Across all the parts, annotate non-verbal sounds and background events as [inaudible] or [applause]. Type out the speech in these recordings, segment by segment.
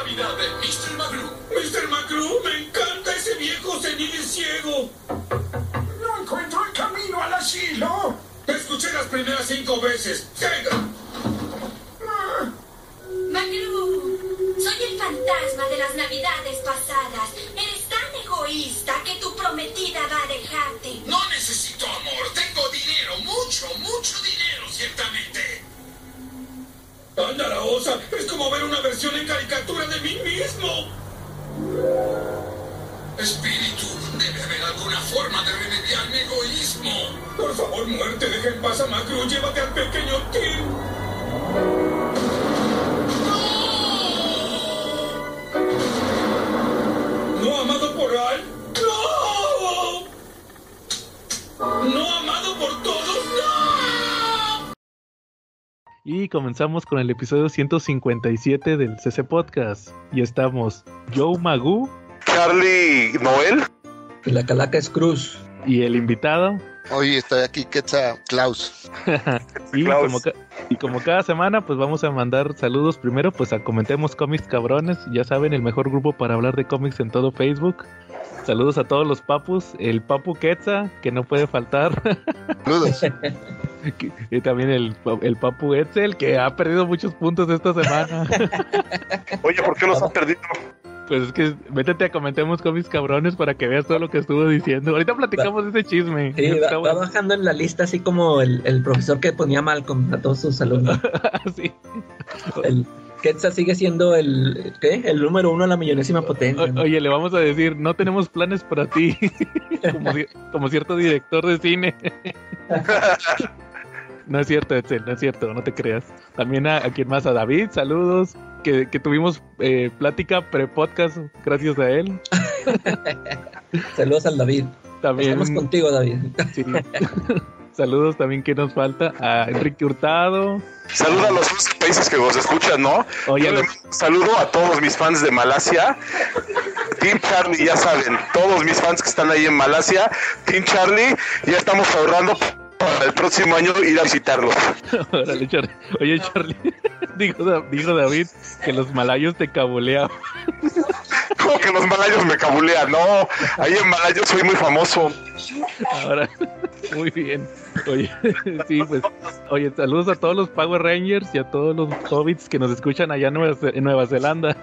Navidad de Mr. Magoo. Mr. Magoo, me encanta ese viejo senil ciego. No encuentro el camino al asilo. Te escuché las primeras cinco veces. ¡Venga! Magru, soy el fantasma de las navidades pasadas. Eres tan egoísta que tu prometida va a dejarte. No necesito amor, tengo dinero, mucho, mucho dinero, ciertamente. Anda la osa, es como ver una versión en caricatura de mí mismo. Espíritu, debe haber alguna forma de remediar mi egoísmo. Por favor, muerte, deja en paz a Magru, llévate al pequeño Tim. No amado por Al. No. No amado por todos. Y comenzamos con el episodio 157 del CC Podcast. Y estamos Joe Magoo Charlie Noel. Y la calaca es Cruz. y el invitado. Hoy estoy aquí, Quetzal Klaus. [laughs] Y Klaus. como, y como cada semana, pues vamos a mandar saludos primero, pues a Comentemos Cómics Cabrones. Ya saben, el mejor grupo para hablar de cómics en todo Facebook. Saludos a todos los papus. El papu Quetza, que no puede faltar. Saludos. [laughs] y también el, pa- el papu Etzel, que ha perdido muchos puntos esta semana. [laughs] Oye, ¿por qué los has perdido? pues es que métete a Comentemos Cómics Cabrones para que veas todo lo que estuvo diciendo. Ahorita platicamos de ese chisme. Sí, Está va, va bajando en la lista así como el, el profesor que ponía Malcolm a todos sus alumnos. [laughs] Sí. El Quetzal sigue siendo el, ¿qué? el número uno a la millonésima potencia. oye, le vamos a decir, no tenemos planes para ti, [laughs] como, ci- como cierto director de cine. [laughs] no es cierto, Etzel, no es cierto, no te creas. También a, a quien más, a David, saludos, que, que tuvimos eh, plática pre-podcast gracias a él. [laughs] Saludos al David. También, Estamos contigo, David. sí. Saludos también que nos falta a Enrique Hurtado. Saluda a los 11 países que nos escuchan, ¿no? Oye, los- saludo a todos mis fans de Malasia. Team Charlie, ya saben, todos mis fans que están ahí en Malasia. Team Charlie, ya estamos ahorrando para el próximo año ir a visitarlos. [laughs] Órale, Char- Oye, Charlie, [laughs] dijo, dijo David que los malayos te cabuleaban. [laughs] Como que los malayos me cabulean, no. Ahí en Malayo soy muy famoso. Ahora, muy bien. Oye, sí, pues, oye, saludos a todos los Power Rangers y a todos los hobbits que nos escuchan allá en Nueva, en Nueva Zelanda.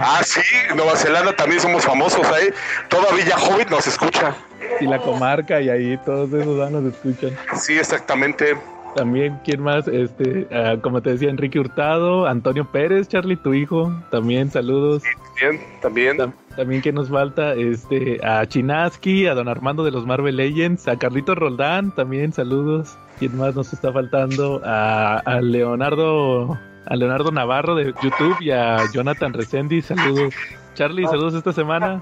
Ah, sí, Nueva Zelanda también somos famosos ahí. Toda Villa Hobbit nos escucha. y la comarca y ahí todos esos nos escuchan. Sí, exactamente. También, ¿quién más? Este, ah, como te decía, Enrique Hurtado, Antonio Pérez, Charlie, tu hijo. También, saludos. Bien, también. Tam- También que nos falta este a Chinaski, a Don Armando de los Marvel Legends, a Carlito Roldán, también saludos. ¿Quién más nos está faltando? A, a Leonardo a Leonardo Navarro de YouTube y a Jonathan Resendi, saludos. Charlie, saludos esta semana.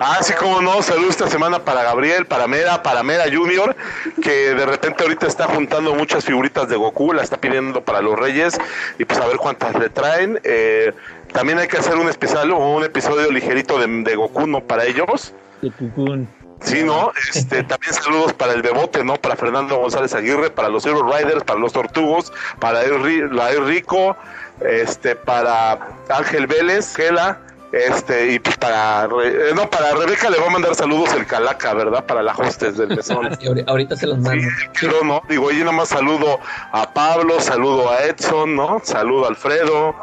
Ah, sí, como no, saludos esta semana para Gabriel, para Mera, para Mera Junior, que de repente ahorita está juntando muchas figuritas de Goku, la está pidiendo para los Reyes, y pues a ver cuántas le traen. Eh, también hay que hacer un especial o un episodio ligerito de, de Goku, ¿no? Para ellos. De Cucún. Sí, ¿no? Este, [laughs] también saludos para el Bebote, ¿no? Para Fernando González Aguirre, para los Zero Riders, para los Tortugos, para el, la El Rico, este, para Ángel Vélez, Gela, este, y pues para, Re- eh, no, para Rebeca le va a mandar saludos el Calaca, ¿verdad? Para la hostes del [laughs] mesón. Y ahori- ahorita se los Sí, mando. pero no, digo, yo nada más saludo a Pablo, saludo a Edson, ¿no? Saludo a Alfredo,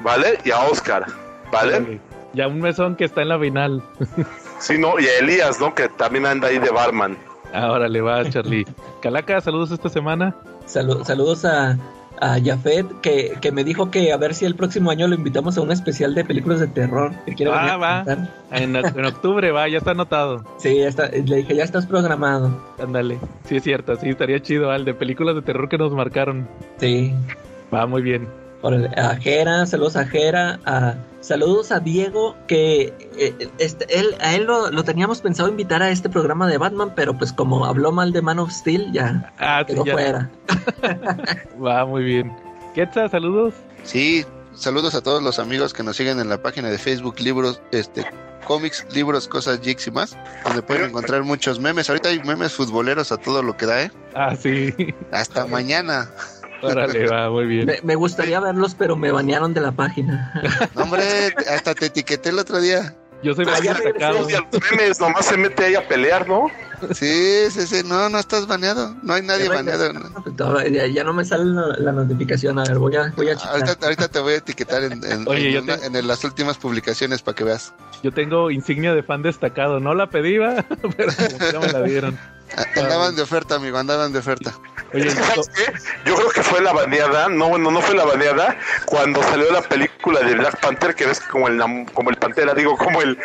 ¿vale? Y a Oscar, ¿vale? Órale. Ya un mesón que está en la final. [laughs] Sí, ¿no? Y a Elías, ¿no? Que también anda ahí de barman. Ahora le va Charlie. [laughs] Calaca, saludos esta semana. Salu- saludos a, a Jafet, que, que me dijo que a ver si el próximo año lo invitamos a un especial de películas de terror. Que quiere Ah, va. en octubre va, ya está anotado. [laughs] Sí, ya está, le dije, ya estás programado. Ándale. Sí, es cierto, sí, estaría chido, Al, de películas de terror que nos marcaron. Sí. Va muy bien. Órale, A Jera, saludos a Jera, a, saludos a Diego, que eh, este, él, a él lo, lo teníamos pensado invitar a este programa de Batman, pero pues como habló mal de Man of Steel, ya Ah, sí, quedó ya. fuera. [laughs] Va muy bien. Quetza, saludos. Sí, saludos a todos los amigos que nos siguen en la página de Facebook Libros, este, cómics, libros, cosas, geeks y más, donde pueden encontrar muchos memes. Ahorita hay memes futboleros a todo lo que da, ¿eh? Ah, sí. Hasta [laughs] mañana. Órale, va, muy bien. Me, me gustaría verlos, pero me banearon de la página. [laughs] No, hombre, hasta te etiqueté el otro día. Yo soy Ah, más ya destacado. Y a los memes nomás se mete ahí a pelear, ¿no? Sí, sí, sí. No, no estás baneado. No hay nadie Ya baneado. ¿no? Ya, ya no me sale la, la notificación. A ver, voy a, voy a checar. Ahorita, ahorita te voy a etiquetar en, en- Oye, en yo una- te- en las últimas publicaciones para que veas. Yo tengo insignia de fan destacado. No la pedí, va, [laughs] pero como que ya me la dieron. A- Andaban de oferta, amigo, andaban de oferta. Oye, [laughs] ¿Sabes qué? Yo creo que fue la baneada, no, bueno, no fue la baneada, cuando salió la película de Black Panther, que ves que como el, como el Pantera, digo, como el,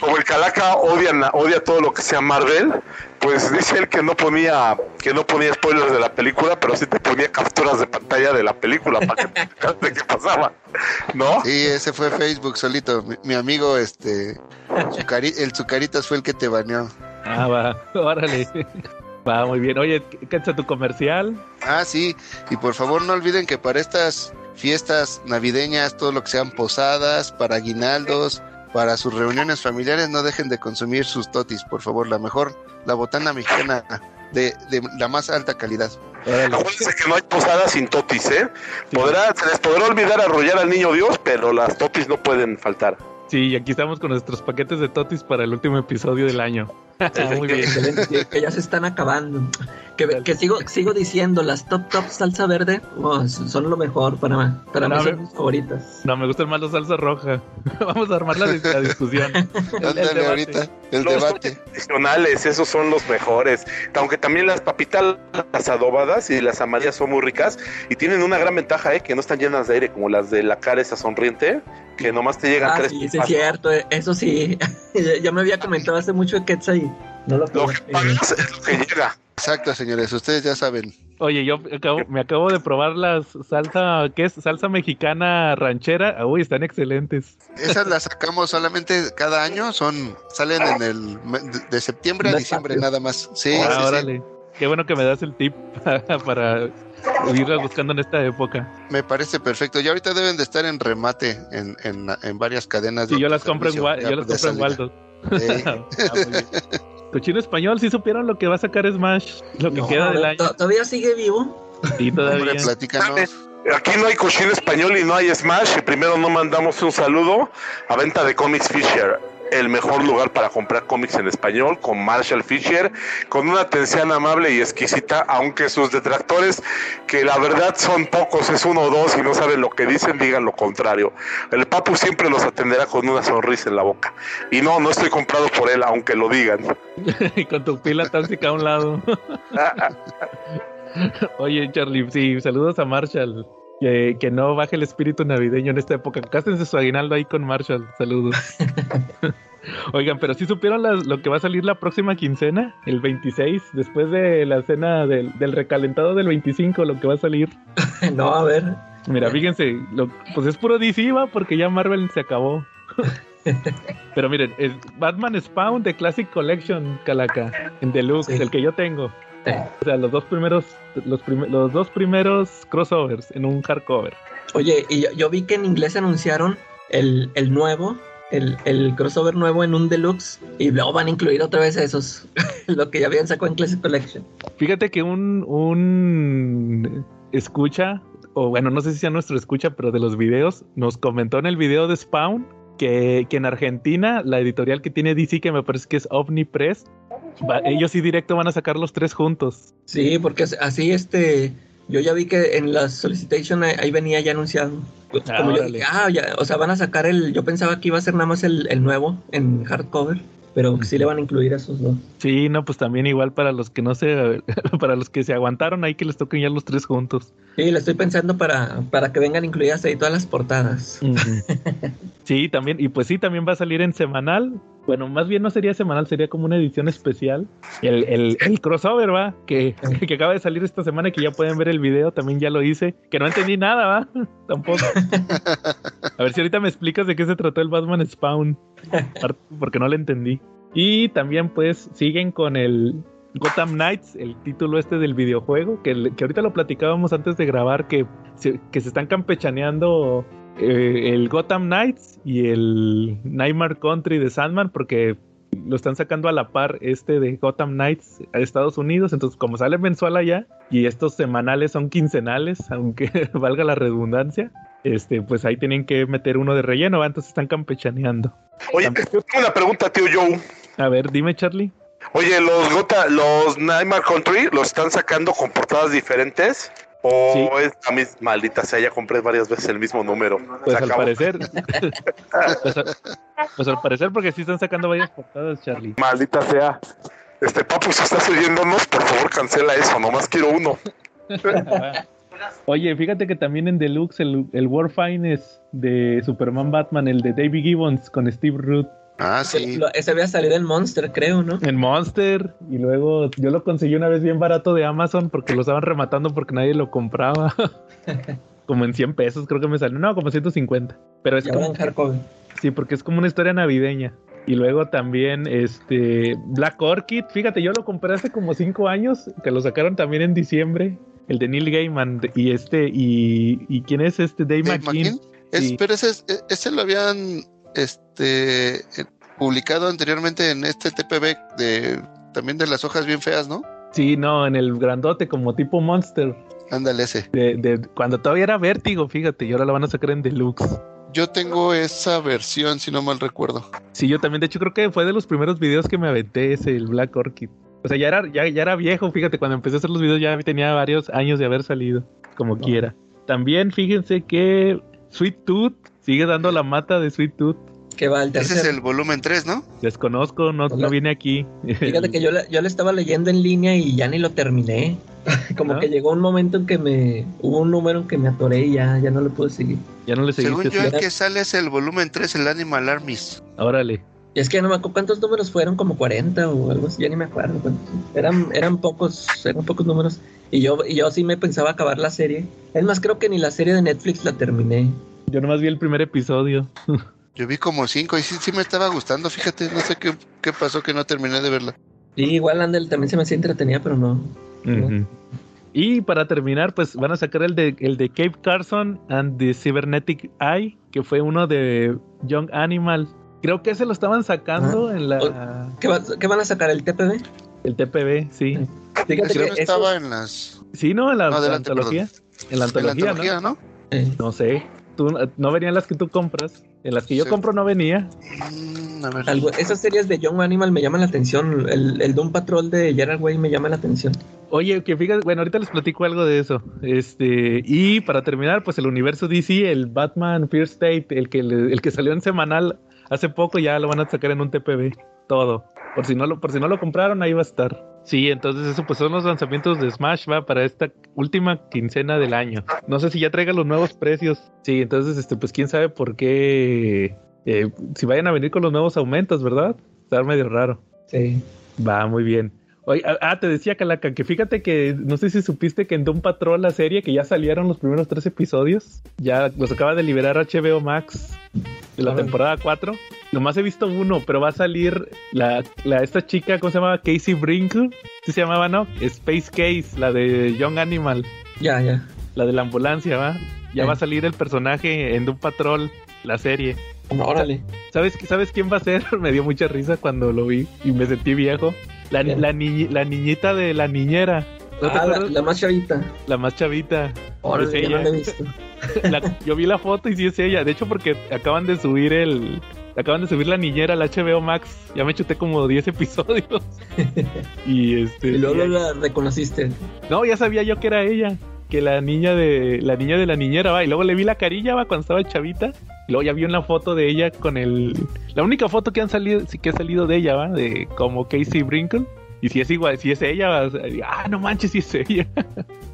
como el Calaca odian, odia todo lo que sea Marvel, pues dice él que no ponía, que no ponía spoilers de la película, pero sí te ponía capturas de pantalla de la película para que te [laughs] qué pasaba, ¿no? Sí, ese fue Facebook solito. Mi, mi amigo, este, el Zucaritas fue el que te baneó. Ah, va, [laughs] órale. Va, muy bien. Oye, ¿qué es tu comercial? Ah, sí, y por favor no olviden que para estas fiestas navideñas, todo lo que sean posadas, para aguinaldos, para sus reuniones familiares, no dejen de consumir sus totis, por favor, la mejor, la botana mexicana de, de la más alta calidad. Órale. Acuérdense que no hay posada sin totis, ¿eh? Podrá, se les podrá olvidar arrollar al niño Dios, pero las totis no pueden faltar. Sí, y aquí estamos con nuestros paquetes de totis para el último episodio del año. Muy bien. Excelente, que- que ya se están acabando. Que, que sigo, sigo diciendo, las top top salsa verde oh, son lo mejor para, para No, mí, me- son mis favoritas. No, me gustan más los salsa roja. [laughs] Vamos a armar la, la discusión. [laughs] El- el debate. ahorita, el Los debate. tradicionales, esos son los mejores. Aunque también las papitas, las adobadas y las amarillas son muy ricas y tienen una gran ventaja, ¿eh? Que no están llenas de aire como las de la cara esa sonriente, que nomás te llegan Ah, tres sí, sí, es cierto, eh, eso sí. [laughs] ya, ya me había comentado hace mucho de Quetzal no lo Lo que pagas es lo que llega. Exacto, señores, ustedes ya saben. Oye, yo acabo- me acabo de probar las salsa, ¿qué es? Salsa mexicana ranchera. Uy, están excelentes. Esas las sacamos solamente cada año, son salen en el de- septiembre a diciembre nada más. Sí, Ah, sí, sí. órale. Qué bueno que me das el tip [laughs] para irlas buscando en esta época. Me parece perfecto. Y ahorita deben de estar en remate en, en, en varias cadenas. Sí, de yo las compro en, yo las compro en. Waldo. Cochino [laughs] español, ¿sí supieron lo que va a sacar Smash? Lo que No, queda del año. to- ¿Todavía sigue vivo? Sí, todavía. Hombre, platícanos. Aquí no hay cochino español y no hay Smash. Y primero no mandamos un saludo a venta de Comics Fisher, el mejor lugar para comprar cómics en español, con Marshall Fisher, con una atención amable y exquisita, aunque sus detractores, que la verdad son pocos, es uno o dos y no saben lo que dicen, digan lo contrario. El Papu siempre los atenderá con una sonrisa en la boca. Y no, no estoy comprado por él, aunque lo digan. y [laughs] con tu pila tóxica a un lado. [laughs] Oye, Charlie, sí, saludos a Marshall. Que, que no baje el espíritu navideño en esta época. Cástense su aguinaldo ahí con Marshall. Saludos. [laughs] Oigan, pero sí supieron las- lo que va a salir la próxima quincena, el 26, después de la cena del, del recalentado del 25, lo que va a salir. [laughs] no, a ver. Mira, fíjense, lo- pues es puro DC, va, porque ya Marvel se acabó. [laughs] Pero miren, es Batman Spawn de Classic Collection, Calaca, en Deluxe, Sí. el que yo tengo. O sea, los dos primeros, los, prim- los dos primeros crossovers en un hardcover. Oye, y yo, yo vi que en inglés anunciaron el, el nuevo, el, el crossover nuevo en un deluxe, y luego van a incluir otra vez esos, [laughs] lo que ya habían sacado en Classic Collection. Fíjate que un, un escucha, o bueno, no sé si sea nuestro escucha, pero de los videos, nos comentó en el video de Spawn que, que en Argentina, la editorial que tiene DC, que me parece que es Omnipress, va- ellos sí directo van a sacar los tres juntos. Sí, porque as- así este, yo ya vi que en la solicitation ahí, venía ya anunciado. Ah, yo dije, ah, ya, o sea, van a sacar el, yo pensaba que iba a ser nada más el, el nuevo en hardcover, pero sí le van a incluir a esos dos. Sí, no, pues también igual para los que no se, [laughs] para los que se aguantaron ahí que les toquen ya los tres juntos. Sí, le estoy pensando para, para que vengan incluidas ahí todas las portadas. Sí, también, y pues sí, también va a salir en semanal. Bueno, más bien no sería semanal, sería como una edición especial. El, el, el crossover, va, que, que acaba de salir esta semana y que ya pueden ver el video, también ya lo hice. Que no entendí nada, va, [laughs] tampoco. A ver si ahorita me explicas de qué se trató el Batman Spawn, [laughs] porque no lo entendí. Y también pues siguen con el Gotham Knights, el título este del videojuego, que, ahorita lo platicábamos antes de grabar, que se, que se están campechaneando eh, el Gotham Knights y el Nightmare Country de Sandman, porque lo están sacando a la par este de Gotham Knights a Estados Unidos. Entonces, como sale mensual allá y estos semanales son quincenales, [laughs] aunque valga la redundancia, este, pues ahí tienen que meter uno de relleno, ¿va? entonces están campechaneando. Oye, yo tengo una pregunta, tío Joe. A ver, dime, Charlie. Oye, los Gota, los Nightmare Country los están sacando con portadas diferentes. O Sí. es la misma maldita sea, ya compré varias veces el mismo número. Pues al parecer. [laughs] pues, a- pues al parecer, porque sí están sacando varias portadas, Charlie. Maldita sea. Este papu, si estás oyéndonos, por favor cancela eso, nomás quiero uno. [laughs] Oye, fíjate que también en Deluxe el, el War Finest de Superman Batman, el de David Gibbons con Steve Root Ah, sí. Lo- ese había salido en Monster, creo, ¿no? en Monster. Y luego yo lo conseguí una vez bien barato de Amazon porque lo estaban rematando porque nadie lo compraba. [laughs] como en 100 pesos, creo que me salió. No, como 150. Pero es Ya como, en sí, porque es como una historia navideña. Y luego también este Black Orchid, fíjate, yo lo compré hace como 5 años, que lo sacaron también en diciembre, el de Neil Gaiman y este y, y quién es este Dave, Dave McKean. McKean. Es- Sí. Pero ese, es- e- ese lo habían este eh, publicado anteriormente en este TPB de también de las hojas bien feas, ¿no? Sí, no, en el grandote como tipo Monster Ándale ese. de, de cuando todavía era Vértigo, fíjate, y ahora lo van a sacar en Deluxe. Yo tengo esa versión, si no mal recuerdo. Sí, yo también, de hecho creo que fue de los primeros videos que me aventé ese, el Black Orchid. O sea, ya era, ya, ya era viejo, fíjate, cuando empecé a hacer los videos ya tenía varios años de haber salido, como quiera. También fíjense que Sweet Tooth sigue dando la mata de Sweet Tooth. Que va el Ese es tercer. el volumen 3, ¿no? Desconozco, no, no viene aquí. Fíjate que yo, le- yo le estaba leyendo en línea y ya ni lo terminé. [laughs] Como ¿No? que llegó un momento en que me. Hubo un número en que me atoré y ya, ya no lo pude seguir. ya no le Según seguiste. yo, el que sale es el volumen 3, el Animal Armies. Órale. Y es que ya no me acuerdo cuántos números fueron, como 40 o algo así, ya ni me acuerdo. cuántos. Eran, eran pocos, eran pocos números. Y yo, y yo sí me pensaba acabar la serie. Es más, creo que ni la serie de Netflix la terminé. Yo nomás vi el primer episodio. [laughs] Yo vi como 5 y sí, sí me estaba gustando, fíjate, no sé qué, qué pasó que no terminé de verla. Y igual Andel también se me hacía entretenida, pero no. Y para terminar, pues van a sacar el de, el de Cape Carson and the Cybernetic Eye, que fue uno de Young Animal. Creo que ese lo estaban sacando en la ¿Qué, va- qué van a sacar? ¿El TPB? el TPB, sí. Fíjate Ese que eso- estaba en las... Sí, no, en la, No, adelante, antología. En la En la antología, ¿no? eh, ¿no? Sé. Tú, no venían las que tú compras. En las que yo Sí. compro no venía. Mm, a ver. algo- esas series de Young Animal me llaman la atención. El, el Doom Patrol de Gerard Way me llama la atención. Oye, que fíjate, bueno, ahorita les platico algo de eso. Este, y para terminar, pues el universo DC, el Batman Fear State, el que le- el que salió en semanal hace poco, ya lo van a sacar en un TPB. Todo. Por si no lo, por si no lo compraron, ahí va a estar. Sí, entonces eso pues son los lanzamientos de Smash, va, para esta última quincena del año. No sé si ya traigan los nuevos precios. Sí, entonces, este, pues quién sabe por qué. eh, si vayan a venir con los nuevos aumentos, ¿verdad? Está medio raro. Sí. Va, muy bien. Oye, ah, ah, te decía, Calaca, que fíjate que no sé si supiste que en Doom Patrol, la serie, que ya salieron los primeros tres episodios, ya los acaba de liberar HBO Max de la temporada 4. Nomás he visto uno, pero va a salir la, la esta chica, ¿cómo se llama? Casey Brinkle. ¿Sí se llamaba, no? Space Case, la de Young Animal, Ya, ya. la de la ambulancia, ¿va? Ya Sí. va a salir el personaje en Doom Patrol, la serie. Órale. ¿Sabes, ¿Sabes quién va a ser? [laughs] Me dio mucha risa cuando lo vi y me sentí viejo. La, niñita de la niñera. ¿No te Ah, la, más chavita. La más chavita. Órale, Es no la he visto. [laughs] Yo vi la foto y sí es ella. De hecho, porque acaban de subir el. Acaban de subir la niñera al HBO Max. Ya me chuté como 10 episodios. [laughs] y este. Y luego la reconociste. No, ya sabía yo que era ella. Que la niña de. La niña de la niñera va. Y luego le vi la carilla, va, cuando estaba chavita. Luego ya vi una foto de ella con el. La única foto que han salido, sí que ha salido de ella, va, de como Casey Brinkle. Y si es igual, si es ella, ah, no manches, si es ella.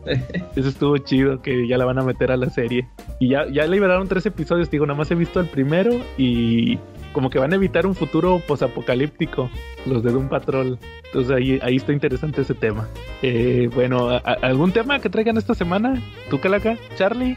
[laughs] Eso estuvo chido, que ya la van a meter a la serie. Y ya, ya liberaron tres episodios, digo, nada más he visto el primero y como que van a evitar un futuro posapocalíptico, los de Doom Patrol. Entonces ahí, ahí está interesante ese tema. Eh, bueno, ¿a- a- ¿algún tema que traigan esta semana? ¿Tú, Calaca? ¿Charlie?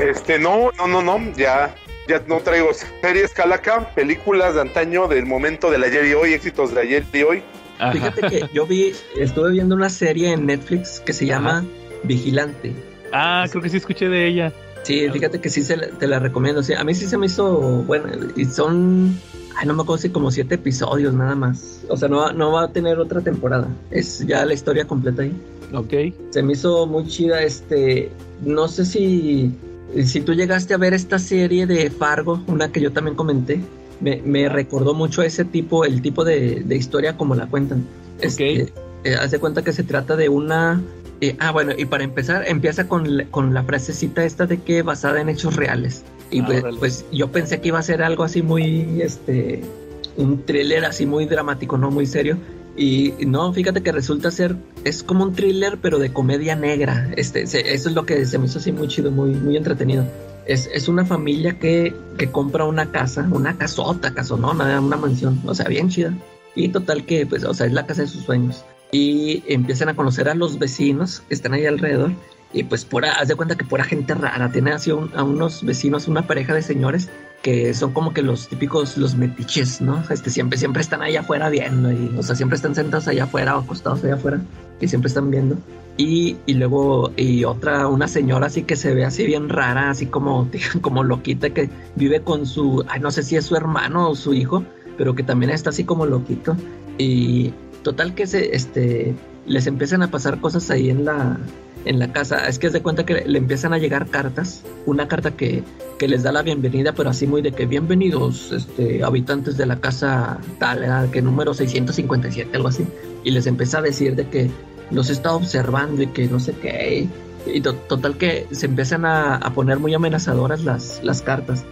Este, no, no, no, no, ya, ya no traigo series calaca, películas de antaño del momento del ayer y hoy, éxitos de ayer y hoy. Ajá. Fíjate que yo vi, estuve viendo una serie en Netflix que se llama Vigilante. Ah, creo que sí escuché de ella. Sí, fíjate que sí se, te la recomiendo. Sí, a mí sí se me hizo bueno. Y son, ay, no me acuerdo si como siete episodios nada más. O sea, no, va- no va a tener otra temporada. Es ya la historia completa ahí. Ok. Se me hizo muy chida. Este, no sé si, si tú llegaste a ver esta serie de Fargo, una que yo también comenté. Me, me recordó mucho a ese tipo, el tipo de, de historia como la cuentan. Este, eh, haz de cuenta que se trata de una. Eh, ah, bueno, y para empezar, empieza con, con la frasecita esta de que basada en hechos reales. Y Ah, pues, pues yo pensé que iba a ser algo así muy, este, un thriller así muy dramático, no muy serio. Y no, fíjate que resulta ser, es como un thriller, pero de comedia negra. Este, se- eso es lo que se me hizo así muy chido, muy, muy entretenido. Es, es una familia que, que compra una casa, una casota, casonona, una mansión, o sea, bien chida. Y total que, pues, o sea, es la casa de sus sueños. Y empiezan a conocer a los vecinos que están ahí alrededor. Y pues, pura, haz de cuenta que pura gente rara. Tiene así a unos vecinos, una pareja de señores que son como que los típicos, los metiches, ¿no? Este, siempre, siempre están allá afuera viendo. Y, o sea, siempre están sentados allá afuera o acostados allá afuera. Y siempre están viendo. Y, y luego, y otra, una señora así que se ve así bien rara, así como, [laughs] como loquita, que vive con su, ay, no sé si es su hermano o su hijo, pero que también está así como loquito. Y total que se, este, les empiezan a pasar cosas ahí en la, en la casa. Es que es de cuenta que le empiezan a llegar cartas. Una carta que, que les da la bienvenida, pero así muy de que bienvenidos, este, habitantes de la casa tal, que número 657, algo así. Y les empieza a decir de que los está observando y que no sé qué. Y to- total que se empiezan a, a poner muy amenazadoras las, las cartas.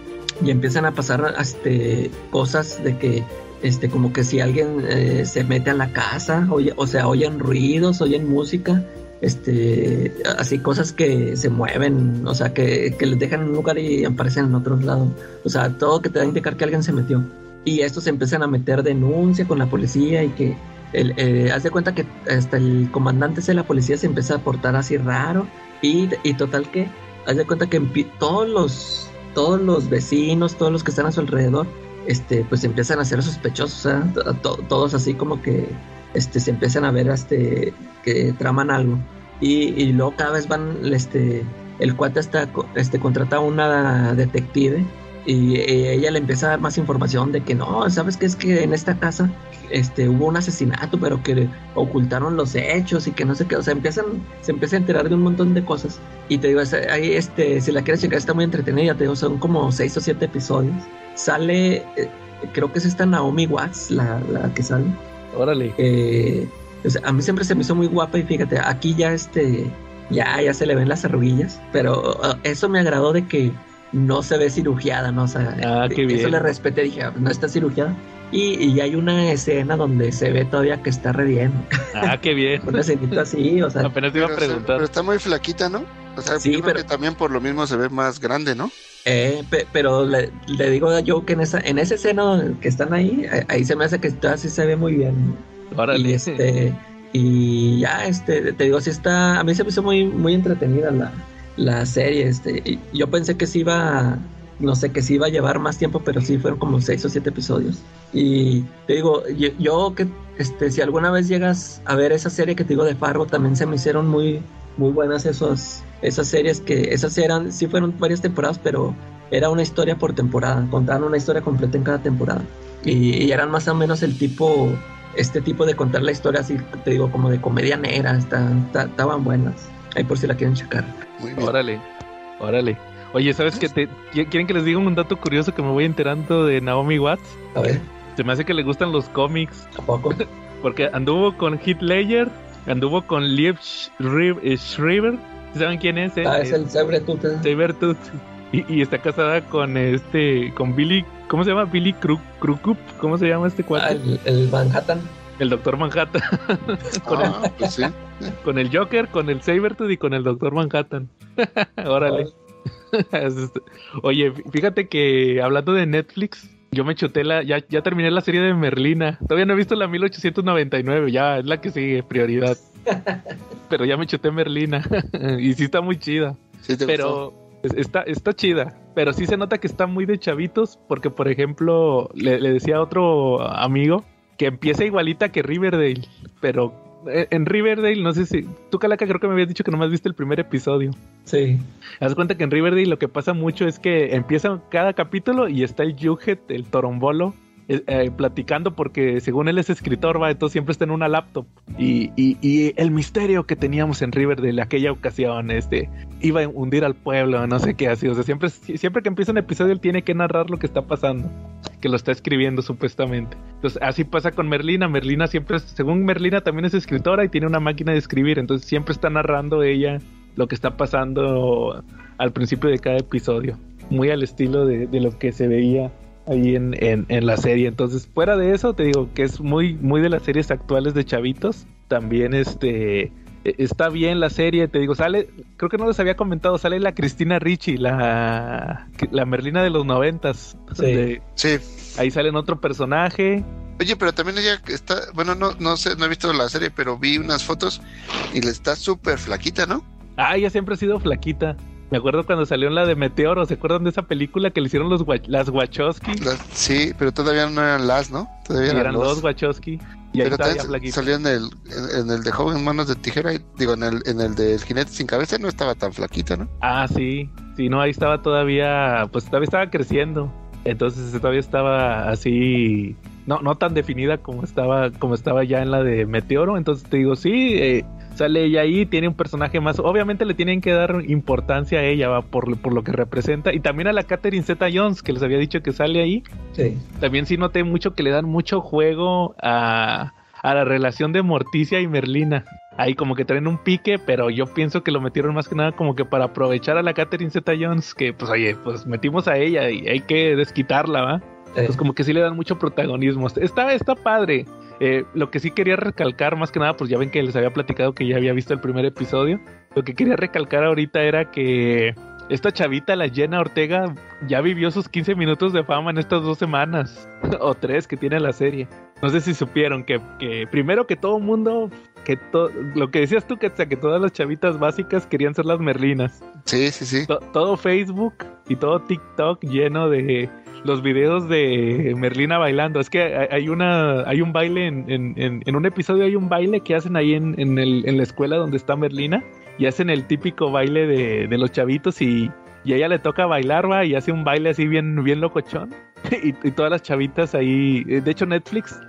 Y empiezan a pasar este, cosas de que este como que si alguien eh, se mete a la casa, oye, o sea, oyen ruidos, oyen música, este, así cosas que se mueven, o sea, que, que les dejan en un lugar y aparecen en otro lado, o sea, todo que te da a indicar que alguien se metió. Y estos empiezan a meter denuncia con la policía y que, el, eh, haz de cuenta que hasta el comandante de la policía se empieza a portar así raro y, y total que, haz de cuenta que todos los, todos los vecinos, todos los que están a su alrededor, este, pues empiezan a ser sospechosos, ¿eh? To- to- todos así como que este, se empiezan a ver este, que traman algo. Y, y luego cada vez van, este, el cuate hasta este, contrata a una detective y eh, ella le empieza a dar más información de que no, sabes que es que en esta casa este, hubo un asesinato, pero que ocultaron los hechos y que no sé qué, o sea, empiezan, se empieza a enterar de un montón de cosas. Y te digo, ahí, este, si la quieres checar, está muy entretenida, te digo, son como seis o siete episodios. Sale, eh, creo que es esta Naomi Watts, la, la que sale. Órale. Eh, o sea, a mí siempre se me hizo muy guapa y fíjate, aquí ya este, ya, ya se le ven las arruguillas, pero uh, eso me agradó de que no se ve cirugiada, ¿no? O sea, Ah, qué eso bien. le respeté, dije, "Ah, no está cirugiada. Y, y hay una escena donde se ve todavía que está re bien. Ah, qué bien. [laughs] Una escenita así, o sea, Apenas te iba a Pero, o sea, preguntar. pero está muy flaquita, ¿no? O sea, Sí, yo creo pero- que también por lo mismo se ve más grande, ¿no? eh, pe- pero le, le digo a Joe que en esa, en esa escena que están ahí, ahí se me hace que todavía sí se ve muy bien. Órale. Y este, y ya, este, te digo, sí está, a mí se me hizo muy, muy entretenida la, la serie, este, yo pensé que sí iba, no sé, que sí iba a llevar más tiempo, pero sí fueron como seis o siete episodios. Y te digo, yo, yo que, este, si alguna vez llegas a ver esa serie que te digo de Fargo, también se me hicieron muy, muy buenas esos, esas series que, esas eran, sí fueron varias temporadas, pero era una historia por temporada, contaban una historia completa en cada temporada. Y, y eran más o menos el tipo, este tipo de contar la historia así, te digo, como de comedia negra, estaban buenas. Ahí por si la quieren checar. Muy bien. Órale. Órale. Oye, ¿sabes qué? Te, qui- ¿Quieren que les diga un dato curioso que me voy enterando de Naomi Watts? A ver, Se me hace que le gustan los cómics. ¿a poco? [laughs] Porque anduvo con Ledger, anduvo con Liev Schreiber. eh, Schreiber, ¿Saben quién es? eh? Ah, es Eh, el Sabretooth. Sabertooth. Y, y está casada con este, con Billy, ¿cómo se llama? Billy Crudup, ¿cómo se llama este cuate? Ah, el, el Manhattan. El Doctor Manhattan. [laughs] con, Ah, pues sí. con el Joker, con el Sabertooth y con el Doctor Manhattan. [laughs] Órale. Es [laughs] este- Oye, fí- fíjate que hablando de Netflix, yo me chuté la, ya, ya terminé la serie de Merlina. Todavía no he visto la 1899, ya es la que sigue, prioridad. Pero ya me chuté Merlina. y sí está muy chida. Sí te. Pero es- está, está chida. Pero sí se nota que está muy de chavitos. Porque, por ejemplo, le, le decía a otro amigo que empieza igualita que Riverdale. Pero eh, en Riverdale, no sé si. Tú, Calaca, creo que me habías dicho que nomás viste el primer episodio. Sí. Haz cuenta que en Riverdale lo que pasa mucho es que empieza cada capítulo y está el Jughead, el torombolo, eh, eh, platicando porque según él es escritor, va, entonces siempre está en una laptop. Y, y, el misterio que teníamos en Riverdale aquella ocasión, este, iba a hundir al pueblo, no sé qué así. O sea, siempre, siempre que empieza un episodio él tiene que narrar lo que está pasando, que lo está escribiendo supuestamente. Entonces así pasa con Merlina. Merlina siempre, según Merlina también es escritora y tiene una máquina de escribir, entonces siempre está narrando ella lo que está pasando al principio de cada episodio. Muy al estilo de lo que se veía ahí en, en, en, la serie. Entonces, fuera de eso, te digo que es muy, muy de las series actuales de Chavitos. También este e, está bien la serie, te digo, sale, creo que no les había comentado, sale la Cristina Ricci, la, la Merlina de los noventas. Sí. sí. Ahí sale otro personaje. Oye, pero también ella está, bueno, no, no sé, no he visto la serie, pero vi unas fotos y le está súper flaquita, ¿no? Ah, ella siempre ha sido flaquita. Me acuerdo cuando salió en la de Meteoro, ¿se acuerdan de esa película que le hicieron los las Wachowski? Las, sí, pero todavía no eran las, ¿no? Todavía sí, eran, eran dos Wachowski. Y pero también salió en el, en, en, el de Joven Manos de Tijera, digo, en el, en el del Jinete Sin Cabeza no estaba tan flaquita, ¿no? Ah, sí, sí, no, ahí estaba todavía, pues todavía estaba creciendo. Entonces todavía estaba así, no, no tan definida como estaba, como estaba ya en la de Meteoro. Entonces te digo, sí, eh, sale ella ahí, tiene un personaje más. Obviamente le tienen que dar importancia a ella ¿va? Por, por lo que representa. Y también a la Catherine Zeta Jones, que les había dicho que sale ahí. Sí. También sí noté mucho que le dan mucho juego a, a la relación de Morticia y Merlina. Ahí como que traen un pique, pero yo pienso que lo metieron más que nada como que para aprovechar a la Catherine Zeta Jones, que pues oye, pues metimos a ella y hay que desquitarla, ¿va? Sí. Pues como que sí le dan mucho protagonismo. Está, está padre. Eh, lo que sí quería recalcar, más que nada, pues ya ven que les había platicado que ya había visto el primer episodio. Lo que quería recalcar ahorita era que esta chavita, la Jenna Ortega, ya vivió sus 15 minutos de fama en estas dos semanas, [laughs] o tres que tiene la serie. No sé si supieron que, que primero que todo mundo, que to, lo que decías tú, que, que todas las chavitas básicas querían ser las merlinas. Sí, sí, sí. To, todo Facebook y todo TikTok lleno de los videos de Merlina bailando. Es que hay una, hay un baile en, en, en un episodio hay un baile que hacen ahí en, en, el, en la escuela donde está Merlina y hacen el típico baile de, de los chavitos y, y, a ella le toca bailar, va, y hace un baile así bien, bien locochón. [laughs] y, y, todas las chavitas ahí, de hecho Netflix,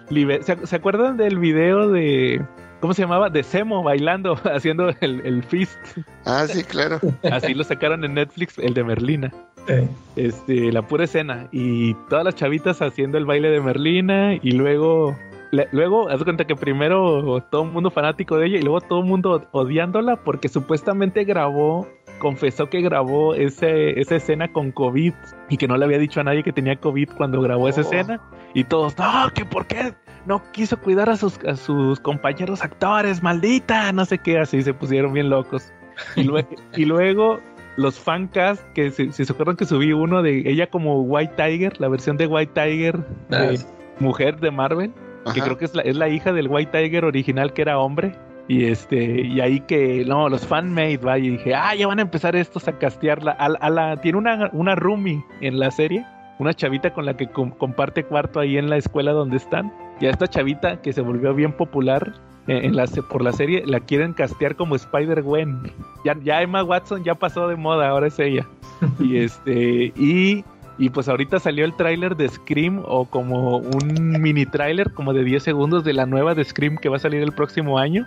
¿se, ¿se acuerdan del video de, ¿cómo se llamaba? De Semo bailando, [laughs] haciendo el, el fist. Ah, sí, claro. Así lo sacaron en Netflix, el de Merlina. [laughs] Este, la pura escena. Y todas las chavitas haciendo el baile de Merlina. Y luego, le, luego, haz cuenta que primero todo el mundo fanático de ella. Y luego todo el mundo odiándola porque supuestamente grabó. Confesó que grabó ese, esa escena con COVID y que no le había dicho a nadie que tenía COVID cuando grabó oh. esa escena. Y todos, no, que por qué no quiso cuidar a sus, a sus compañeros actores, maldita, no sé qué, así se pusieron bien locos. Y, luego, y luego los fancast, que si, si, se acuerdan que subí uno de ella como White Tiger, la versión de White Tiger de ah, mujer de Marvel, Ajá. que creo que es la, es la hija del White Tiger original que era hombre. Y este, y ahí que, no, los fanmade, va, y dije, ah, ya van a empezar estos a castearla. A, a la, tiene una, una roomie en la serie, una chavita con la que com comparte cuarto ahí en la escuela donde están. Y a esta chavita que se volvió bien popular en la, por la serie, la quieren castear como Spider-Gwen. Ya, ya Emma Watson ya pasó de moda, ahora es ella. y [laughs] este, y, y pues ahorita salió el tráiler de Scream o como un mini tráiler como de 10 segundos de la nueva de Scream que va a salir el próximo año.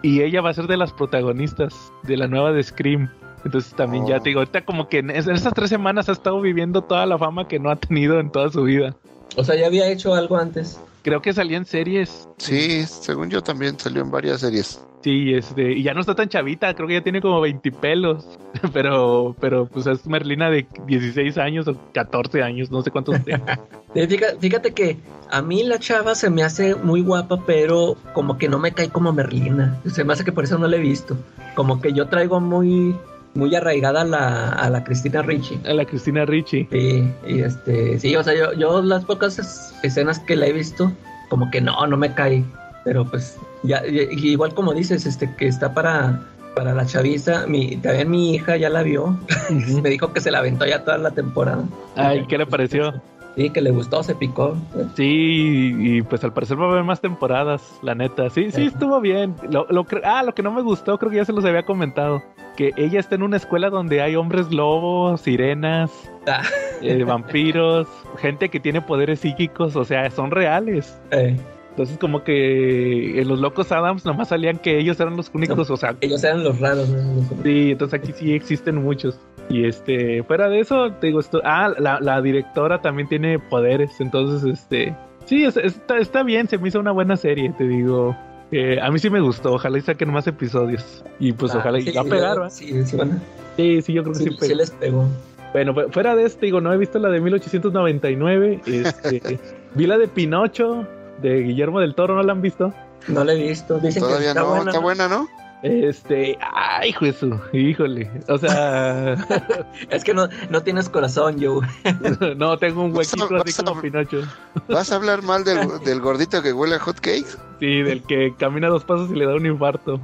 Y ella va a ser de las protagonistas de la nueva de Scream. Entonces también oh. ya te digo, ahorita como que en esas tres semanas ha estado viviendo toda la fama que no ha tenido en toda su vida. O sea, ya había hecho algo antes. Creo que salía en series. Sí, según yo también salió en varias series. Sí, este, y ya no está tan chavita, creo que ya tiene como 20 pelos, [laughs] pero, pero pues es Merlina de 16 años o 14 años, no sé cuántos tenga. [laughs] fíjate, fíjate que a mí la chava se me hace muy guapa, pero como que no me cae como Merlina. Se me hace que por eso no la he visto. Como que yo traigo muy, muy arraigada a la, a la Cristina Ricci. A la Cristina Ricci. Sí, y este, sí, o sea, yo, yo las pocas escenas que la he visto, como que no, no me cae. Pero pues, ya, igual como dices, este, que está para, para la chaviza, mi, también mi hija ya la vio. [laughs] me dijo que se la aventó ya toda la temporada. Ay, ¿qué le pareció? Sí, que le gustó, se picó. Sí, y pues al parecer va a haber más temporadas, la neta. Sí, sí, estuvo bien. Lo, lo ah, lo que no me gustó, creo que ya se los había comentado. Que ella está en una escuela donde hay hombres lobos, sirenas, Ah, eh, vampiros, gente que tiene poderes psíquicos, o sea, son reales. eh, Entonces como que en los locos Adams nomás salían que ellos eran los únicos, o sea, ellos eran los raros. ¿no? Sí, entonces aquí sí existen muchos. Y este, fuera de eso, te digo, esto, ah, la, la directora también tiene poderes, entonces este, sí, es- está, está bien, se me hizo una buena serie, te digo. Eh, a mí sí me gustó, ojalá y saquen más episodios. Y pues Ah, ojalá y sí, va a pegar, ¿va? Sí, sí, bueno, Sí, sí, yo creo que sí, sí, sí les pegó. Bueno, fu- fuera de este, digo, no he visto la de 1899, este, [laughs] vi la de Pinocho, de Guillermo del Toro, ¿no la han visto? No la he visto. Dicen que Todavía está no, buena. está buena, ¿no? Este, ay, Jesús, híjole, o sea... [laughs] Es que no, no tienes corazón, Joe. [laughs] no, tengo un Vas a- huequito así vas a- como Pinocho. ¿Vas a hablar mal del, [laughs] del gordito que huele a hot cakes? Sí, del que camina dos pasos y le da un infarto.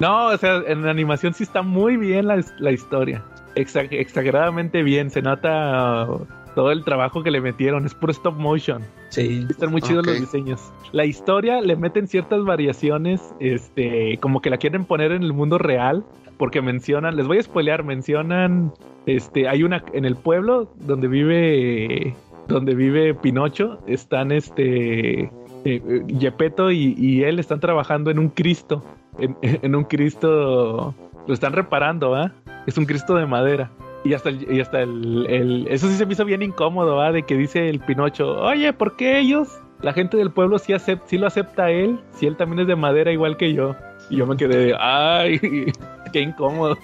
No, o sea, en la animación sí está muy bien la, la historia. Exa- exageradamente bien. Se nota uh, todo el trabajo que le metieron. Es puro stop motion. Sí. Están muy chidos los diseños. La historia le meten ciertas variaciones, este, como que la quieren poner en el mundo real, porque mencionan, les voy a spoilear, mencionan, este, hay una en el pueblo donde vive, donde vive Pinocho, están, este, eh, eh, Gepetto y, y él están trabajando en un Cristo, en, [laughs] en un Cristo, lo están reparando, ¿ah? Es un Cristo de madera. Y hasta el, y hasta el, el- eso sí se me hizo bien incómodo, ¿va? De que dice el Pinocho, oye, ¿por qué ellos? La gente del pueblo sí, acep- sí lo acepta a él, si él también es de madera igual que yo. Y yo me quedé, ay, [laughs] qué incómodo.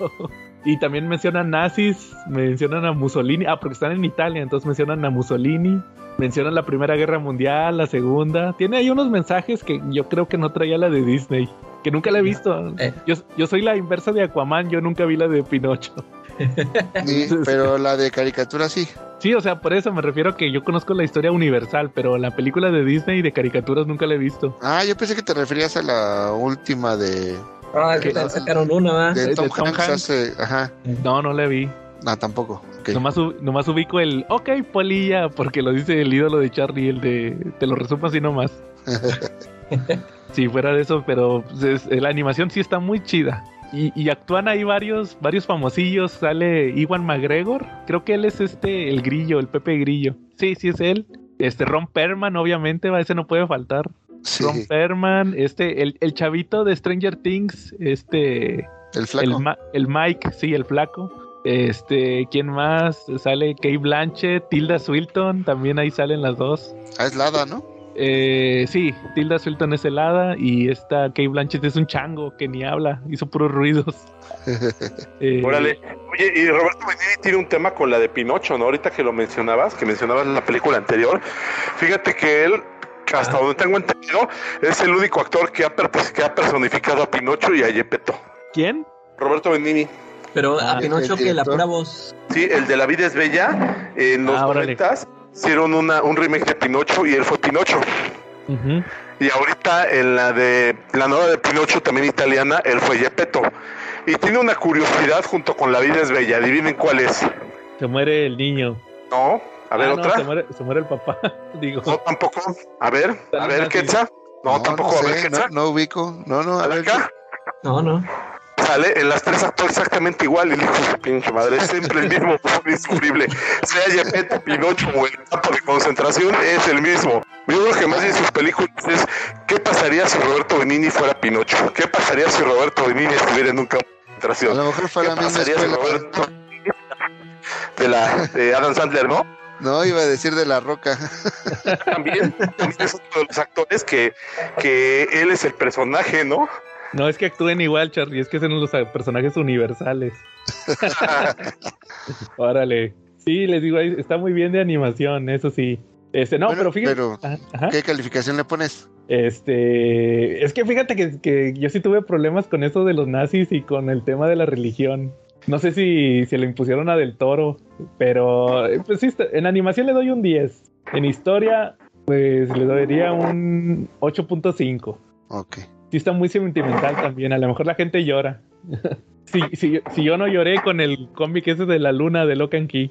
Y también mencionan nazis, mencionan a Mussolini, ah, porque están en Italia, entonces mencionan a Mussolini, mencionan la Primera Guerra Mundial, la Segunda. Tiene ahí unos mensajes que yo creo que no traía la de Disney, que nunca la he visto. Eh. Yo, yo soy la inversa de Aquaman, yo nunca vi la de Pinocho. Sí, [laughs] pero la de caricatura sí. Sí, o sea, por eso me refiero a que yo conozco la historia universal, pero la película de Disney de caricaturas nunca la he visto. Ah, yo pensé que te referías a la última de, Ah, que ¿Qué? sacaron una, de de Tom, Tom Hanks, Hanks. hace... Ajá, No, no la vi. no, tampoco. ok. Nomás, nomás ubico el ok, polilla, porque lo dice el ídolo de Charlie, el de. Te lo resumo así nomás. [laughs] Si fuera de eso, pero es- la animación sí está muy chida. Y, y actúan ahí varios, varios famosillos. Sale Iwan McGregor. Creo que él es este, el grillo, el Pepe Grillo. Sí, sí es él. Este Ron Perman, obviamente, va, ese no puede faltar. Sí, Ron Perman, este, el, el chavito de Stranger Things, este, el el, flaco. Ma- el Mike, sí, el flaco. Este, ¿quién más? Sale Kate Blanchett, Tilda Swilton, también ahí salen las dos. Ah, es Lada, ¿no? Eh, sí, Tilda Swilton es helada y esta Kate Blanchett es un chango que ni habla, hizo puros ruidos. [laughs] Eh, Órale. Oye, y Roberto Benigni tiene un tema con la de Pinocho, ¿no? Ahorita que lo mencionabas, que mencionabas en la película anterior. Fíjate que él, que hasta donde tengo entendido, es el único actor que ha, que ha personificado a Pinocho y a Gepetto. ¿Quién? Roberto Benigni. Pero a Ah, Pinocho que la pura voz. Sí, el de La vida es bella. En los Ah. 90 hicieron una, un remake de Pinocho y él fue Pinocho. Y ahorita en la de la nueva de Pinocho, también italiana, él fue Gepetto. Y tiene una curiosidad junto con La vida es bella. Adivinen cuál es. Se muere el niño. ¿No? A ver, Ah, no, otra. se, muere, se muere el papá. [laughs] Digo, No, tampoco. A ver, a ver. Quetzal. No, tampoco. a ver, no, Quetzal. no ubico. No, no, a A ver. ver, acá. No, no. Sale, en las tres actúa exactamente igual. Y el hijo de su pinche madre. Es siempre el mismo [laughs] pobre insufrible. Sea Gepetto, Pinocho o el campo de concentración, es el mismo. Yo creo que más bien sus películas es ¿qué pasaría si Roberto Benini fuera Pinocho? ¿Qué pasaría si Roberto Benini estuviera en un campo de A concentración? lo mejor fue ¿Qué la misma pasaría si. Roberto de la de Adam Sandler, ¿no? No, iba a decir de la roca. También, también es uno de los actores que, que él es el personaje, ¿no? No es que actúen igual, Charlie, es que son los personajes universales. [laughs] Órale. Sí, les digo, ahí está muy bien de animación, eso sí. Este, no, Bueno, pero fíjate. pero, Ajá, ajá. ¿Qué calificación le pones? Este, es que fíjate que, que yo sí tuve problemas con eso de los nazis y con el tema de la religión. No sé si, si le impusieron a Del Toro, pero pues sí, en animación le doy un 10. En historia, pues le daría un 8.5. Ok. Sí está muy sentimental también, a lo mejor la gente llora. [laughs] Si, si, si yo no lloré con el cómic ese de la luna de Locan [laughs] Key.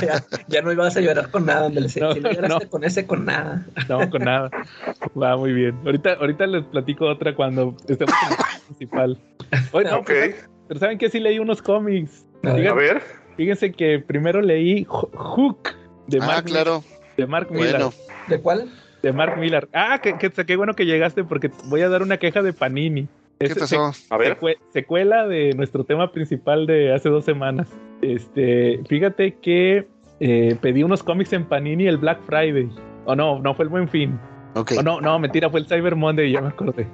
ya, ya no ibas a llorar con nada, ándale, si, No, si no lloraste no. con ese, con nada. No, con nada. Va muy bien. Ahorita, ahorita les platico otra cuando estemos en el [laughs] principal. Oye, no, Ok, pero, pero ¿saben que Sí leí unos cómics. A a ver. Fíjense que primero leí Ho- Hook de Ah, Mark, claro. de Mark. Bueno, ¿De cuál? De Mark Millar. Ah, que, que- qué bueno que llegaste porque voy a dar una queja de Panini. ¿qué Es- pasó? A ver. secue- secuela de nuestro tema principal de hace dos semanas. Este, fíjate que eh, pedí unos cómics en Panini el Black Friday. O no, no fue el Buen Fin. Ok. O no, no, mentira, fue el Cyber Monday, ya me acordé.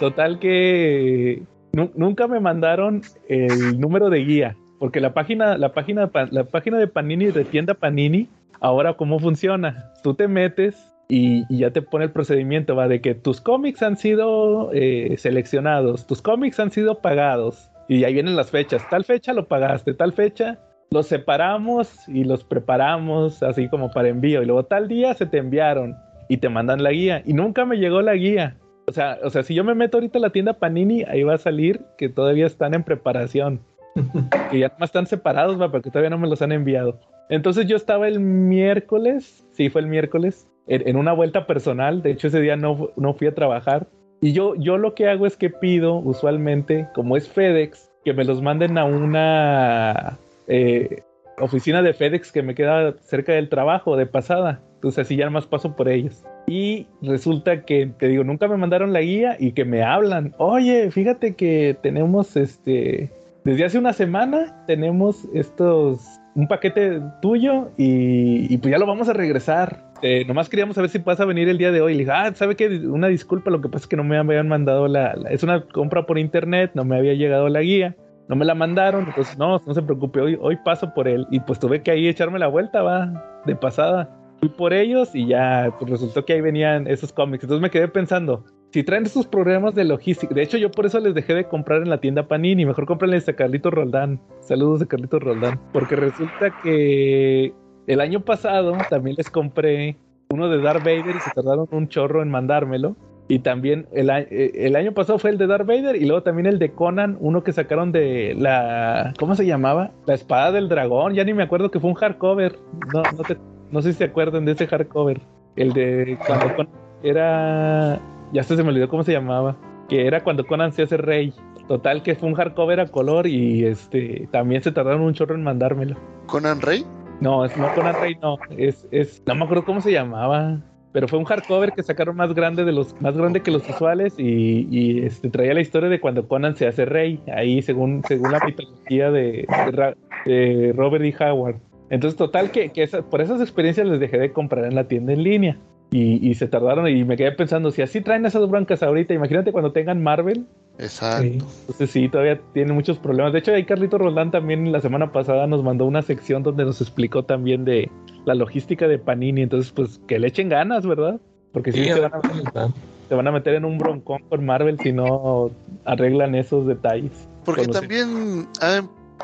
Total que nu- nunca me mandaron el número de guía, porque la página, la página, la página de Panini de tienda Panini, ahora cómo funciona. Tú te metes y, y ya te pone el procedimiento, va de que tus cómics han sido eh, seleccionados, tus cómics han sido pagados y ahí vienen las fechas. Tal fecha lo pagaste, tal fecha los separamos y los preparamos así como para envío y luego tal día se te enviaron y te mandan la guía y nunca me llegó la guía. O sea, o sea, si yo me meto ahorita a la tienda Panini, ahí va a salir que todavía están en preparación. [laughs] que ya no están separados, va, porque todavía no me los han enviado. Entonces yo estaba el miércoles, sí, fue el miércoles, en, una vuelta personal. De hecho, ese día no, no fui a trabajar. Y yo, yo lo que hago es que pido, usualmente, como es FedEx, que me los manden a una eh, oficina de FedEx que me queda cerca del trabajo de pasada. Entonces así ya más paso por ellos. Y resulta que, te digo, nunca me mandaron la guía y que me hablan. Oye, fíjate que tenemos este, desde hace una semana tenemos estos, un paquete tuyo y, pues ya lo vamos a regresar. Eh, nomás queríamos saber si pasa a venir el día de hoy. Le dije, ah, ¿sabe qué? Una disculpa, lo que pasa es que no me habían mandado la, la- es una compra por internet, no me había llegado la guía. No me la mandaron, entonces no, no se preocupe, hoy, hoy paso por él. Y pues tuve que ahí echarme la vuelta, va, de pasada. Fui por ellos y ya, pues resultó que ahí venían esos cómics. Entonces me quedé pensando, si traen esos problemas de logística, de hecho yo por eso les dejé de comprar en la tienda Panini, mejor cómprenles a Carlitos Roldán. Saludos a Carlitos Roldán. Porque resulta que el año pasado también les compré uno de Darth Vader y se tardaron un chorro en mandármelo. Y también el, eh, el año pasado fue el de Darth Vader y luego también el de Conan, uno que sacaron de la... ¿Cómo se llamaba? La espada del dragón, ya ni me acuerdo que fue un hardcover. No, no, no sé si se acuerdan de ese hardcover. El de cuando Conan era... Ya hasta se me olvidó cómo se llamaba. Que era cuando Conan se hace rey. Total que fue un hardcover a color y este también se tardaron un chorro en mandármelo. ¿Conan Rey? No, es no Conan Rey, no. Es, es, no me acuerdo cómo se llamaba. Pero fue un hardcover que sacaron más grande de los, más grande que los usuales y, y, este, traía la historia de cuando Conan se hace rey. Ahí según, según la mitología de, de de Robert E. Howard. Entonces, total que, que esa- por esas experiencias les dejé de comprar en la tienda en línea. Y, y se tardaron y me quedé pensando, si así traen esas broncas ahorita, imagínate cuando tengan Marvel, Exacto. Sí. entonces sí, todavía tiene muchos problemas. De hecho, ahí Carlito Roldán también la semana pasada nos mandó una sección donde nos explicó también de la logística de Panini. Entonces, pues que le echen ganas, ¿verdad? Porque si Sí, se, a ver van a, se van a meter en un broncón con Marvel si no arreglan esos detalles. Porque también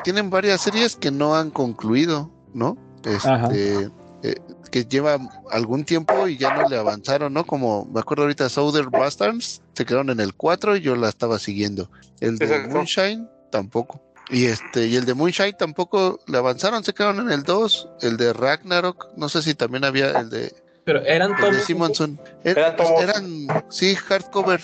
tienen varias series que no han concluido, ¿no? Ajá. Este, eh, que lleva algún tiempo y ya no le avanzaron, ¿no? Como me acuerdo ahorita Southern Bastards, se quedaron en el 4 y yo la estaba siguiendo. El de Exacto. Moonshine tampoco. Y este, y el de Moonshine tampoco le avanzaron, se quedaron en el 2. El de Ragnarok, no sé si también había el de, Pero eran el de. Simonson. Er- Eran sí, hardcover.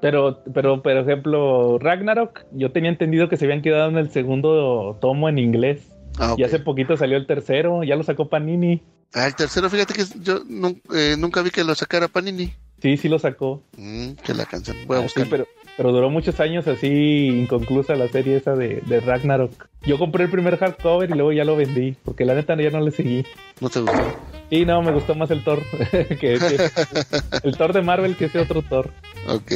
Pero, pero, por ejemplo, Ragnarok, yo tenía entendido que se habían quedado en el segundo tomo en inglés. Ah, Y hace poquito salió el tercero, ya lo sacó Panini. Ah, el tercero, fíjate que yo eh, nunca vi que lo sacara Panini. Sí, sí lo sacó. Mm, que la canción. Voy a Ah, sí, pero, pero duró muchos años así inconclusa la serie esa de, de Ragnarok. Yo compré el primer hardcover y luego ya lo vendí, porque la neta ya no le seguí. No te gustó. Y no, me gustó más el Thor, [laughs] que, que- [laughs] el Thor de Marvel que ese otro Thor. Ok.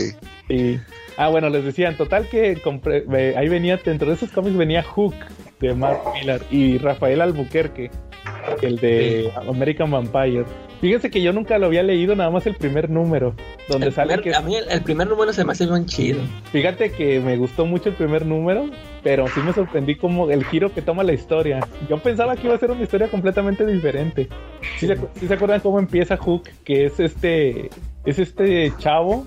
Y, ah, bueno, les decía, en total que compré, ahí venía, dentro de esos cómics venía Hook de Mark Millar y Rafael Albuquerque, el de American Vampire. Fíjense que yo nunca lo había leído, nada más el primer número, donde El sale primer- que... A mí el, el primer número se me hace bien chido. Fíjate que me gustó mucho el primer número, pero sí me sorprendí como el giro que toma la historia. Yo pensaba que iba a ser una historia completamente diferente. ¿Sí se, sí se acuerdan cómo empieza Hook? Que es este, es este chavo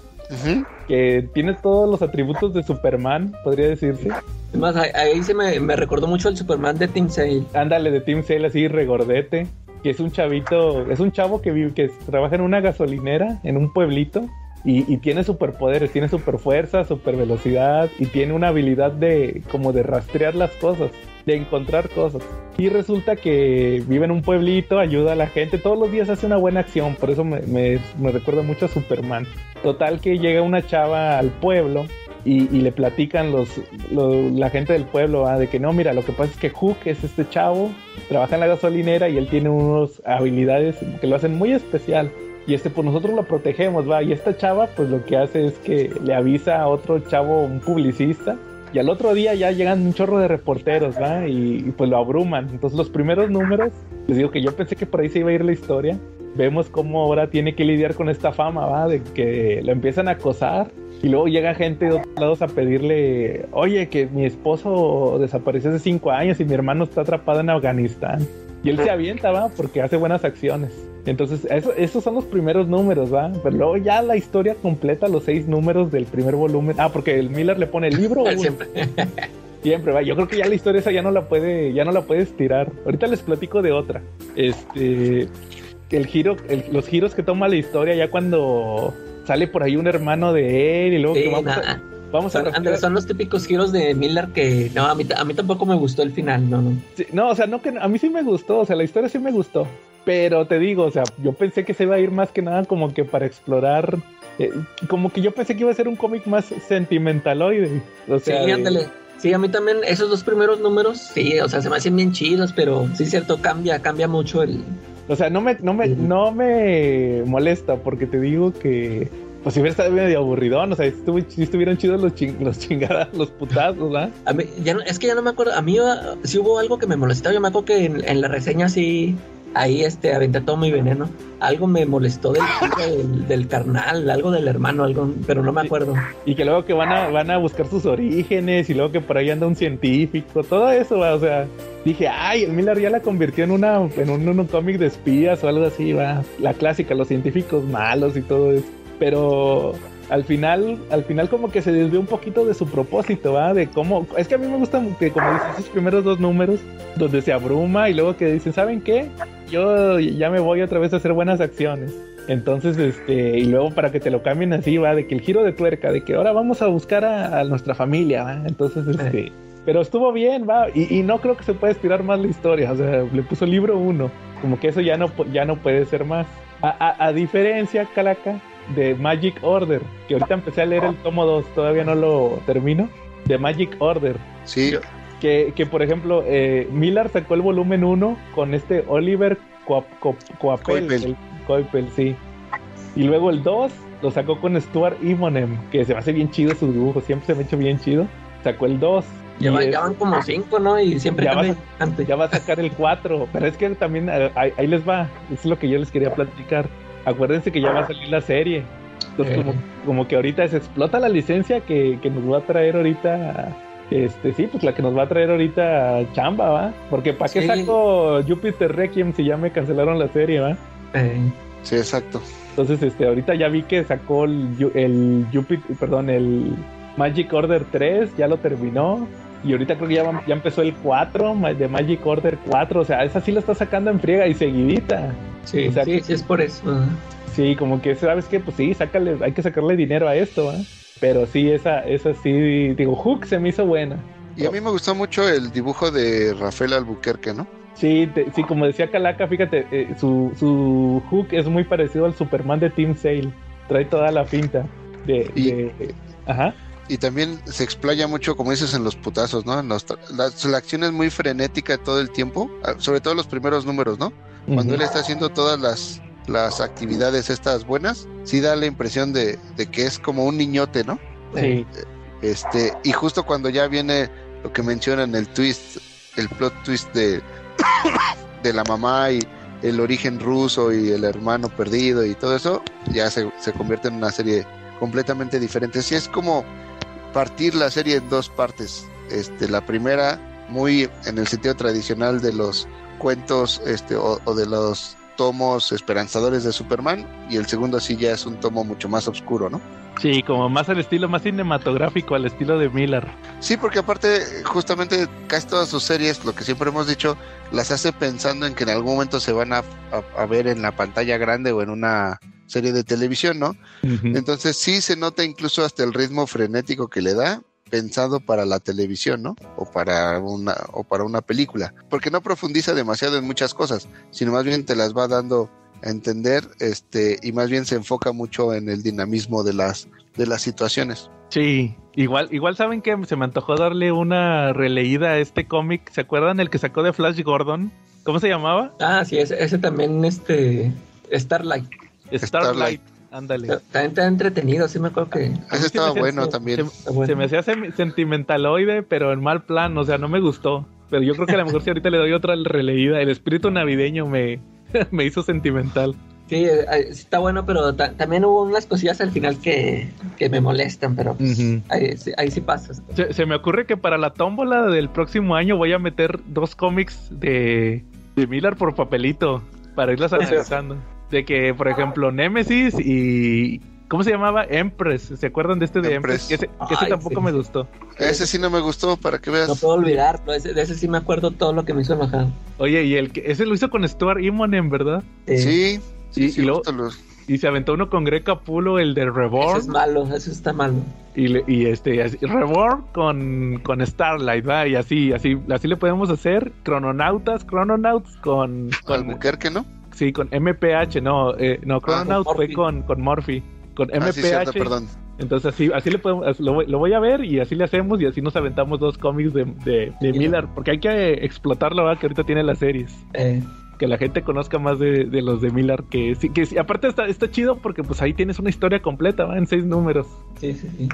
Que tiene todos los atributos de Superman, podría decirse. Además, ahí, ahí se me, me recordó mucho el Superman de Team Sale. Ándale de Team Sale así regordete, que es un chavito, es un chavo que vive, que trabaja en una gasolinera en un pueblito y, y tiene superpoderes, tiene super fuerza, super velocidad y tiene una habilidad de como de rastrear las cosas, de encontrar cosas. Y resulta que vive en un pueblito, ayuda a la gente, todos los días hace una buena acción, por eso me, me- recuerda mucho a Superman. Total que llega una chava al pueblo y, y le platican los, lo- la gente del pueblo ah, de que no, mira, lo que pasa es que Hook es este chavo, trabaja en la gasolinera y él tiene unas habilidades que lo hacen muy especial. Y este, pues nosotros lo protegemos, va. Y esta chava, pues lo que hace es que le avisa a otro chavo, un publicista. Y al otro día ya llegan un chorro de reporteros, ¿va? Y, y, pues lo abruman. Entonces los primeros números, les digo que yo pensé que por ahí se iba a ir la historia. Vemos cómo ahora tiene que lidiar con esta fama, ¿va? De que lo empiezan a acosar. Y luego llega gente de otros lados a pedirle, oye, que mi esposo desapareció hace cinco años y mi hermano está atrapado en Afganistán. Y él se [laughs] avienta, ¿va? Porque hace buenas acciones. Entonces, eso- esos son los primeros números, ¿va? Pero luego ya la historia completa, los seis números del primer volumen. Ah, porque el Miller le pone el libro. [laughs] Siempre. [laughs] Siempre, va. Yo creo que ya la historia esa ya no la puede, ya no la puedes tirar. Ahorita les platico de otra. Este, el giro, el- los giros que toma la historia ya cuando sale por ahí un hermano de él y luego Sí, que vamos a, vamos a Andrés, son los típicos giros de Miller que no, a mí, a mí tampoco me gustó el final, no, no. Sí, no, o sea, no que a mí sí me gustó, o sea, la historia sí me gustó. Pero te digo, o sea, yo pensé que se iba a ir más que nada como que para explorar. eh, como que yo pensé que iba a ser un cómic más sentimentaloide. O sea, sí, ándale. Sí, a mí también esos dos primeros números, sí, o sea, se me hacen bien chidos, pero sí es cierto, cambia, cambia mucho el... O sea, no me, no me, no me molesta porque te digo que pues si hubiera estado medio aburridón, o sea, estuvo, si estuvieron chidos los, ching- los chingadas, los putazos, ¿verdad? A mí, ya no- es que ya no me acuerdo, a mí ah, sí hubo algo que me molestó, yo me acuerdo que en, en la reseña sí, ahí este, aventé todo mi veneno, algo me molestó del, [laughs] del, del carnal, algo del hermano, algo, pero no me acuerdo. Y que luego que van a, van a buscar sus orígenes y luego que por ahí anda un científico, todo eso, va, o sea, dije, ay, el Miller ya la convirtió en una, en un, un cómic de espías o algo así, va, la clásica, los científicos malos y todo eso. Pero al final, al final como que se desvió un poquito de su propósito, va, de cómo, es que a mí me gusta que como dices, esos primeros dos números, donde se abruma y luego que dicen, ¿saben qué? Yo ya me voy otra vez a hacer buenas acciones. Entonces, este, y luego para que te lo cambien así, va, de que el giro de tuerca, de que ahora vamos a buscar a, a nuestra familia, va. Entonces, este, pero estuvo bien, va, y, y no creo que se pueda estirar más la historia, o sea, le puso libro uno, como que eso ya no, ya no puede ser más. A, a- a diferencia, Calaca, de Magic Order, que ahorita empecé a leer el tomo 2, todavía no lo termino, de Magic Order. Sí, Que, que, por ejemplo, eh, Miller sacó el volumen 1 con este Oliver Coap- Coap- Coapel. Coipel. el- Coipel, sí. Y luego el 2 lo sacó con Stuart Immonen, que se me hace bien chido su dibujo, siempre se me ha hecho bien chido. Sacó el 2. Ya, es- ya van como cinco, ¿no? Y siempre Ya antes. ya va a sacar el 4, pero es que también eh, ahí, ahí les va, es lo que yo les quería platicar. Acuérdense que ya va a salir la serie. Entonces, Eh. como, como que ahorita se explota la licencia que, que nos va a traer ahorita. Este, sí, pues la que nos va a traer ahorita Chamba, ¿va? Porque ¿para qué Sí. saco Jupiter Requiem si ya me cancelaron la serie, ¿va? Eh, sí, exacto. Entonces, este, ahorita ya vi que sacó el Jupiter, perdón, el Magic Order 3, ya lo terminó. Y ahorita creo que ya, va- ya empezó el 4, ma- de Magic Order 4. O sea, esa sí la está sacando en friega y seguidita. sí, O sea, sí, sí, es por eso. Sí, como que, ¿sabes qué? Pues sí, sácale, hay que sacarle dinero a esto. Pero sí, esa, esa sí, digo, Hook se me hizo buena. Y a mí me gustó mucho el dibujo de Rafael Albuquerque, ¿no? Sí, te- sí, como decía Calaca, fíjate, eh, su, su Hook es muy parecido al Superman de Team Sale. Trae toda la finta de... Y- de- Ajá. Y también se explaya mucho, como dices, en los putazos, ¿no? En los tra- la, la acción es muy frenética todo el tiempo, ah, sobre todo los primeros números, ¿no? Cuando él está haciendo todas las, las actividades estas buenas, sí da la impresión de, de que es como un niñote, ¿no? Sí, Este, y justo cuando ya viene lo que mencionan, el twist, el plot twist de, [coughs] de la mamá y el origen ruso y el hermano perdido y todo eso, ya se, se convierte en una serie completamente diferente. Sí, es como partir la serie en dos partes. Este, la primera, muy en el sentido tradicional de los cuentos este, o, o de los tomos esperanzadores de Superman y el segundo sí ya es un tomo mucho más oscuro, ¿no? Sí, como más al estilo, más cinematográfico, al estilo de Miller. Sí, porque aparte, justamente casi todas sus series, lo que siempre hemos dicho, las hace pensando en que en algún momento se van a, a- a ver en la pantalla grande o en una serie de televisión, ¿no? Entonces sí se nota incluso hasta el ritmo frenético que le da pensado para la televisión, ¿no? O para una o para una película, porque no profundiza demasiado en muchas cosas, sino más bien te las va dando a entender, este, y más bien se enfoca mucho en el dinamismo de las de las situaciones. Sí, igual, igual saben que se me antojó darle una releída a este cómic. ¿Se acuerdan el que sacó de Flash Gordon? ¿Cómo se llamaba? Ah, sí, ese, ese también, este, Starlight. Starlight. Ándale. También está entretenido, sí me acuerdo que... Ese se estaba hacía- bueno se- también. Se, bueno. se me hacía sentimentaloide, pero en mal plan, o sea, no me gustó. Pero yo creo que a lo mejor si ahorita le doy otra releída, el espíritu navideño me, [laughs] me hizo sentimental. Sí, eh, eh, está bueno, pero ta- también hubo unas cosillas al final que, que me molestan, pero pues, ahí, sí- ahí sí pasa. Se, se me ocurre que para la tómbola del próximo año voy a meter dos cómics de, de Miller por papelito para irlas analizando. De que, por ejemplo, Nemesis y. ¿Cómo se llamaba? Empress. ¿Se acuerdan de este de Empress? Empress. Que ese, que ese Ay, tampoco sí. me gustó. Ese sí no me gustó, para que veas. No puedo olvidarlo, ese- de ese sí me acuerdo todo lo que me hizo enojar. Oye, y el que ese lo hizo con Stuart Immonen, ¿verdad? Eh, Sí, sí, Y- sí, y Y se aventó uno con Greg Capullo, el de Eso Reborn. es malo, eso está malo. Y, le- y este, así- Reborn con, con Starlight, ¿va? Y así, así, así le podemos hacer. Crononautas, Chrononauts con. con Albuquerque, ¿no? Sí, con MPH, no, eh, no, Chrononauts con fue con, con Morphy. Con Ah, sí, cierto, MPH. perdón. Entonces así, así le podemos, así lo, voy, lo voy a ver y así le hacemos y así nos aventamos dos cómics de, de, de Miller. Porque hay que eh, explotarlo, ¿va? Que ahorita tiene las series. Eh, que la gente conozca más de, de los de Miller que sí que sí, aparte está, está chido porque pues ahí tienes una historia completa va en seis números sí, sí, sí.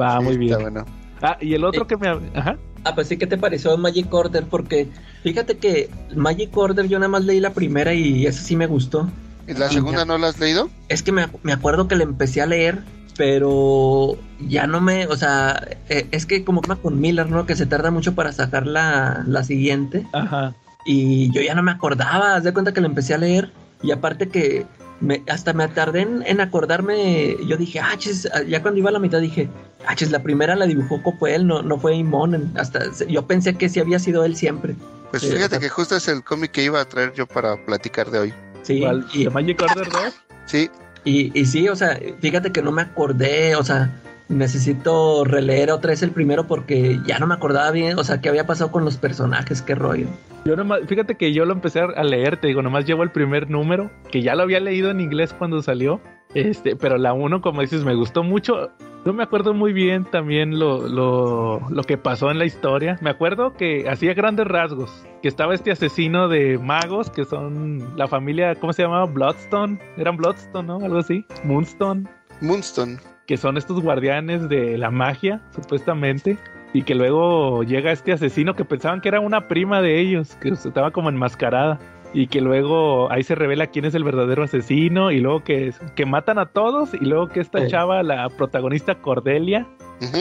va Sí, muy bien Está bueno. ah y el otro Sí. que me ajá Ah, pues sí, ¿qué te pareció Magic Order? Porque fíjate que Magic Order yo nada más leí la primera y esa sí me gustó. ¿Y la segunda no la has leído? Es que me, me acuerdo que la empecé a leer, pero ya no me, o sea, eh, es que como con Miller, ¿no? Que se tarda mucho para sacar la, la siguiente. ajá Y yo ya no me acordaba, haz de cuenta que la empecé a leer. Y aparte que me, hasta me tardé en, en acordarme, yo dije, ah, chis", ya cuando iba a la mitad dije, ah, chis, la primera la dibujó Coppel, no, no fue Imon. Hasta yo pensé que sí había sido él siempre. Pues fíjate que justo es el cómic que iba a traer yo para platicar de hoy. Sí, ¿Cuál? y, ¿De Magic Order 2 Sí, y, y sí, o sea, fíjate que no me acordé, o sea, necesito releer otra vez el primero porque ya no me acordaba bien, o sea, qué había pasado con los personajes, qué rollo. yo nomás fíjate que yo lo empecé a leer te digo nomás llevo el primer número que ya lo había leído en inglés cuando salió este pero la uno como dices me gustó mucho no me acuerdo muy bien también lo, lo, lo que pasó en la historia. Me acuerdo que hacía grandes rasgos. Que estaba este asesino de magos que son la familia, ¿cómo se llamaba? Bloodstone. Eran Bloodstone, ¿no? Algo así. Moonstone. Moonstone. Que son estos guardianes de la magia, supuestamente. Y que luego llega este asesino que pensaban que era una prima de ellos, que estaba como enmascarada. Y que luego ahí se revela quién es el verdadero asesino. Y luego que, que matan a todos. Y luego que esta Sí. chava, la protagonista Cordelia,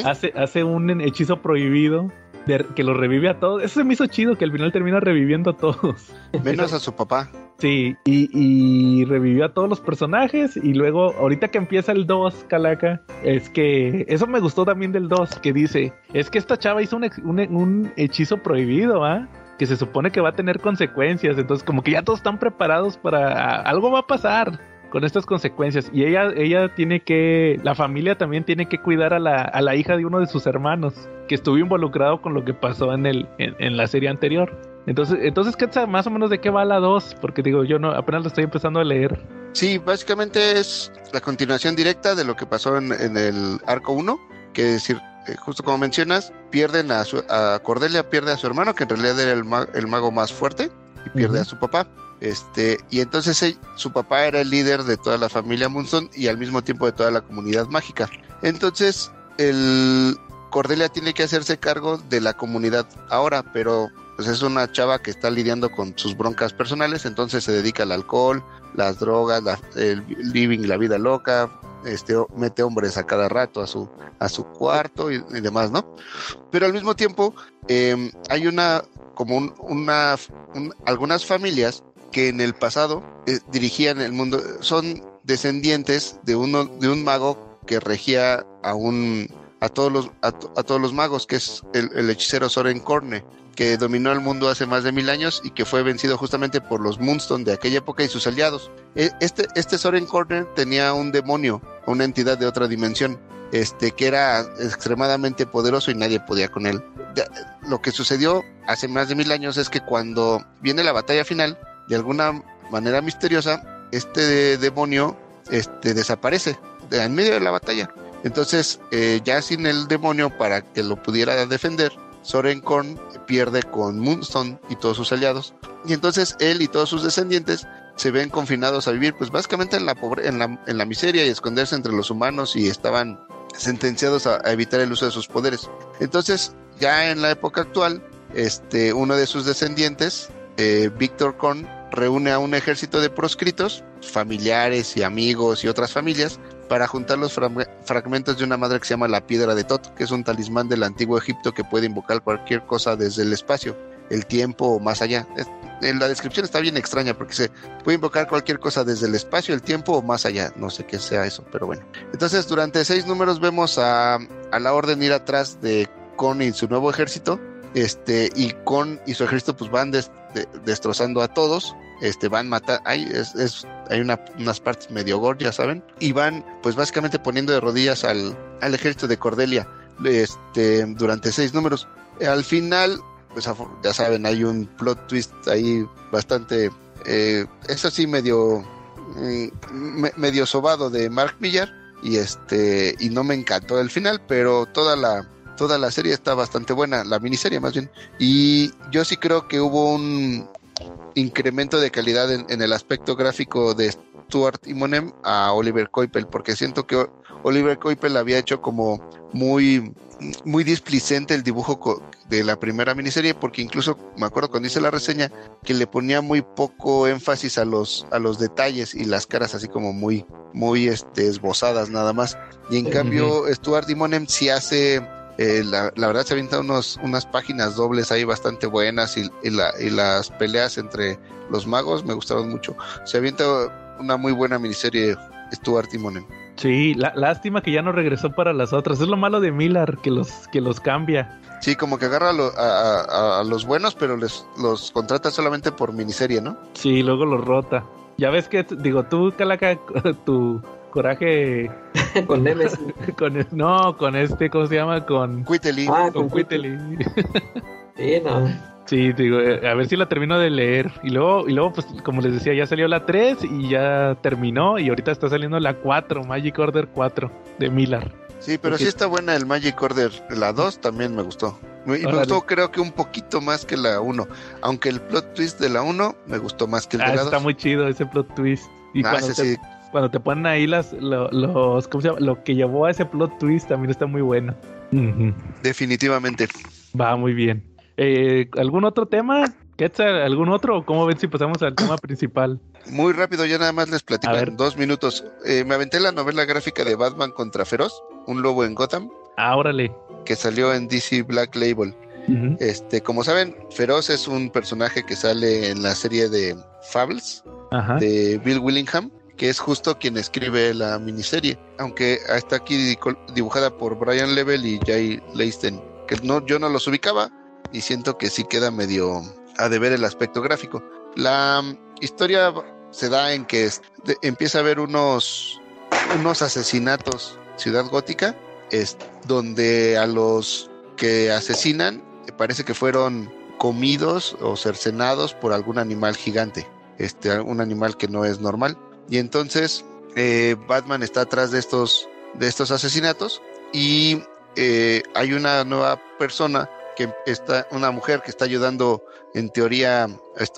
hace, hace un hechizo prohibido de- que los revive a todos. Eso se me hizo chido, que al final termina reviviendo a todos. [laughs] Menos a su papá. Sí, y, y revivió a todos los personajes. Y luego, ahorita que empieza el 2, Calaca, es que eso me gustó también del 2, que dice: Es que esta chava hizo un, ex- un- un hechizo prohibido, ¿ah? Que se supone que va a tener consecuencias. Entonces, como que ya todos están preparados para. Algo va a pasar con estas consecuencias. Y ella, ella tiene que. La familia también tiene que cuidar a la, a la hija de uno de sus hermanos, que estuvo involucrado con lo que pasó en, el, en, en la serie anterior. Entonces, entonces, ¿qué más o menos de qué va la 2? Porque digo, yo no, apenas lo estoy empezando a leer. Sí, básicamente es la continuación directa de lo que pasó en, en el arco 1, que es decir, eh, justo como mencionas, pierden a, su, a Cordelia, pierde a su hermano, que en realidad era el, ma- el mago más fuerte, y pierde a su papá. Este, y entonces su papá era el líder de toda la familia Munson y al mismo tiempo de toda la comunidad mágica. Entonces, el Cordelia tiene que hacerse cargo de la comunidad ahora, pero pues es una chava que está lidiando con sus broncas personales, entonces se dedica al alcohol, las drogas, la- el living, la vida loca, este, mete hombres a cada rato a su, a su cuarto y, demás, ¿no? Pero al mismo tiempo eh, hay una, como un- una, un- algunas familias que en el pasado eh, dirigían el mundo. Son descendientes de uno de un mago que regía a un a todos los a, a todos los magos, que es el, hechicero Soren Korne, que dominó el mundo hace más de mil años y que fue vencido justamente por los Moonstone de aquella época y sus aliados. E- Este, este Soren Korne tenía un demonio, una entidad de otra dimensión, este, que era extremadamente poderoso y nadie podía con él. Lo que sucedió hace más de mil años es que cuando viene la batalla final, de alguna manera misteriosa, este demonio este, desaparece de- en medio de la batalla. Entonces, eh, ya sin el demonio para que lo pudiera defender, Soren Korn pierde con Moonstone y todos sus aliados. Y entonces él y todos sus descendientes se ven confinados a vivir, pues básicamente en la, pobre, en la, en la miseria y esconderse entre los humanos y estaban sentenciados a, evitar el uso de sus poderes. Entonces, ya en la época actual, este, uno de sus descendientes, eh, Víctor Korn, reúne a un ejército de proscritos, familiares y amigos y otras familias, para juntar los frag- fragmentos de una madre que se llama la piedra de Tot, que es un talismán del antiguo Egipto que puede invocar cualquier cosa desde el espacio, el tiempo o más allá. En la descripción está bien extraña porque se puede invocar cualquier cosa desde el espacio, el tiempo o más allá. No sé qué sea eso, pero bueno. Entonces, durante seis números vemos a, a la orden ir atrás de Con y su nuevo ejército. Este, y Con y su ejército pues van des- de- destrozando a todos. Este, van matar, hay, es, es- una- unas partes medio gore, ya saben, y van pues básicamente poniendo de rodillas al, al ejército de Cordelia este, durante seis números. Al final, pues ya saben, hay un plot twist ahí bastante, eh, eso sí, medio, mm, me- medio sobado de Mark Millar, y este, y no me encantó el final, pero toda la, toda la serie está bastante buena, la miniserie más bien, y yo sí creo que hubo un incremento de calidad en, en el aspecto gráfico de Stuart y Monem a Oliver Coipel, porque siento que Oliver Coipel había hecho como muy muy displicente el dibujo de la primera miniserie porque incluso me acuerdo cuando hice la reseña que le ponía muy poco énfasis a los a los detalles y las caras así como muy muy este esbozadas nada más. Y en cambio Stuart y Monem sí hace eh, la, la verdad se avienta unos, unas páginas dobles ahí bastante buenas y, y la- y las peleas entre los magos me gustaron mucho. Se avienta una muy buena miniserie Stuart y Monem. Sí, la- lástima que ya no regresó para las otras. Es lo malo de Miller, que los, que los cambia. Sí, como que agarra lo- a- a- a los buenos, pero les, los contrata solamente por miniserie, ¿no? Sí, luego los rota. Ya ves que, digo, tú, Calaca, [laughs] tu coraje [laughs] con Nemesis. [laughs] con, no, con este, ¿cómo se llama? Con, Quitely. Ah, con con Whiteley. [laughs] Sí, no. Sí, digo, eh, a ver si la termino de leer. Y luego, y luego, pues, como les decía, ya salió la 3 y ya terminó. Y ahorita está saliendo la 4, Magic Order 4 de Miller. Sí, pero Porque- sí está buena el Magic Order. La 2 también me gustó. Y me Órale. gustó creo que un poquito más que la 1. Aunque el plot twist de la 1 me gustó más que el Ah, de la 2. está muy chido ese plot twist. Y Ah, cuando, ese te, sí. Cuando te ponen ahí las, lo- los, ¿cómo se llama? Lo que llevó a ese plot twist también está muy bueno. Definitivamente. Va muy bien. Eh, ¿Algún otro tema? Quetzal, ¿algún otro? ¿O ¿Cómo ven si pasamos al tema principal? Muy rápido, ya nada más les platico A ver. en dos minutos. Eh, me aventé la novela gráfica de Batman contra Feroz, un lobo en Gotham, Ah, órale. que salió en DC Black Label. Este, como saben, Feroz es un personaje que sale en la serie de Fables Ajá. de Bill Willingham, que es justo quien escribe la miniserie, aunque está aquí dibujada por Brian Level y Jay Leisten, que no, yo no los ubicaba y siento que sí queda medio a deber el aspecto gráfico. La mm, historia se da en que empieza a haber unos, unos asesinatos Ciudad Gótica, es donde a los que asesinan eh, parece que fueron comidos o cercenados por algún animal gigante, este, un animal que no es normal. Y entonces eh, Batman está atrás de estos, de estos asesinatos y eh, hay una nueva persona que está, una mujer que está ayudando, en teoría,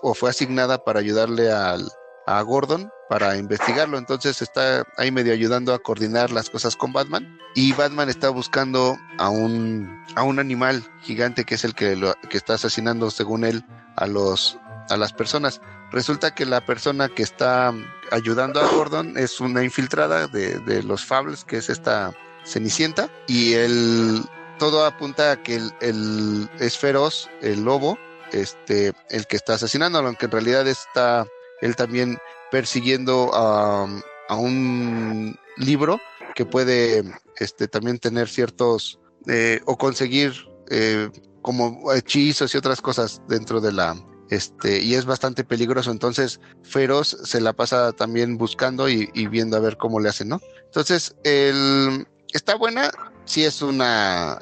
o fue asignada para ayudarle al, a Gordon para investigarlo. Entonces está ahí medio ayudando a coordinar las cosas con Batman. Y Batman está buscando a un, a un animal gigante que es el que, lo, que está asesinando, según él, a, los, a las personas. Resulta que la persona que está ayudando a Gordon es una infiltrada de, de los Fables, que es esta Cenicienta. Y el, todo apunta a que el, el- es feroz, el lobo, este, el que está asesinando, aunque en realidad está él también persiguiendo a, a un libro que puede este, también tener ciertos eh, o conseguir eh, como hechizos y otras cosas dentro de la este y es bastante peligroso. Entonces Feroz se la pasa también buscando y, viendo a ver cómo le hacen no entonces el está buena si es una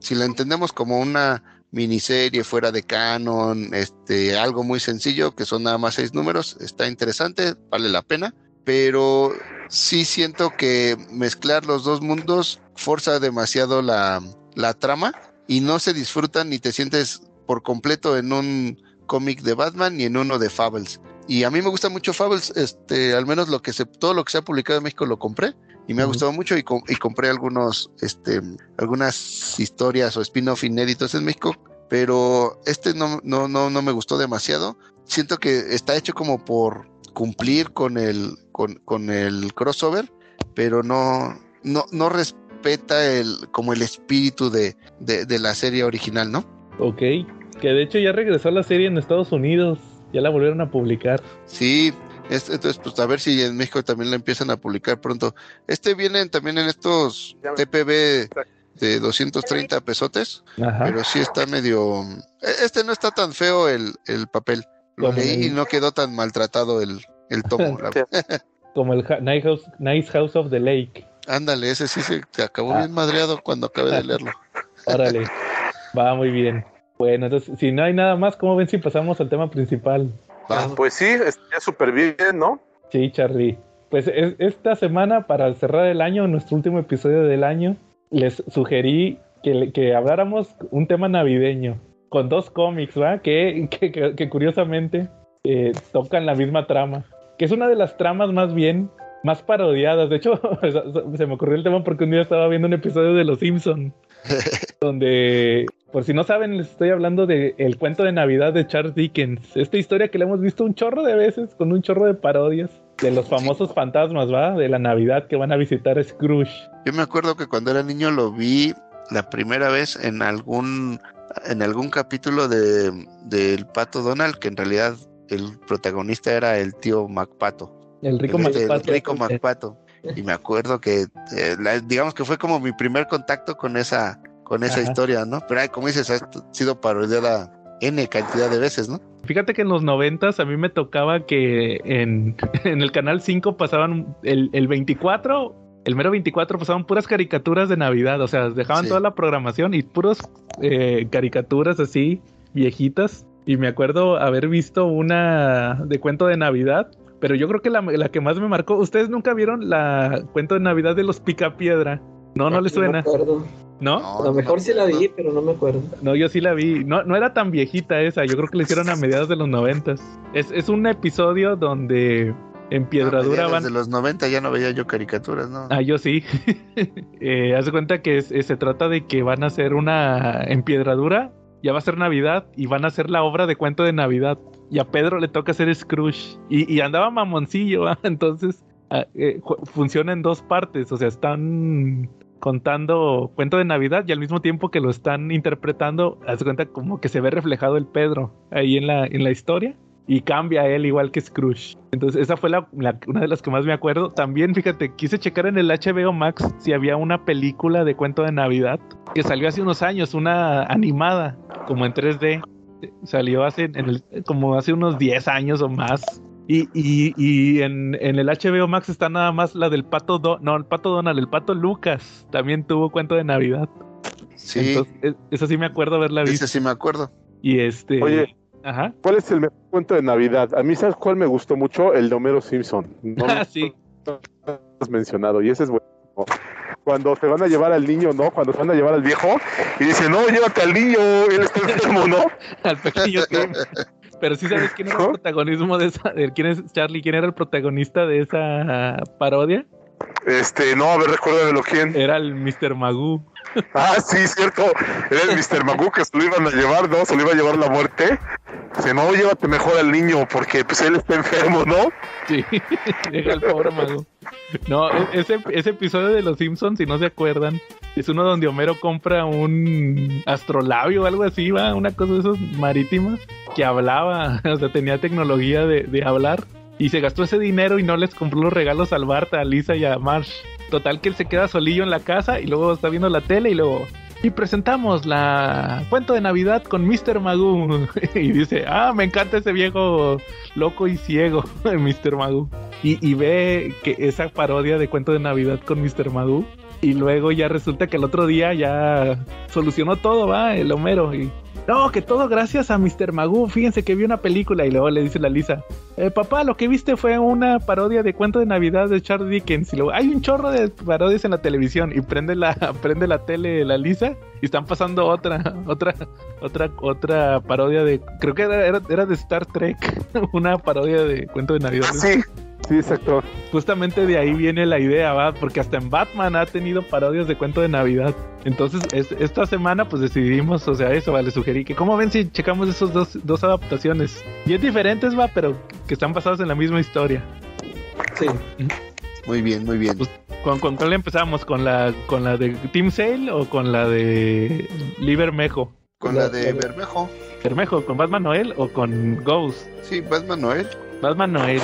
si la entendemos como una miniserie fuera de canon este algo muy sencillo que son nada más seis números está interesante vale la pena pero sí siento que mezclar los dos mundos forza demasiado la, la trama y no se disfrutan ni te sientes por completo en un cómic de Batman ni en uno de Fables. Y a mí me gusta mucho Fables, este, al menos lo que se, todo lo que se ha publicado en México lo compré y me ha gustado mucho y, com- y compré algunos, este, algunas historias o spin-off inéditos en México, pero este no, no, no, no me gustó demasiado. Siento que está hecho como por cumplir con el, con, con el crossover, pero no, no, no respeta el, como el espíritu de, de, de la serie original, ¿no? Ok. Que de hecho ya regresó la serie en Estados Unidos. Ya la volvieron a publicar. Sí, es- entonces pues a ver si en México también la empiezan a publicar pronto. Este viene también en estos TPB de 230 pesotes, Ajá. pero sí está medio... e- Este no está tan feo el, el papel. Lo Como leí y no quedó tan maltratado el, el tomo. la- [laughs] [laughs] Como el Nice House, Nice House of the Lake. Ándale, ese sí se, se acabó Ah. bien madreado cuando acabé de [laughs] leerlo. Órale. Va muy bien. Bueno, entonces, si no hay nada más, ¿cómo ven si pasamos al tema principal? Va. Pues sí, estaría súper bien, ¿no? Sí, Charlie. Pues es- esta semana, para cerrar el año, nuestro último episodio del año, les sugerí que, que habláramos un tema navideño con dos cómics, ¿va? Que, que, que- que curiosamente eh, tocan la misma trama. Que es una de las tramas más bien, más parodiadas. De hecho, [laughs] se me ocurrió el tema porque un día estaba viendo un episodio de Los Simpson [laughs] donde, por si no saben, les estoy hablando de El cuento de Navidad de Charles Dickens. Esta historia que le hemos visto un chorro de veces con un chorro de parodias de los famosos fantasmas, ¿va? De la Navidad que van a visitar a Scrooge. Yo me acuerdo que cuando era niño lo vi la primera vez en algún en algún capítulo de del Pato Donald, que en realidad el protagonista era el tío MacPato. El rico el, el Macpato. rico MacPato. Y me acuerdo que eh, la- digamos que fue como mi primer contacto con esa con esa Ajá. historia, ¿no? Pero ay, como dices, ha sido parodiada N cantidad de veces, ¿no? Fíjate que en los noventas a mí me tocaba que en, [laughs] en el canal 5 pasaban el, el 24, el mero 24 pasaban puras caricaturas de Navidad, o sea, dejaban Sí. toda la programación y puros eh, caricaturas así viejitas. Y me acuerdo haber visto una de cuento de Navidad, pero yo creo que la, la que más me marcó, ustedes nunca vieron la cuento de Navidad de los Picapiedra. No, no les No me suena, acuerdo. ¿no? No, A lo mejor no, sí la no. vi, pero no me acuerdo. No, yo sí la vi. No, no era tan viejita esa. Yo creo que la hicieron a mediados de los noventas. Es, es un episodio donde en Ah, Piedradura mediados van. de los 90 ya no veía yo caricaturas, ¿no? Ah, yo sí. [laughs] eh, haz de cuenta que es- es- se trata de que van a hacer una en Piedradura. Ya va a ser Navidad y van a hacer la obra de cuento de Navidad. Y a Pedro le toca hacer Scrooge. Y, y andaba mamoncillo, [laughs] entonces ah, eh, ju- funciona en dos partes. O sea, están contando cuento de Navidad y al mismo tiempo que lo están interpretando, haz cuenta como que se ve reflejado el Pedro ahí en la, en la historia y cambia él igual que Scrooge. Entonces esa fue la, la- una de las que más me acuerdo. También fíjate, quise checar en el HBO Max si había una película de cuento de Navidad que salió hace unos años, una animada, como en 3D. Salió hace, en el- como hace unos 10 años o más. Y, y, y en, en el HBO Max está nada más la del pato Do- no, el pato Donald, el pato Lucas también tuvo cuento de Navidad. Sí, Entonces, eso sí me acuerdo haberla visto. ese sí me acuerdo. Y este. Oye. Ajá. ¿Cuál es el mejor cuento de Navidad? A mí, ¿sabes cuál me gustó mucho? El de Homero Simpson. No [laughs] Ah, lo sí. has mencionado, y ese es bueno. Cuando se van a llevar al niño, ¿no? Cuando se van a llevar al viejo, y dice, no, llévate al niño, él está enfermo, ¿no? [laughs] Al pequeño Tim. Pero sí sabes quién era el protagonismo de esa. de ¿Quién es Charlie? ¿Quién era el protagonista de esa parodia? Este, no, a ver, recuérdamelo quién. Era el Mr. Magoo. [laughs] Ah, sí, cierto. Era el Mr. Magoo que se lo iban a llevar, ¿no? Se lo iba a llevar la muerte. Dice, no, llévate mejor al niño porque pues él está enfermo, ¿no? Sí, [laughs] deja al pobre mago. No, e- ese, ese episodio de Los Simpsons, si no se acuerdan, es uno donde Homero compra un astrolabio o algo así, va, una cosa de esos marítimas que hablaba, [laughs] o sea, tenía tecnología de, de hablar y se gastó ese dinero y no les compró los regalos al Bart, a Lisa y a Marsh. Total que él se queda solillo en la casa y luego está viendo la tele y luego y presentamos la cuento de Navidad con Mr. Magoo. [laughs] y dice, ah, me encanta ese viejo loco y ciego, [laughs] Mr. Magoo. Y, y ve que esa parodia de cuento de Navidad con Mr. Magoo. Y luego ya resulta que el otro día ya solucionó todo, va, el Homero. Y no, que todo gracias a Mr. Magoo. Fíjense que vi una película y luego le dice la Lisa, eh, papá, lo que viste fue una parodia de cuento de Navidad de Charles Dickens. Y luego hay un chorro de parodias en la televisión y prende la, [laughs] prende la tele la Lisa y están pasando otra, [laughs] otra, otra, otra parodia de, creo que era, era, de Star Trek, [laughs] una parodia de cuento de Navidad. Sí, sí, exacto. Justamente de ahí viene la idea, ¿va? Porque hasta en Batman ha tenido parodias de cuento de Navidad. Entonces, es- esta semana, pues decidimos, o sea, eso, ¿va? Le sugerí que, ¿cómo ven si checamos esos dos, dos adaptaciones? Bien diferentes, va, pero que están basadas en la misma historia. Sí. Muy bien, muy bien. Pues, ¿Con, con cuál empezamos? ¿Con la, ¿Con la de Team Sale o con la de Libermejo? Con la de Bermejo. Bermejo, ¿con Batman Noel o con Ghost? Sí, Batman Noel. Batman Noel,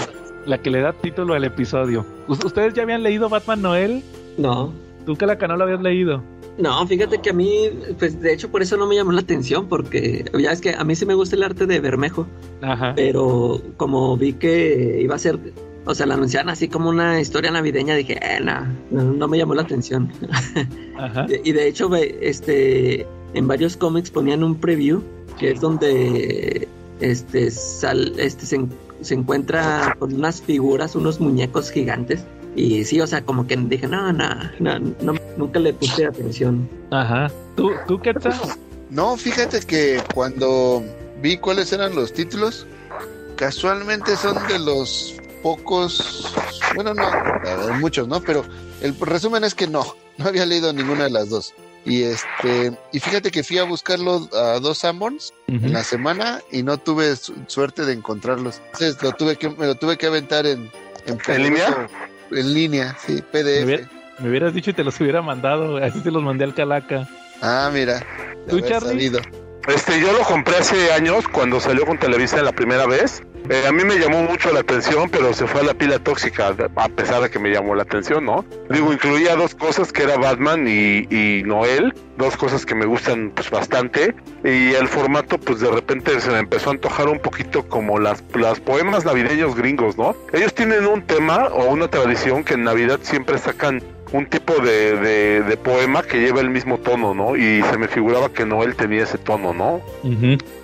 la que le da título al episodio. ¿Us- ¿Ustedes ya habían leído Batman Noel? No. ¿Tú, Calaca, no lo habías leído? No, fíjate que a mí, pues de hecho por eso no me llamó la atención, porque ya es que a mí sí me gusta el arte de Bermejo, Ajá. pero como vi que iba a ser, o sea, la anunciaban así como una historia navideña, dije, eh, no, no, no me llamó la atención. [laughs] Ajá. Y de hecho, este, en varios cómics ponían un preview, que es donde este, sal, este se, se encuentra con unas figuras, unos muñecos gigantes. Y sí, o sea, como que dije, no, no, no, no, nunca le puse atención. Ajá. ¿Tú, tú Quetzal? No, fíjate que cuando vi cuáles eran los títulos, casualmente son de los pocos, bueno, no, hay muchos, ¿no? Pero el resumen es que no, no había leído ninguna de las dos. Y este, y fíjate que fui a buscarlo a dos Sanborns en la semana y no tuve su- suerte de encontrarlos. Entonces lo tuve que, me lo tuve que aventar en, ¿En línea? En línea, sí, Me, PDF. hubiera- me hubieras dicho y te los hubiera mandado. Así se los mandé al Calaca. Ah, mira. ¿Tú, Charlie? sabido. Este, yo lo compré hace años cuando salió con Televisa la primera vez. Eh, a mí me llamó mucho la atención, pero se fue a la pila tóxica, a pesar de que me llamó la atención, ¿no? Digo, incluía dos cosas que era Batman y, y Noel, dos cosas que me gustan pues bastante. Y el formato, pues de repente se me empezó a antojar un poquito como las, las poemas navideños gringos, ¿no? Ellos tienen un tema o una tradición que en Navidad siempre sacan un tipo de, de, de poema que lleva el mismo tono, ¿no? Y se me figuraba que Noel tenía ese tono, ¿no?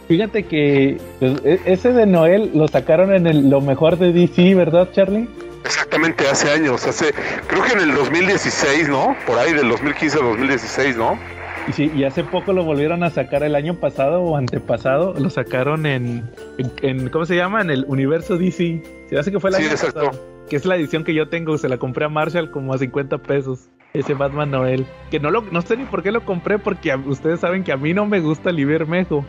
Fíjate que pues, e- ese de Noel lo sacaron en el, lo mejor de DC, ¿verdad, Charlie? Exactamente, hace años, hace, creo que en el 2016, ¿no? Por ahí del 2015 al 2016, ¿no? Y sí, y hace poco lo volvieron a sacar el año pasado o antepasado, lo sacaron en, en, en- ¿cómo se llama? En el universo DC. Se hace que fue el Sí, año exacto. pasado. Que es la edición que yo tengo, se la compré a Marshall como a 50 pesos. Ese Batman Noel. Que no lo, no sé ni por qué lo compré, porque a- ustedes saben que a mí no me gusta Libermejo.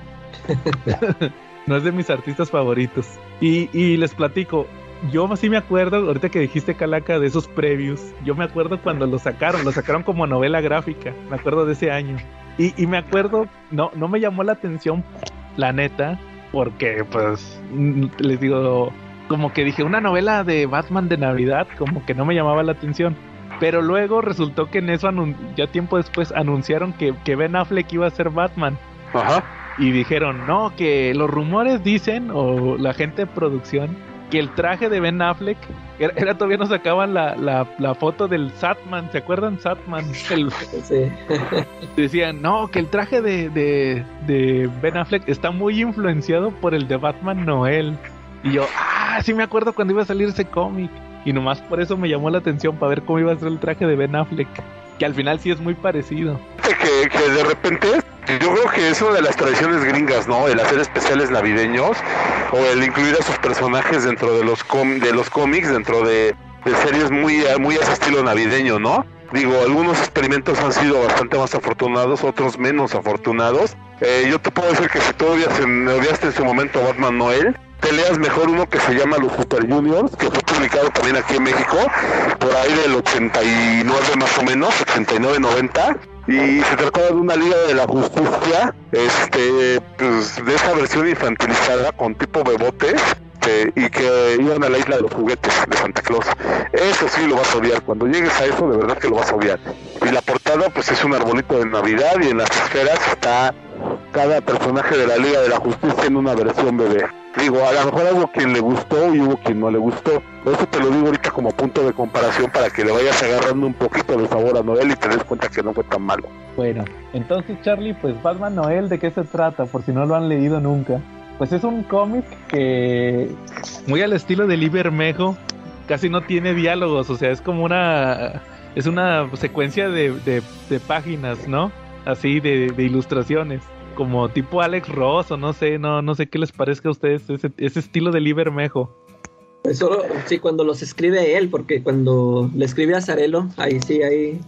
[laughs] no es de mis artistas favoritos. Y, y les platico, yo sí me acuerdo, ahorita que dijiste Calaca, de esos previews. Yo me acuerdo cuando lo sacaron, lo sacaron como novela gráfica. Me acuerdo de ese año. Y, y me acuerdo, no, no me llamó la atención, la neta, porque pues les digo, como que dije, una novela de Batman de Navidad, como que no me llamaba la atención. Pero luego resultó que en eso, ya tiempo después, anunciaron que, que Ben Affleck iba a ser Batman. Ajá. Y dijeron, no, que los rumores dicen, o la gente de producción, que el traje de Ben Affleck, era, era- todavía no sacaban la, la, la foto del Satman, ¿se acuerdan? Satman, el, Sí. decían, no, que el traje de, de, de Ben Affleck está muy influenciado por el de Batman Noel. Y yo, [laughs] sí me acuerdo cuando iba a salir ese cómic. Y nomás por eso me llamó la atención para ver cómo iba a ser el traje de Ben Affleck. Que al final sí es muy parecido. Que, que de repente, yo creo que es una de las tradiciones gringas, ¿no? El hacer especiales navideños o el incluir a sus personajes dentro de los com- de los cómics, dentro de, de series muy, muy a ese estilo navideño, ¿no? Digo, algunos experimentos han sido bastante más afortunados, otros menos afortunados. Eh, yo te puedo decir que si odias en, odiaste en su momento a Batman Noel, te leas mejor uno que se llama Los Super Juniors, que fue publicado también aquí en México, por ahí del 89 más o menos, 89-90. Y se trataba de una Liga de la Justicia, este, pues, de esa versión infantilizada con tipo bebotes, y que iban a la isla de los juguetes de Santa Claus. Eso sí lo vas a odiar. Cuando llegues a eso, de verdad que lo vas a odiar. Y la portada, pues es un arbolito de Navidad y en las esferas está cada personaje de la Liga de la Justicia en una versión bebé. Digo, a lo mejor algo quien le gustó y hubo quien no le gustó. Eso te lo digo ahorita como punto de comparación para que le vayas agarrando un poquito de sabor a Noel y te des cuenta que no fue tan malo. Bueno, entonces Charlie, pues Batman Noel, ¿de qué se trata? Por si no lo han leído nunca. Pues es un cómic que, muy al estilo de Bermejo, casi no tiene diálogos, o sea, es como una, es una secuencia de, de, páginas, ¿no? Así, de, de, ilustraciones, como tipo Alex Ross, o no sé, no, no sé qué les parezca a ustedes ese, ese estilo de Bermejo. Pues solo, sí, cuando los escribe él, porque cuando le escribe a Zarelo, ahí sí, hay...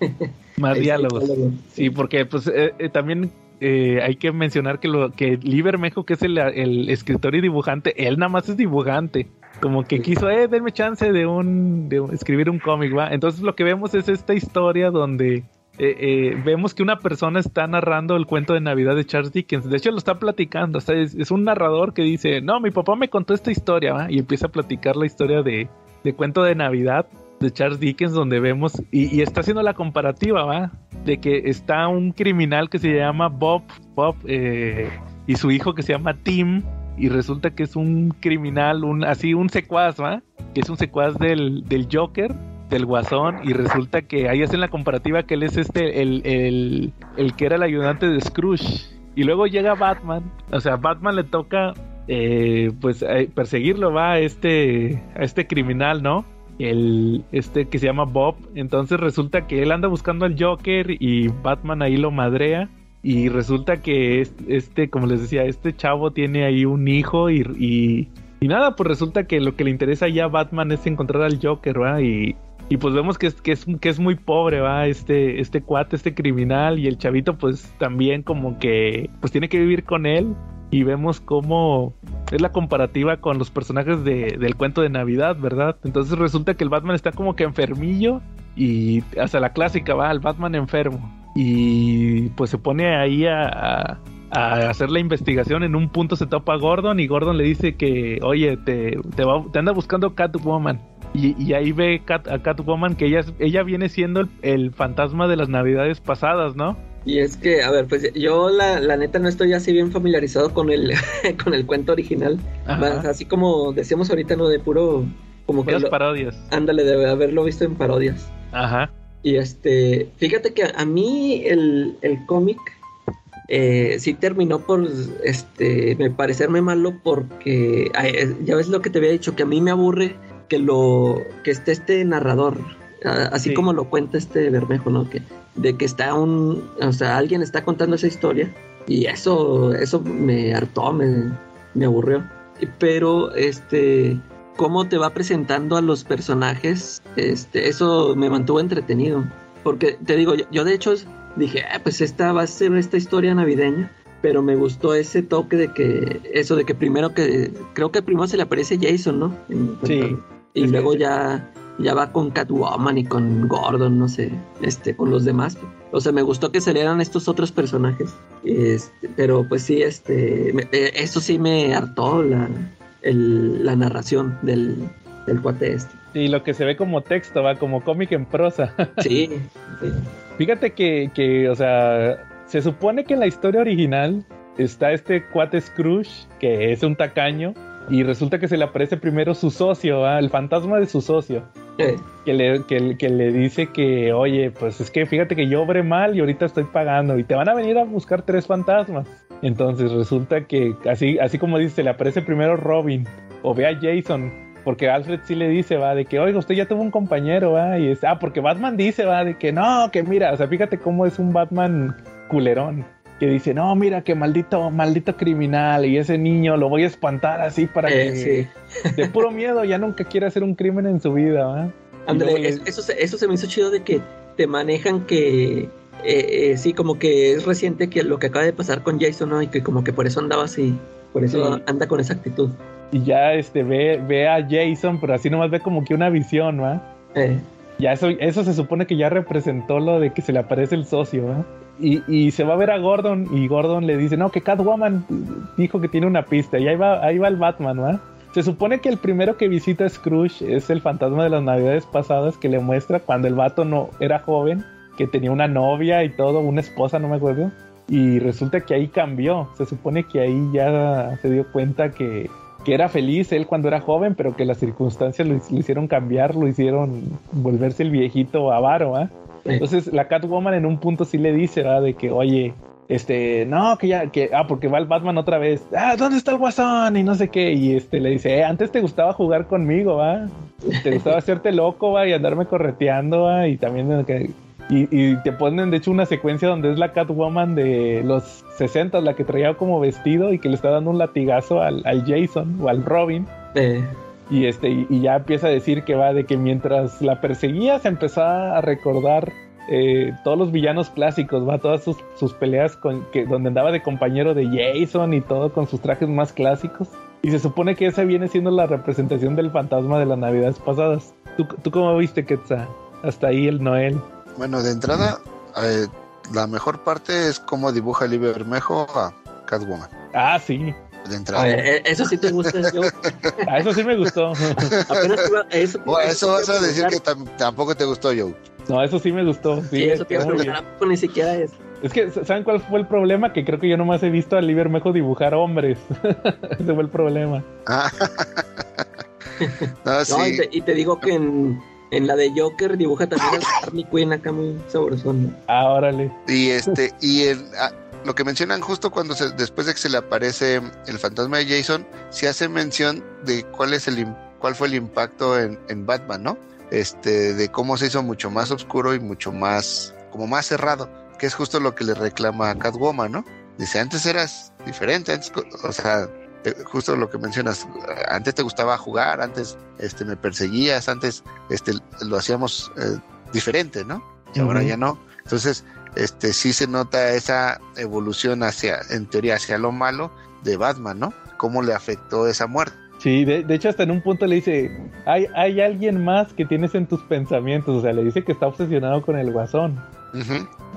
[laughs] Más diálogos. Sí, porque pues eh, eh, también eh, hay que mencionar que lo que Livermejo, que es el, escritor y dibujante, él nada más es dibujante. Como que quiso, eh, denme chance de un, de escribir un cómic, ¿va? Entonces lo que vemos es esta historia donde eh, eh, vemos que una persona está narrando el cuento de Navidad de Charles Dickens. De hecho, lo está platicando. O sea, es, un narrador que dice, no, mi papá me contó esta historia, ¿va? Y empieza a platicar la historia de, de cuento de Navidad de Charles Dickens donde vemos y, está haciendo la comparativa, ¿va? De que está un criminal que se llama Bob, Bob eh, y su hijo que se llama Tim y resulta que es un criminal, un así un secuaz, ¿va? Que es un secuaz del, del Joker, del Guasón y resulta que ahí hacen la comparativa que él es este el, el, el que era el ayudante de Scrooge y luego llega Batman, o sea, Batman le toca eh, pues eh, perseguirlo va a este a este criminal, ¿no? el este que se llama Bob. Entonces resulta que él anda buscando al Joker y Batman ahí lo madrea. Y resulta que este, como les decía, este chavo tiene ahí un hijo y, y, nada, pues resulta que lo que le interesa ya a Batman es encontrar al Joker, ¿va? Y, y pues vemos que es, que es, que es muy pobre, ¿va? Este, este cuate, este criminal y el chavito pues también como que pues tiene que vivir con él y vemos cómo es la comparativa con los personajes de, del cuento de Navidad, ¿verdad? Entonces resulta que el Batman está como que enfermillo y hasta la clásica va, el Batman enfermo. Y pues se pone ahí a, a, hacer la investigación. En un punto se topa a Gordon y Gordon le dice que, oye, te, te, te anda buscando Catwoman. Y, y ahí ve a Catwoman que ella, ella viene siendo el, el fantasma de las navidades pasadas, ¿no? Y es que, a ver, pues yo la, la neta no estoy así bien familiarizado con el, [laughs] con el cuento original. Así como decíamos ahorita, ¿no? De puro... Como que... parodias. Ándale, de haberlo visto en parodias. Ajá. Y este, fíjate que a mí el, el cómic eh, sí terminó por, este, me parecerme malo porque, ya ves lo que te había dicho, que a mí me aburre que lo, que esté este narrador, así como lo cuenta este Bermejo, ¿no? Que de que está un, o sea, alguien está contando esa historia y eso, eso me hartó, me, me aburrió. Pero, este, cómo te va presentando a los personajes, este, eso me mantuvo entretenido. Porque te digo, yo, de hecho dije, ah, pues esta va a ser esta historia navideña. Pero me gustó ese toque de que, eso de que primero que, creo que primero se le aparece Jason, ¿no? sí. Y luego ya ya va con Catwoman y con Gordon, no sé, este, con los demás. O sea, me gustó que salieran estos otros personajes. Este, pero pues sí, este, eh, eso sí me hartó la, la narración del, del cuate este. Y lo que se ve como texto, va como cómic en prosa. [laughs] Sí, Fíjate que, que, o sea, se supone que en la historia original está este cuate Scrooge, que es un tacaño, y resulta que se le aparece primero su socio, el fantasma de su socio. Que, le, que, le dice que, oye, pues es que fíjate que yo obré mal y ahorita estoy pagando y te van a venir a buscar tres fantasmas. Entonces resulta que así, así como dice, se le aparece primero Robin o ve a Jason, porque Alfred sí le dice, va, de que, oiga, usted ya tuvo un compañero, va, y es, ah, porque Batman dice, va, de que no, que mira, o sea, fíjate cómo es un Batman culerón que dice, no, mira qué maldito, maldito criminal, y ese niño lo voy a espantar así para eh, que de puro miedo ya nunca quiera hacer un crimen en su vida, André, eso, eso se me hizo chido de que te manejan que eh, eh, sí, como que es reciente que lo que acaba de pasar con Jason, ¿no? Y que como que por eso andaba así, por eso Sí. anda con esa actitud. Y ya este ve, ve a Jason, pero así nomás ve como que una visión, ¿va? Eh, Ya eso, eso se supone que ya representó lo de que se le aparece el socio, ¿va? Y, se va a ver a Gordon y Gordon le dice, no, que Catwoman dijo que tiene una pista y ahí va, ahí va el Batman. Se supone que el primero que visita Scrooge es el fantasma de las navidades pasadas que le muestra cuando el vato no era joven, que tenía una novia y todo, una esposa, no me acuerdo. Y resulta que ahí cambió. Se supone que ahí ya se dio cuenta que, que era feliz él cuando era joven, pero que las circunstancias lo, lo hicieron cambiar, lo hicieron volverse el viejito avaro, ¿ah? Entonces la Catwoman en un punto sí le dice, ¿verdad? De que, oye, este, no, que ya, que, ah, porque va el Batman otra vez, ah, ¿dónde está el guasón? Y no sé qué, y este le dice, eh, antes te gustaba jugar conmigo, ¿va? Te gustaba [laughs] hacerte loco, ¿va? Y andarme correteando, ¿va? Y también. Y, y te ponen de hecho una secuencia donde es la Catwoman de los 60, la que traía como vestido y que le está dando un latigazo al, al Jason o al Robin. eh, Y este, y, ya empieza a decir que va de que mientras la perseguía se empezaba a recordar eh, todos los villanos clásicos, va, todas sus, sus peleas con que donde andaba de compañero de Jason y todo con sus trajes más clásicos. Y se supone que esa viene siendo la representación del fantasma de las navidades pasadas. ¿Tú, tú cómo viste que hasta ahí el Noel? Bueno, de entrada, eh, la mejor parte es cómo dibuja Libre Bermejo a Catwoman. Ah, sí. De a entrada. ver, eh, eso sí te gusta, [laughs] yo A eso sí me gustó. apenas iba- eso, Bueno, eso vas a decir que tampoco te gustó, Joe. No, eso sí me gustó. Sí, Sí, eso te iba a ¿a poco ni siquiera es. Es que, ¿saben cuál fue el problema? Que creo que yo nomás he visto a Lee Bermejo dibujar hombres. [laughs] Ese fue el problema. Ah. no, No, y, te, y te digo que en, en la de Joker dibuja también al Harley Quinn acá muy sabrosón. Ah, órale. Y este, y el, ah, lo que mencionan justo cuando se, después de que se le aparece el fantasma de Jason, se hace mención de cuál es el cuál fue el impacto en, en Batman, ¿no? Este, de cómo se hizo mucho más oscuro y mucho más, como más cerrado, que es justo lo que le reclama a Catwoman, ¿no? Dice, antes eras diferente, antes, o sea, eh, justo lo que mencionas, antes te gustaba jugar, antes este, me perseguías, antes este, lo hacíamos eh, diferente, ¿no? Y ahora ya no. Entonces, este sí se nota esa evolución hacia, en teoría, hacia lo malo de Batman, ¿no? Cómo le afectó esa muerte. Sí, de, de hecho hasta en un punto le dice, hay, hay alguien más que tienes en tus pensamientos, o sea, le dice que está obsesionado con el guasón.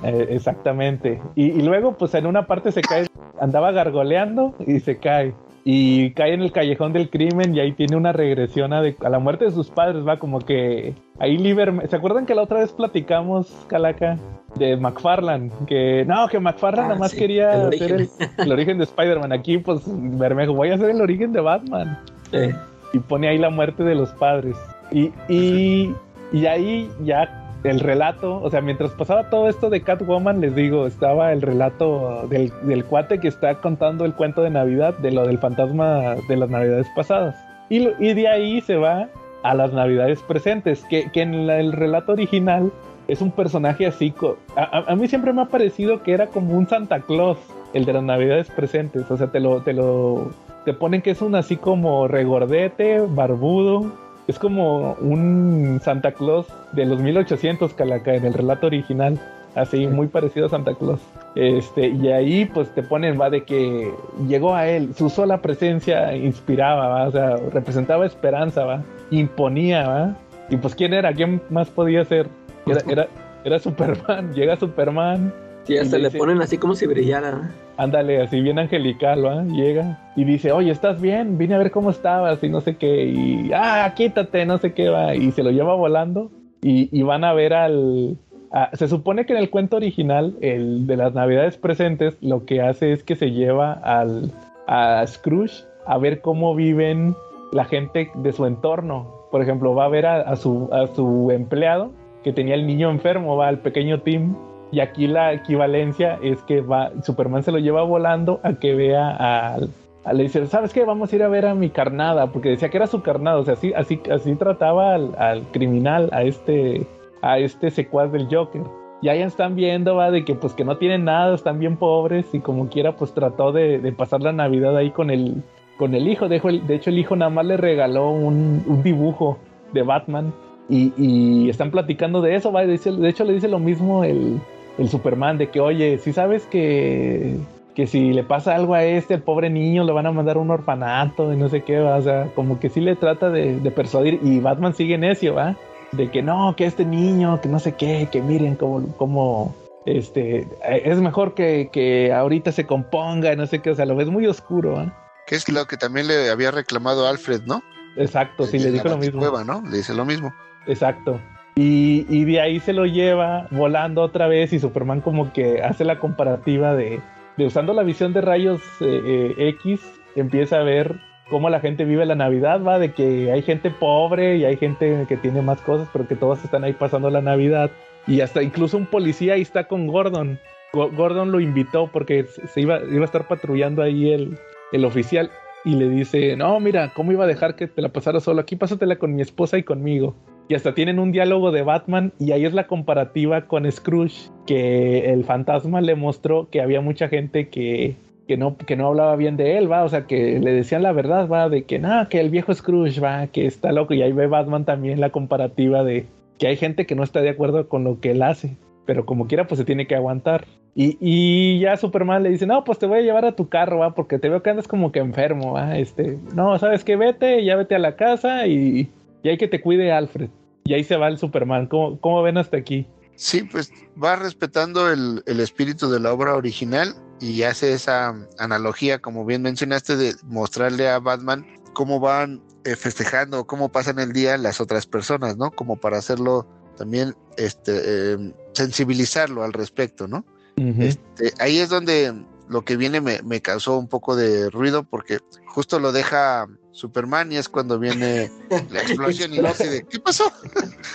Eh, exactamente. Y, y luego, pues en una parte se cae, andaba gargoleando y se cae. Y cae en el callejón del crimen y ahí tiene una regresión a, de- a la muerte de sus padres, va como que ahí Liber... ¿Se acuerdan que la otra vez platicamos, Calaca? De McFarlane, que no, que McFarlane Ah, nada más sí, quería el hacer el, origen. el origen de Spider-Man. Aquí, pues, Bermejo, voy a hacer el origen de Batman Eh, y pone ahí la muerte de los padres. Y, y, y ahí ya el relato, o sea, mientras pasaba todo esto de Catwoman, les digo, estaba el relato del, del cuate que está contando el cuento de Navidad, de lo del fantasma de las Navidades pasadas. Y, de ahí se va a las Navidades presentes, que, que en el relato original es un personaje así. a- a mí siempre me ha parecido que era como un Santa Claus, el de las Navidades presentes. O sea, te lo, te lo, te ponen que es un así como regordete, barbudo. Es como un Santa Claus de los 1800, Calaca, en el relato original. Así, muy parecido a Santa Claus. Este, y ahí pues te ponen, va, de que llegó a él, su sola presencia inspiraba, va, o sea, representaba esperanza, va, imponía, va. Y pues, ¿quién era? ¿Quién más podía ser? Era, era, era Superman, [laughs] llega Superman, sí, hasta le dice- ponen así como si brillara. Ándale, así bien angelical, ¿va? Llega y dice, oye, ¿estás bien? Vine a ver cómo estabas y no sé qué. Y, ah, quítate, no sé qué, va. Y se lo lleva volando y, y van a ver al... a- se supone que en el cuento original, el de las navidades presentes, lo que hace es que se lleva al, a Scrooge a ver cómo viven la gente de su entorno. Por ejemplo, va a ver a, a su, a su empleado que tenía el niño enfermo, va al pequeño Tim, y aquí la equivalencia es que va, Superman se lo lleva volando a que vea al. le dice, ¿sabes qué? Vamos a ir a ver a mi carnada, porque decía que era su carnada, o sea, así, así, así trataba al, al criminal, a este, a este secuaz del Joker. Y ahí están viendo, va, de que pues que no tienen nada, están bien pobres, y como quiera, pues trató de, de pasar la Navidad ahí con el, con el hijo. De de hecho, el hijo nada más le regaló un, un dibujo de Batman Y, y están platicando de eso, va, de hecho le dice lo mismo el, el Superman, de que, oye, si sabes que, que si le pasa algo a este, el pobre niño, le van a mandar a un orfanato y no sé qué, ¿va? o sea, como que sí le trata de, de persuadir y Batman sigue necio, ¿va? De que no, que este niño, que no sé qué, que miren cómo, cómo este, es mejor que, que ahorita se componga, no sé qué, o sea, lo ves muy oscuro, ¿eh? Que es lo que también le había reclamado Alfred, ¿no? Exacto, sí, le dijo lo mismo. Cueva, ¿no? Le dice lo mismo. Exacto. Y, de ahí se lo lleva volando otra vez y Superman como que hace la comparativa de, de usando la visión de rayos eh, eh, X, empieza a ver cómo la gente vive la Navidad, va, de que hay gente pobre y hay gente que tiene más cosas, pero que todos están ahí pasando la Navidad. Y hasta incluso un policía ahí está con Gordon. Gordon lo invitó porque se iba, iba a estar patrullando ahí el, el oficial y le dice, no, mira, ¿cómo iba a dejar que te la pasara solo? Aquí pásatela con mi esposa y conmigo. Y hasta tienen un diálogo de Batman y ahí es la comparativa con Scrooge, que el fantasma le mostró que había mucha gente que, que, no, que no hablaba bien de él, va, o sea, que le decían la verdad, va, de que nada, que el viejo Scrooge, va, que está loco. Y ahí ve Batman también la comparativa de que hay gente que no está de acuerdo con lo que él hace, pero como quiera, pues se tiene que aguantar. Y, y, ya Superman le dice, no, pues te voy a llevar a tu carro, va, porque te veo que andas como que enfermo, va, este, no, sabes que vete, ya vete a la casa y, y hay que te cuide Alfred. Y ahí se va el Superman. ¿Cómo, cómo ven hasta aquí? Sí, pues va respetando el, el, espíritu de la obra original y hace esa analogía, como bien mencionaste, de mostrarle a Batman cómo van eh, festejando, cómo pasan el día las otras personas, ¿no? Como para hacerlo también, este, eh, sensibilizarlo al respecto, ¿no? Uh -huh. este, ahí es donde lo que viene me, me, causó un poco de ruido porque justo lo deja Superman y es cuando viene la explosión y dice de, ¿qué pasó?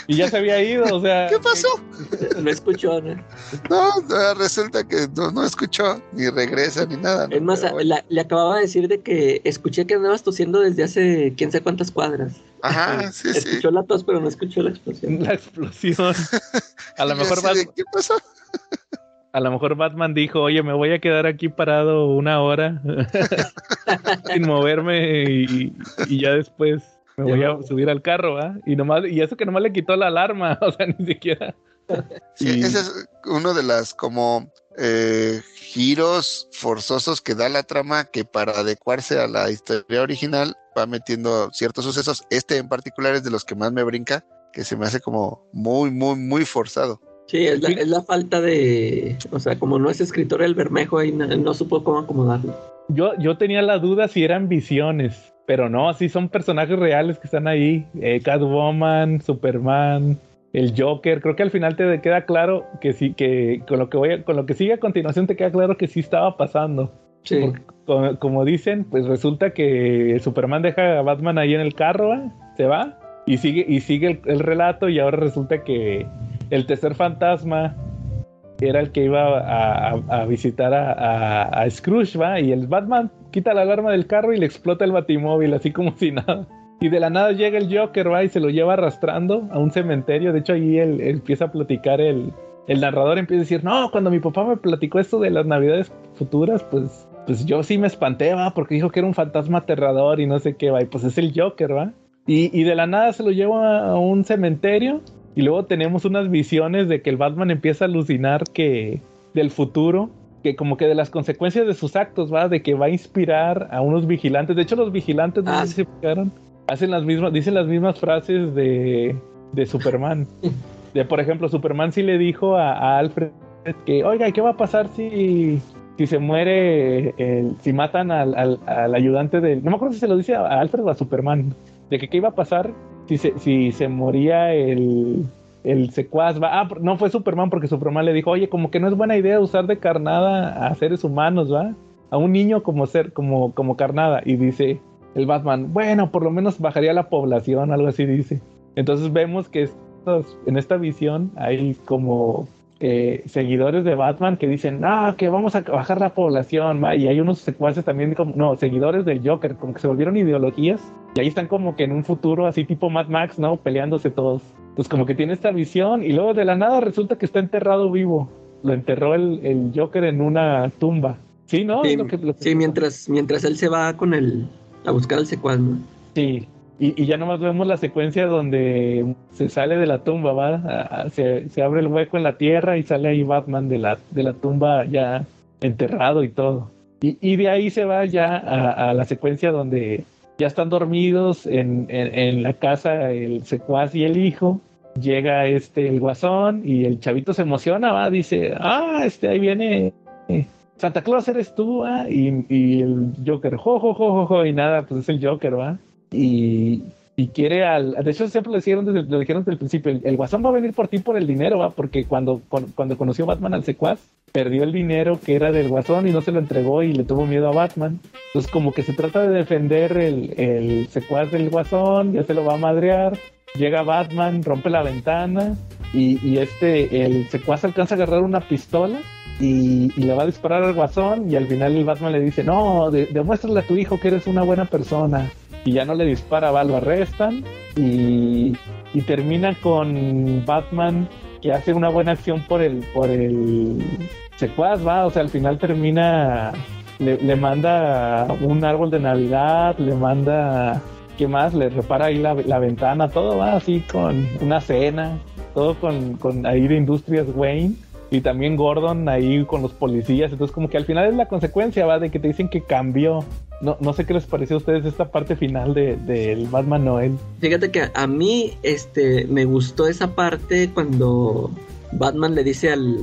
Y ya se había ido, o sea. [laughs] ¿Qué pasó? No escuchó, ¿no? No, resulta que no, no escuchó, ni regresa, ni nada. ¿no? Es más, Pero bueno. la, le acababa de decir de que escuché que andabas tosiendo desde hace quién sabe cuántas cuadras. Ajá, sí, sí. Escuchó la tos, pero no escuchó la explosión. [laughs] La explosión. A lo mejor más... ¿Qué pasó? A lo mejor Batman dijo, oye, me voy a quedar aquí parado una hora [laughs] sin moverme y, y, ya después me voy a subir al carro, ¿ah? Y nomás, y eso que nomás le quitó la alarma, [laughs] o sea, ni siquiera. Sí, y... ese es uno de las como eh, giros forzosos que da la trama que para adecuarse a la historia original va metiendo ciertos sucesos. Este en particular es de los que más me brinca, que se me hace como muy, muy, muy forzado. Sí, es la, es la, falta de. O sea, como no es escritor el Bermejo, ahí no, no, supo cómo acomodarlo. Yo, yo tenía la duda si eran visiones, pero no, sí son personajes reales que están ahí: eh, Catwoman, Superman, el Joker. Creo que al final te queda claro que sí, que con lo que voy a, con lo que sigue a continuación te queda claro que sí estaba pasando. Sí. Porque, como, como, dicen, pues resulta que Superman deja a Batman ahí en el carro, ¿eh? se va y sigue, y sigue el, el relato, y ahora resulta que el tercer fantasma era el que iba a, visitar a, a, Scrooge, ¿va? Y el Batman quita la alarma del carro y le explota el batimóvil, así como si [laughs] nada. Y de la nada llega el Joker, ¿va? Y se lo lleva arrastrando a un cementerio. De hecho, ahí él empieza a platicar el... El narrador empieza a decir, no, cuando mi papá me platicó esto de las navidades futuras, pues, pues yo sí me espanté, ¿va? Porque dijo que era un fantasma aterrador y no sé qué, ¿va? Y pues es el Joker, ¿va? Y, y de la nada se lo lleva a un cementerio y luego tenemos unas visiones de que el Batman empieza a alucinar que del futuro, que como que de las consecuencias de sus actos, va, de que va a inspirar a unos vigilantes. De hecho, los vigilantes Ah, se fijaron, hacen las mismas, dicen las mismas frases de, de Superman. [laughs] De, por ejemplo, Superman sí le dijo a, a Alfred que, oiga, ¿qué va a pasar si, si se muere, el, si matan al, al, al, ayudante del... No me acuerdo si se lo dice a Alfred o a Superman, de que qué iba a pasar si se, si se moría el, el secuaz. Va, ah, no fue Superman porque Superman le dijo, oye, como que no es buena idea usar de carnada a seres humanos, ¿va? A un niño como ser, como, como carnada. Y dice el Batman, bueno, por lo menos bajaría la población, algo así dice. Entonces vemos que en esta visión hay como eh, seguidores de Batman que dicen, ah, que vamos a bajar la población, ¿va? y hay unos secuaces también, como, no, seguidores del Joker, como que se volvieron ideologías, y ahí están como que en un futuro así tipo Mad Max, ¿no? Peleándose todos. Pues como que tiene esta visión, y luego de la nada resulta que está enterrado vivo. Lo enterró el, el Joker en una tumba. Sí, ¿no? Sí, lo que, lo que sí mientras, mientras él se va con el, a buscar al secuaz, ¿no? Sí, Y, y ya nomás vemos la secuencia donde se sale de la tumba, ¿va? Se, se abre el hueco en la tierra y sale ahí Batman de la, de la tumba ya enterrado y todo. Y, y de ahí se va ya a, a la secuencia donde ya están dormidos en, en- la casa el secuaz y el hijo. Llega este el guasón y el chavito se emociona, va, dice, ah, este ahí viene eh, Santa Claus eres tú, y, y el Joker, jo, jo, jo, jo, jo, y nada, pues es el Joker, va. Y, y quiere al. De hecho, siempre lo dijeron desde, lo dijeron desde el principio: el, guasón va a venir por ti por el dinero, va, porque cuando, con- cuando conoció Batman al secuaz, perdió el dinero que era del guasón y no se lo entregó y le tuvo miedo a Batman. Entonces, como que se trata de defender el, el secuaz del guasón, ya se lo va a madrear. Llega Batman, rompe la ventana y, y este, el secuaz alcanza a agarrar una pistola y, y le va a disparar al guasón y al final el Batman le dice, no, de- demuéstrale a tu hijo que eres una buena persona. Y ya no le dispara, va, lo arrestan y, termina con Batman que hace una buena acción por el, por el secuaz, va, o sea, al final termina, le, le manda un árbol de Navidad, le manda, ¿qué más? Le repara ahí la, la ventana, todo va así con una cena, todo con, con ahí de Industrias Wayne y también Gordon ahí con los policías. Entonces, como que al final es la consecuencia, va, de que te dicen que cambió. No, no sé qué les pareció a ustedes esta parte final de- del Batman Noel. Fíjate que a mí este, me gustó esa parte cuando Batman le dice al,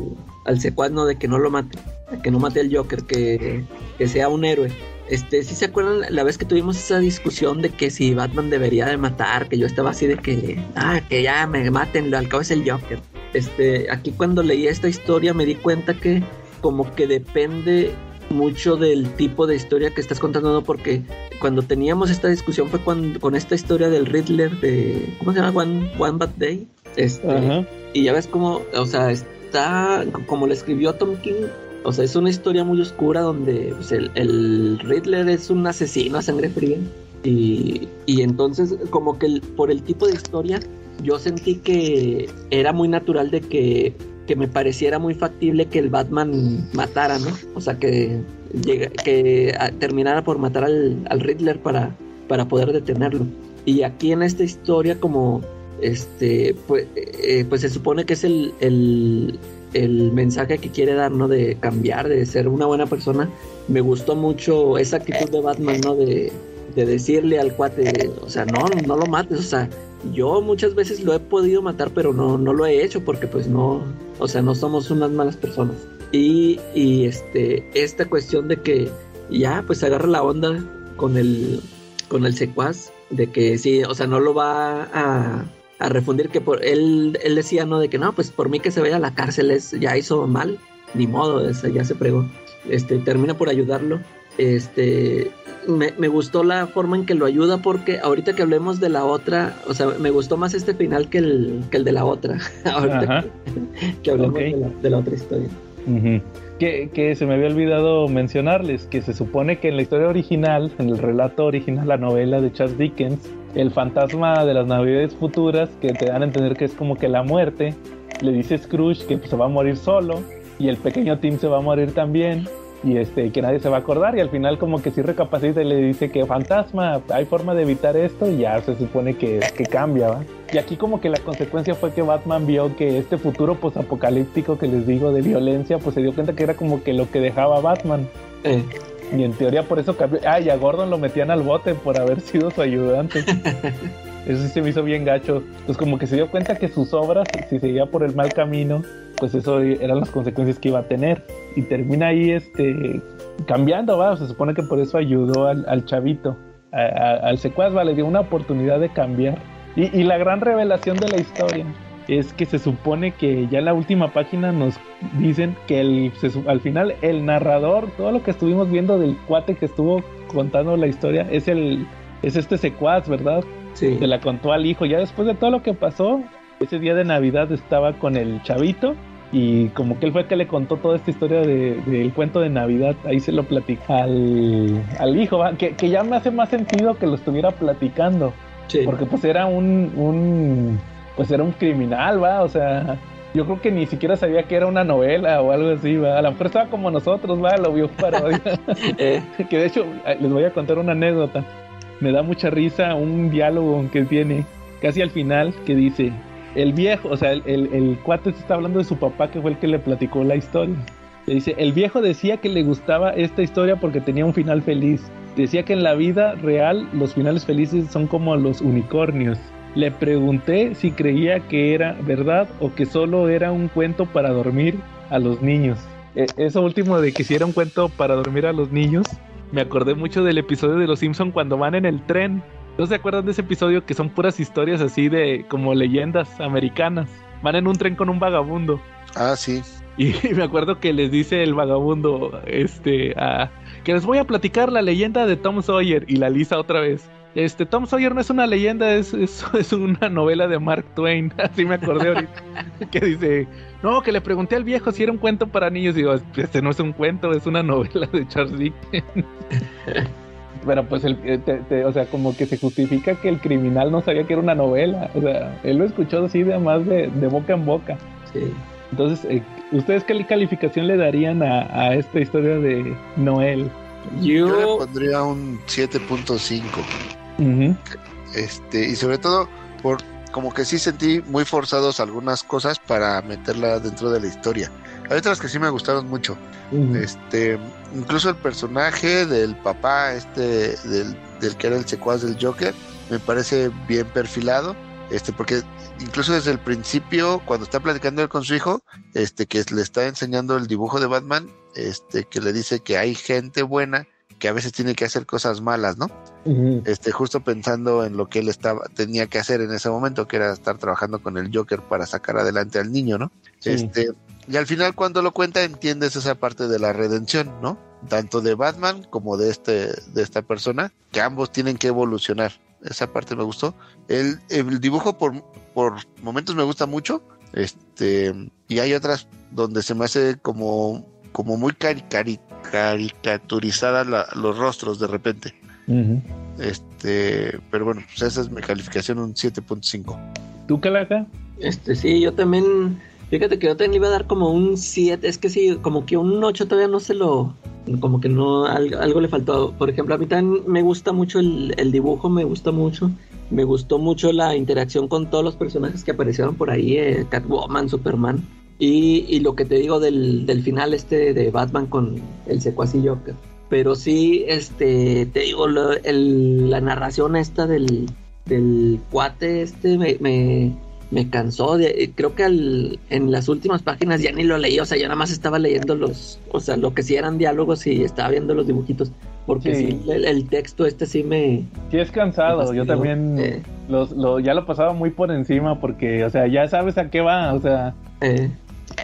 al secuaz de que no lo mate, que no mate al Joker, que, que sea un héroe. Este, ¿sí se acuerdan la vez que tuvimos esa discusión de que si Batman debería de matar? Que yo estaba así de que, ah, que ya me maten, al cabo es el Joker. Este, aquí cuando leí esta historia me di cuenta que como que depende mucho del tipo de historia que estás contando, ¿no? Porque cuando teníamos esta discusión fue cuando, con esta historia del Riddler de, ¿cómo se llama? One, One Bad Day. Este, Ajá. y ya ves cómo, o sea, está como lo escribió Tom King. O sea, es una historia muy oscura donde pues, el, el Riddler es un asesino a sangre fría. Y, y entonces, como que el- por el tipo de historia, yo sentí que era muy natural de que, que me pareciera muy factible que el Batman matara, ¿no? O sea, que, que ah, terminara por matar al, al Riddler para, para poder detenerlo. Y aquí en esta historia, como este, pues, eh, pues se supone que es el, el, el mensaje que quiere dar, ¿no? De cambiar, de ser una buena persona. Me gustó mucho esa actitud de Batman, ¿no? De, de decirle al cuate, o sea, no, no lo mates, o sea, yo muchas veces lo he podido matar, pero no, no lo he hecho porque pues no, o sea, no somos unas malas personas. Y, y este, esta cuestión de que ya pues agarra la onda con el, con el secuaz, de que sí, o sea, no lo va a, a refundir, que por él, él decía, ¿no? De que no, pues por mí que se vaya a la cárcel, es, ya hizo mal, ni modo, esa ya se pregó. Este, termina por ayudarlo. Este, me, me gustó la forma en que lo ayuda porque ahorita que hablemos de la otra, o sea, me gustó más este final que el, que el de la otra. [laughs] ahorita que, que hablemos de, la, de la otra historia. Que, que se me había olvidado mencionarles que se supone que en la historia original, en el relato original, la novela de Charles Dickens, el fantasma de las navidades futuras, que te dan a entender que es como que la muerte, le dice Scrooge que pues, se va a morir solo y el pequeño Tim se va a morir también y este que nadie se va a acordar y al final como que sí recapacita y le dice que fantasma hay forma de evitar esto y ya se supone que, que cambia ¿va? y aquí como que la consecuencia fue que Batman vio que este futuro pues apocalíptico que les digo de violencia pues se dio cuenta que era como que lo que dejaba Batman. Eh, y en teoría por eso cambió. Ah y a Gordon lo metían al bote por haber sido su ayudante [laughs] eso sí se me hizo bien gacho. Pues como que se dio cuenta que sus obras si seguía por el mal camino pues eso eran las consecuencias que iba a tener. Y termina ahí este cambiando va se supone que por eso ayudó al, al chavito a- a- al secuaz va le dio una oportunidad de cambiar. Y, y la gran revelación de la historia es que se supone que ya en la última página nos dicen que el, se al final el narrador, todo lo que estuvimos viendo del cuate que estuvo contando la historia, es el es este secuaz, ¿verdad? Sí. Se la contó al hijo. Ya después de todo lo que pasó, ese día de Navidad estaba con el chavito y como que él fue el que le contó toda esta historia de- del cuento de Navidad. Ahí se lo platica al, al hijo, ¿va? Que, que ya me hace más sentido que lo estuviera platicando. sí. Porque pues era un, un pues era un criminal, va, o sea, yo creo que ni siquiera sabía que era una novela o algo así, va. A lo mejor estaba como nosotros, va, lo vio parodia. [laughs] [laughs] Eh, que de hecho, les voy a contar una anécdota. Me da mucha risa un diálogo que tiene casi al final que dice, el viejo, o sea, el, el, el cuate está hablando de su papá que fue el que le platicó la historia. Le dice, el viejo decía que le gustaba esta historia porque tenía un final feliz. Decía que en la vida real los finales felices son como los unicornios. Le pregunté si creía que era verdad o que solo era un cuento para dormir a los niños. E- eso último de que si era un cuento para dormir a los niños, me acordé mucho del episodio de Los Simpson cuando van en el tren. ¿No se acuerdan de ese episodio que son puras historias así de como leyendas americanas? Van en un tren con un vagabundo. Ah, sí. [laughs] Y me acuerdo que les dice el vagabundo, este, a, que les voy a platicar la leyenda de Tom Sawyer y la lisa otra vez. Este, Tom Sawyer no es una leyenda, es, es, [laughs] es una novela de Mark Twain. [laughs] Así me acordé ahorita. [laughs] que dice, no, que le pregunté al viejo si era un cuento para niños. Y digo, este no es un cuento, es una novela de Charles Dickens. Pero pues, el, te, te, o sea, como que se justifica que el criminal no sabía que era una novela. O sea, él lo escuchó así de más de, de boca en boca. Sí. Entonces, eh, ¿ustedes qué calificación le darían a, a esta historia de Noel? Yo, Yo le pondría un 7.5. Uh -huh. Este, y sobre todo, por como que sí sentí muy forzados algunas cosas para meterla dentro de la historia. Hay otras que sí me gustaron mucho. Uh -huh. Este, incluso el personaje del papá, este, del, del que era el secuaz del Joker, me parece bien perfilado. Este, porque incluso desde el principio, cuando está platicando él con su hijo, este, que le está enseñando el dibujo de Batman, este, que le dice que hay gente buena que a veces tiene que hacer cosas malas, ¿no? Uh -huh. Este, justo pensando en lo que él estaba, tenía que hacer en ese momento, que era estar trabajando con el Joker para sacar adelante al niño, ¿no? Sí. Este, y al final cuando lo cuenta entiendes esa parte de la redención, ¿no? Tanto de Batman como de este, de esta persona, que ambos tienen que evolucionar. Esa parte me gustó. El, el dibujo por, por momentos me gusta mucho. Este, y hay otras donde se me hace como, como muy cari cari caricaturizadas la, los rostros de repente. Uh -huh. Este, pero bueno, pues esa es mi calificación, un 7.5. ¿Tú, Calaca? Este, sí, yo también. Fíjate que yo también iba a dar como un 7. Es que sí, como que un 8 todavía no se lo. Como que no. Algo, algo le faltó. Por ejemplo, a mí también me gusta mucho el, el, dibujo, me gusta mucho. Me gustó mucho la interacción con todos los personajes que aparecieron por ahí: eh, Catwoman, Superman. Y, y, lo que te digo del, del final este de Batman con el Joker. Pero sí, este, te digo, lo, el, la narración esta del, del cuate este me, me, me cansó. De, creo que al, en las últimas páginas ya ni lo leí, o sea, yo nada más estaba leyendo los, o sea, lo que sí eran diálogos y estaba viendo los dibujitos. Porque sí, sí el, el, texto este sí me... Sí es cansado, yo también eh. los, ya lo pasaba muy por encima porque, o sea, ya sabes a qué va, o sea... Eh.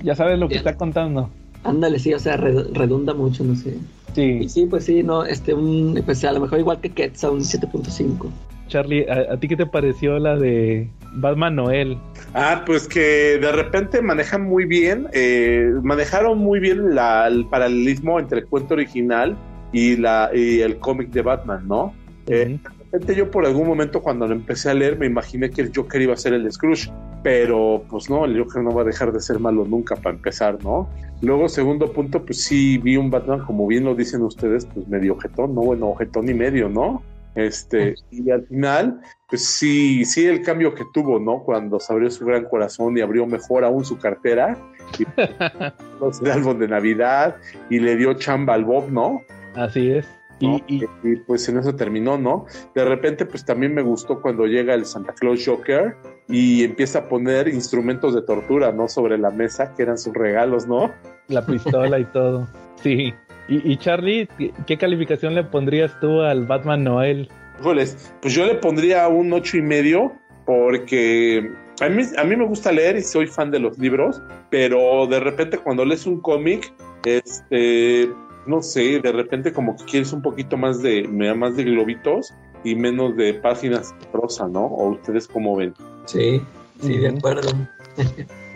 Ya sabes lo que está contando. Ándale, sí, o sea, redunda mucho, no sé. Sí. Y sí, pues sí, no, este, un, pues a lo mejor igual que Quetzal, un 7.5. Charlie, ¿a, ¿a, ti qué te pareció la de Batman Noel? Ah, pues que de repente manejan muy bien, eh, manejaron muy bien la, el paralelismo entre el cuento original y, la, y el cómic de Batman, ¿no? Uh -huh. eh, de repente yo por algún momento cuando lo empecé a leer me imaginé que el Joker iba a ser el Scrooge, pero pues no, el Joker no va a dejar de ser malo nunca para empezar, ¿no? Luego, segundo punto, pues sí vi un Batman, como bien lo dicen ustedes, pues medio ojetón, ¿no? Bueno, ojetón y medio, ¿no? Este, y al final, pues sí, sí el cambio que tuvo, ¿no? Cuando se abrió su gran corazón y abrió mejor aún su cartera, y [laughs] los álbum de Navidad, y le dio chamba al Bob, ¿no? Así es. ¿no? Y, y, y, pues en eso terminó, ¿no? De repente, pues también me gustó cuando llega el Santa Claus Joker y empieza a poner instrumentos de tortura, ¿no? Sobre la mesa, que eran sus regalos, ¿no? La pistola y todo. Sí. Y, y, Charlie, ¿qué calificación le pondrías tú al Batman Noel? Híjoles, pues yo le pondría un ocho y medio porque a mí, a mí me gusta leer y soy fan de los libros, pero de repente cuando lees un cómic, este, no sé, de repente como que quieres un poquito más de, más de globitos y menos de páginas de prosa, ¿no? ¿O ustedes cómo ven? Sí, sí, de acuerdo.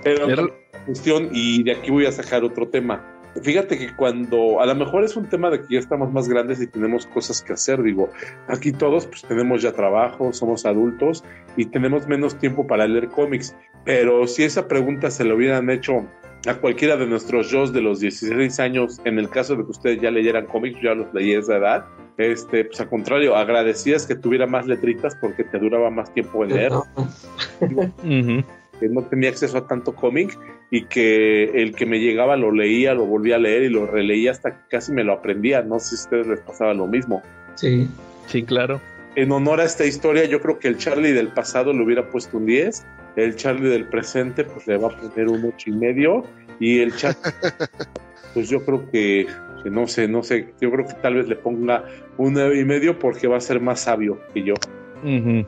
Pero, Pero... cuestión, y de aquí voy a sacar otro tema. Fíjate que cuando, a lo mejor es un tema de que ya estamos más grandes y tenemos cosas que hacer, digo, aquí todos pues tenemos ya trabajo, somos adultos y tenemos menos tiempo para leer cómics, pero si esa pregunta se lo hubieran hecho a cualquiera de nuestros shows de los 16 años, en el caso de que ustedes ya leyeran cómics, yo ya los leí a esa edad, este, pues al contrario, agradecías que tuviera más letritas porque te duraba más tiempo en leer, que no tenía acceso a tanto cómic y que el que me llegaba lo leía, lo volvía a leer y lo releía hasta que casi me lo aprendía. No sé si a ustedes les pasaba lo mismo. Sí. Sí, claro. En honor a esta historia, yo creo que el Charlie del pasado le hubiera puesto un 10, el Charlie del presente pues le va a poner un ocho y medio y el Charlie [laughs] pues yo creo que, que no sé, no sé, yo creo que tal vez le ponga un nueve y medio porque va a ser más sabio que yo. Ujú.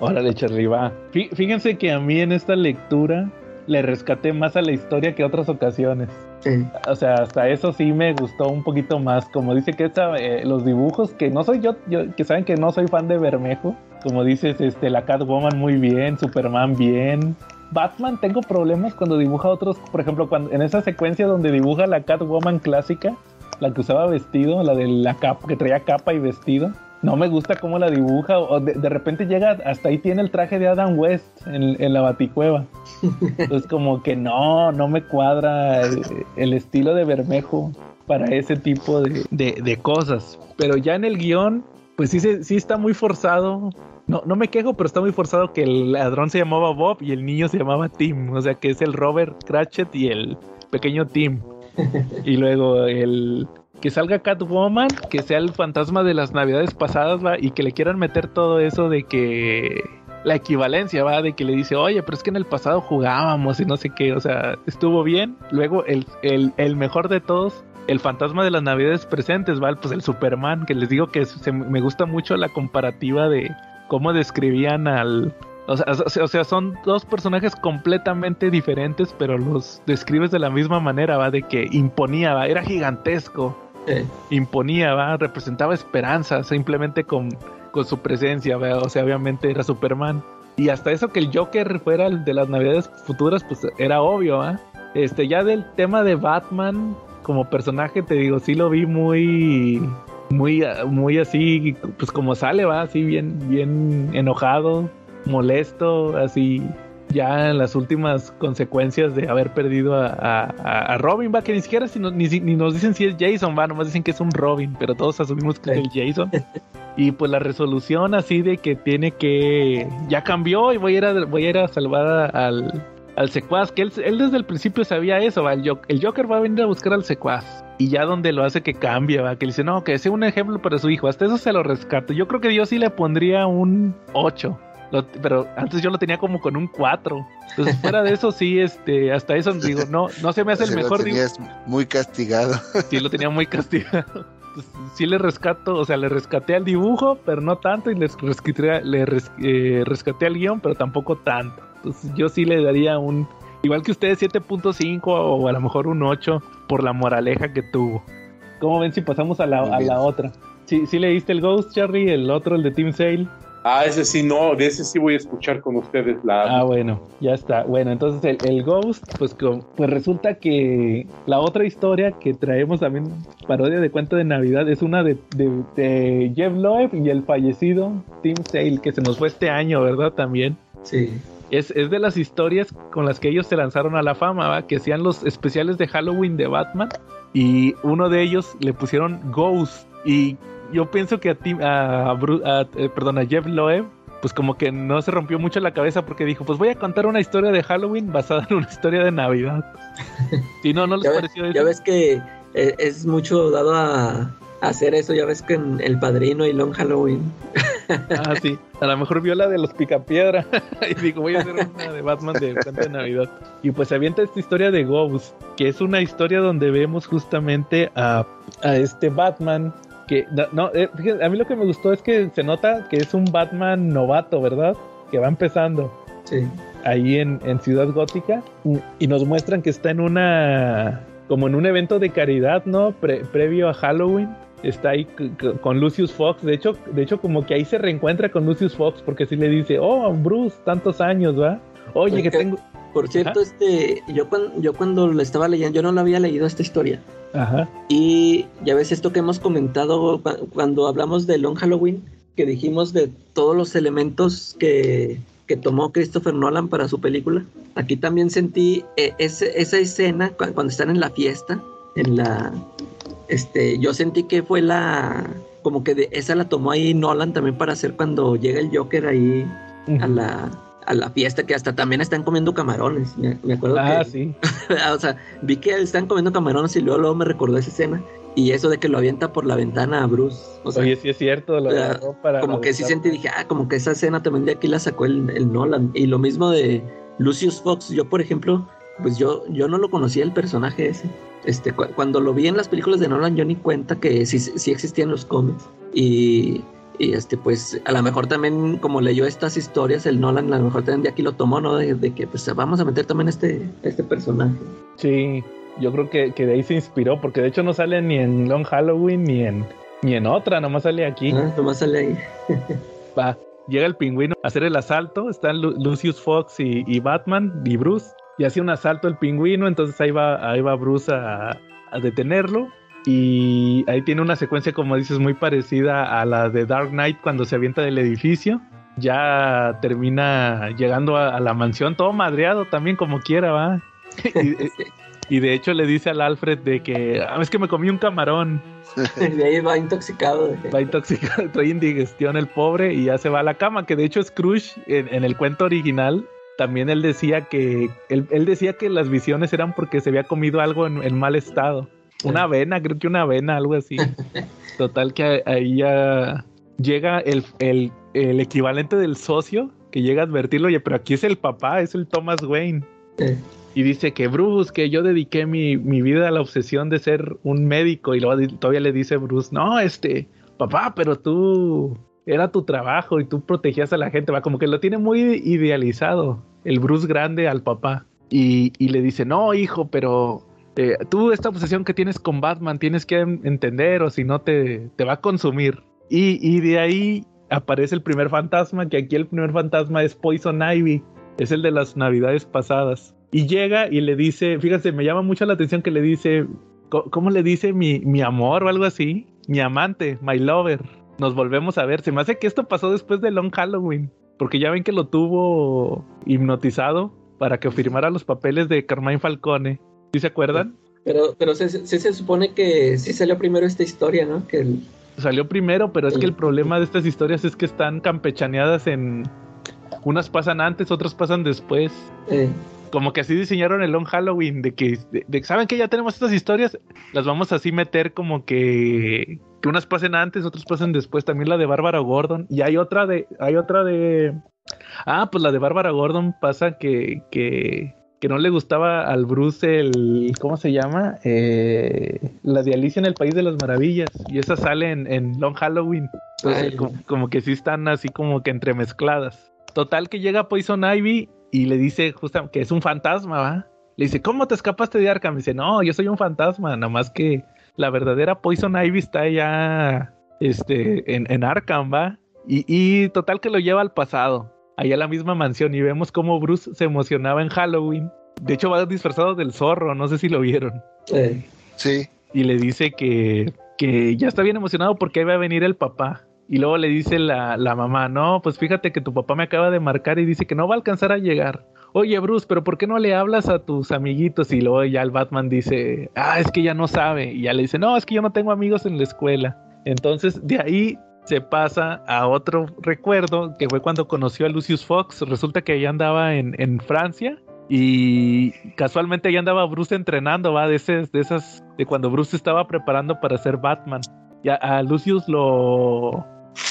Órale, Charlie, va. Fí- Fíjense que a mí en esta lectura le rescaté más a la historia que otras ocasiones. Sí. O sea, hasta eso sí me gustó un poquito más. Como dice que esta, eh, los dibujos, que no soy yo, yo, que saben que no soy fan de Bermejo. Como dices, este, la Catwoman muy bien, Superman bien. Batman tengo problemas cuando dibuja otros, por ejemplo, cuando en esa secuencia donde dibuja la Catwoman clásica, la que usaba vestido, la de la capa, que traía capa y vestido. No me gusta cómo la dibuja, o de, repente llega, hasta ahí tiene el traje de Adam West en, la baticueva. Entonces como que no, no me cuadra el, estilo de Bermejo para ese tipo de, de- de cosas. Pero ya en el guion, pues sí, sí está muy forzado. No, no me quejo, pero está muy forzado que el ladrón se llamaba Bob y el niño se llamaba Tim. O sea que es el Robert Cratchit y el pequeño Tim. [laughs] Y luego el que salga Catwoman, que sea el fantasma de las navidades pasadas, va, y que le quieran meter todo eso de que la equivalencia, va, de que le dice, oye, pero es que en el pasado jugábamos y no sé qué, o sea, estuvo bien. Luego el, el, el mejor de todos, el fantasma de las navidades presentes, va, pues el Superman, que les digo que me gusta mucho la comparativa de cómo describían al, o sea, o sea- son dos personajes completamente diferentes, pero los describes de la misma manera, va, de que imponía, va, era gigantesco, Sí. imponía, va, representaba esperanza, simplemente con, con su presencia, va, o sea, obviamente era Superman. Y hasta eso que el Joker fuera el de las navidades futuras, pues era obvio, ¿ah? Este, ya del tema de Batman como personaje, te digo, sí lo vi muy, muy, muy así, pues como sale, va, así bien, bien enojado, molesto, así, ya en las últimas consecuencias de haber perdido a, a- a- Robin, va, que ni siquiera si no- ni, ni nos dicen si es Jason, va, nomás dicen que es un Robin, pero todos asumimos que es el Jason. [laughs] Y pues la resolución así de que tiene que, ya cambió y voy a ir a, voy a, ir a salvar al, al secuaz, que él, él desde el principio sabía eso, va, el, Jo- el Joker va a venir a buscar al secuaz. Y ya donde lo hace que cambia, va, que le dice, no, que sea un ejemplo para su hijo, hasta eso se lo rescato. Yo creo que yo sí le pondría un 8. Lo- pero antes yo lo tenía como con un 4. Entonces, fuera de eso, sí, este, hasta eso digo, no, no se me hace el lo mejor dibujo. tenías muy castigado. Sí, lo tenía muy castigado. Sí le rescato, o sea, le rescaté al dibujo, pero no tanto, y les rescaté, le res- eh, rescaté al guion, pero tampoco tanto. Entonces yo sí le daría un, igual que ustedes, 7.5 o a lo mejor un 8 por la moraleja que tuvo. ¿Cómo ven si pasamos a la, a la otra? ¿Sí, ¿Sí leíste el Ghost, Charlie? El otro, el de Team Sale. Ah, ese sí, no, de ese sí voy a escuchar con ustedes la... Ah, bueno, ya está. Bueno, entonces el, el Ghost, pues, con- pues resulta que la otra historia que traemos también, parodia de cuento de Navidad, es una de, de- de Jeff Loeb y el fallecido Tim Sale, que se nos fue este año, ¿verdad? También. Sí. Es, es de las historias con las que ellos se lanzaron a la fama, ¿va? que hacían los especiales de Halloween de Batman. Y uno de ellos le pusieron Ghost. Y yo pienso que a, Tim, a, eh, perdón, a Jeff Loeb, pues como que no se rompió mucho la cabeza porque dijo, pues voy a contar una historia de Halloween basada en una historia de Navidad. [laughs] Y no, no les pareció eso. ya ves que eh, es mucho dado a, hacer eso. Ya ves que en El Padrino y Long Halloween. [laughs] Ah, sí. A lo mejor vio la de los picapiedra. [laughs] y digo, voy a hacer una de Batman de cuento de Navidad. Y pues se avienta esta historia de Ghost, que es una historia donde vemos justamente a, a este Batman. Que no, no, eh, a mí lo que me gustó es que se nota que es un Batman novato, ¿verdad? Que va empezando Sí. ahí en, en Ciudad Gótica y nos muestran que está en una como en un evento de caridad, ¿no? Pre- previo a Halloween. Está ahí con Lucius Fox. De hecho, de hecho, como que ahí se reencuentra con Lucius Fox porque sí le dice, oh, Bruce, tantos años, ¿va? Oye, que tengo. Por cierto, este, yo cuando, yo cuando lo estaba leyendo, yo no lo había leído esta historia. Ajá. Y ya ves esto que hemos comentado cu- cuando hablamos de Long Halloween, que dijimos de todos los elementos que, que tomó Christopher Nolan para su película. Aquí también sentí eh, ese- esa escena cu- cuando están en la fiesta, en la, este, yo sentí que fue la, como que de, esa la tomó ahí Nolan también para hacer cuando llega el Joker ahí a la, a la fiesta, que hasta también están comiendo camarones. Me, me acuerdo Ah, que, sí. [laughs] o sea, vi que están comiendo camarones y luego, luego me recordó esa escena. Y eso de que lo avienta por la ventana a Bruce. O sea, Oye, sí es cierto, lo para como que sí sentí, dije, ah, como que esa escena también de aquí la sacó el, el Nolan. Y lo mismo de Lucius Fox. Yo, por ejemplo, pues yo, yo no lo conocía el personaje ese. Este, cu- cuando lo vi en las películas de Nolan, yo ni cuenta que sí, sí existían los cómics. Y, y este, pues a lo mejor también, como leyó estas historias, el Nolan a lo mejor también de aquí lo tomó, ¿no? De, de que pues vamos a meter también este, este personaje. Sí, yo creo que, que de ahí se inspiró, porque de hecho no sale ni en Long Halloween ni en ni en otra, nomás sale aquí. Ah, nomás sale ahí. [laughs] Va, llega el pingüino a hacer el asalto, están Lu- Lucius Fox y, y Batman y Bruce, y hace un asalto el pingüino, entonces ahí va, ahí va Bruce a, a detenerlo. Y ahí tiene una secuencia, como dices, muy parecida a la de Dark Knight cuando se avienta del edificio. Ya termina llegando a, a la mansión, todo madreado también, como quiera, va. [laughs] Y, y de hecho le dice al Alfred de que "Ah, es que me comí un camarón. de ahí va intoxicado. de- Va intoxicado, [laughs] trae indigestión el pobre y ya se va a la cama. Que de hecho Scrooge en, en el cuento original también él decía que él, él decía que las visiones eran porque se había comido algo en, en mal estado. [laughs] Una avena, creo que una avena, algo así. [laughs] Total que ahí ya llega el, el, el equivalente del socio que llega a advertirlo, oye, pero aquí es el papá, es el Thomas Wayne. Y dice que Bruce, que yo dediqué mi, mi vida a la obsesión de ser un médico. Y luego todavía le dice Bruce, no, este, papá, pero tú era tu trabajo y tú protegías a la gente. Va, como que lo tiene muy idealizado el Bruce grande al papá. Y, y le dice, no, hijo, pero eh, tú esta obsesión que tienes con Batman tienes que en- entender o si no te, te va a consumir. Y, y de ahí aparece el primer fantasma, que aquí el primer fantasma es Poison Ivy. Es el de las navidades pasadas. Y llega y le dice, fíjate, me llama mucho la atención que le dice, co- ¿cómo le dice mi, mi amor o algo así? Mi amante, my lover. Nos volvemos a ver. Se me hace que esto pasó después de Long Halloween. Porque ya ven que lo tuvo hipnotizado para que firmara los papeles de Carmine Falcone. ¿Sí se acuerdan? Pero, pero sí, sí se supone que sí salió primero esta historia, ¿no? Que el- Salió primero, pero es que el problema de estas historias es que están campechaneadas en... Unas pasan antes, otras pasan después. eh, como que así diseñaron el Long Halloween, de que, de, de- saben que ya tenemos estas historias, las vamos así meter como que, que unas pasen antes, otras pasen después, también la de Bárbara Gordon, y hay otra de, hay otra de, ah, pues la de Bárbara Gordon pasa que, que, que no le gustaba al Bruce el, ¿cómo se llama? Eh, la de Alicia en el País de las Maravillas, y esa sale en, en Long Halloween, entonces como, como que sí están así como que entremezcladas. Total que llega Poison Ivy y le dice justo que es un fantasma, ¿va? Le dice, ¿cómo te escapaste de Arkham? dice, no, yo soy un fantasma, nada más que la verdadera Poison Ivy está allá este, en, en Arkham, ¿va? Y, y total que lo lleva al pasado, allá a la misma mansión, y vemos cómo Bruce se emocionaba en Halloween. De hecho, va disfrazado del zorro, no sé si lo vieron. eh, Sí. Y le dice que, que ya está bien emocionado porque ahí va a venir el papá. Y luego le dice la, la mamá, no, pues fíjate que tu papá me acaba de marcar y dice que no va a alcanzar a llegar. Oye, Bruce, pero ¿por qué no le hablas a tus amiguitos? Y luego ya el Batman dice, ah, es que ya no sabe. Y ya le dice, no, es que yo no tengo amigos en la escuela. Entonces de ahí se pasa a otro recuerdo, que fue cuando conoció a Lucius Fox. Resulta que ella andaba en, en Francia y casualmente ahí andaba Bruce entrenando, va, de, ese- de esas, de cuando Bruce estaba preparando para ser Batman. Y a, Lucius lo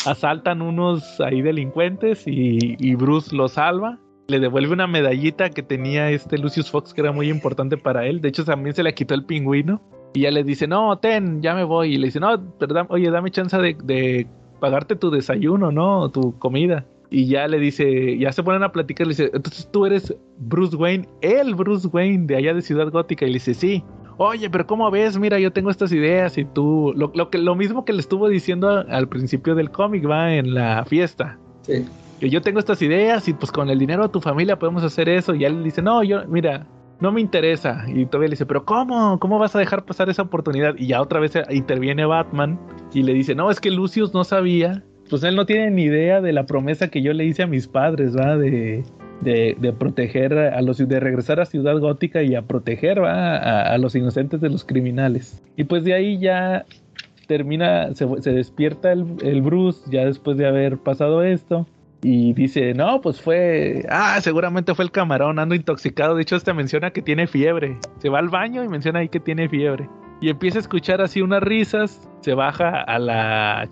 asaltan unos ahí delincuentes y, y Bruce lo salva. Le devuelve una medallita que tenía este Lucius Fox que era muy importante para él. De hecho, también se le quitó el pingüino. Y ya le dice, no, ten, ya me voy. Y le dice, no, perdón, oye, dame chance de, de pagarte tu desayuno, ¿no? Tu comida. Y ya le dice, ya se ponen a platicar, le dice, entonces tú eres Bruce Wayne, el Bruce Wayne de allá de Ciudad Gótica. Y le dice, sí. Oye, pero ¿cómo ves? Mira, yo tengo estas ideas y tú, lo, lo que, lo mismo que le estuvo diciendo al principio del cómic, va en la fiesta. sí. Que yo tengo estas ideas y pues con el dinero de tu familia podemos hacer eso. Y él dice, no, yo, mira, no me interesa. Y todavía le dice, pero ¿cómo? ¿Cómo vas a dejar pasar esa oportunidad? Y ya otra vez interviene Batman y le dice, no, es que Lucius no sabía pues él no tiene ni idea de la promesa que yo le hice a mis padres, ¿va? De, de, proteger a los, de regresar a Ciudad Gótica y a proteger. A, a los inocentes de los criminales. Y pues de ahí ya termina, se, se despierta el, el Bruce ya después de haber pasado esto y dice, no, pues fue, ah, seguramente fue el camarón, ando intoxicado. De hecho, este menciona que tiene fiebre. Se va al baño y menciona ahí que tiene fiebre. Y empieza a escuchar así unas risas. Se baja a la,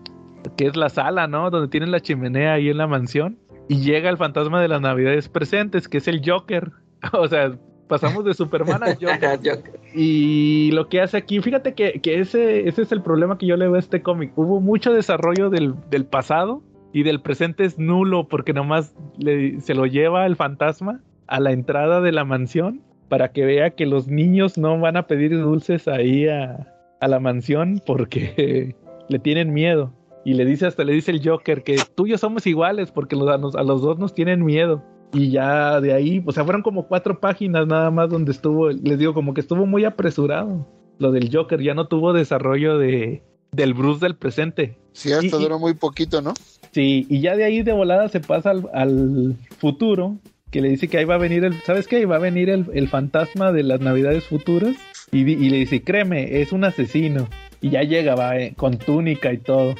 que es la sala, ¿no? Donde tienen la chimenea ahí en la mansión. Y llega el fantasma de las navidades presentes, que es el Joker. [laughs] o sea, pasamos de Superman a [laughs] Joker. y lo que hace aquí, fíjate que, que, ese, ese es el problema que yo le veo a este cómic. Hubo mucho desarrollo del, del pasado y del presente es nulo porque nomás le, se lo lleva el fantasma a la entrada de la mansión para que vea que los niños no van a pedir dulces ahí a, a la mansión porque [laughs] le tienen miedo. Y le dice hasta le dice el Joker que tú y yo somos iguales porque los, a, los, a los dos nos tienen miedo. Y ya de ahí, o sea, fueron como cuatro páginas nada más donde estuvo, les digo, como que estuvo muy apresurado. Lo del Joker ya no tuvo desarrollo de, del Bruce del presente. Sí, hasta y, duró muy poquito, ¿no? Sí, y ya de ahí de volada se pasa al, futuro, que le dice que ahí va a venir el, ¿sabes qué? Ahí va a venir el, fantasma de las navidades futuras. Y, le dice, créeme, es un asesino. Y ya llega, va, eh, con túnica y todo.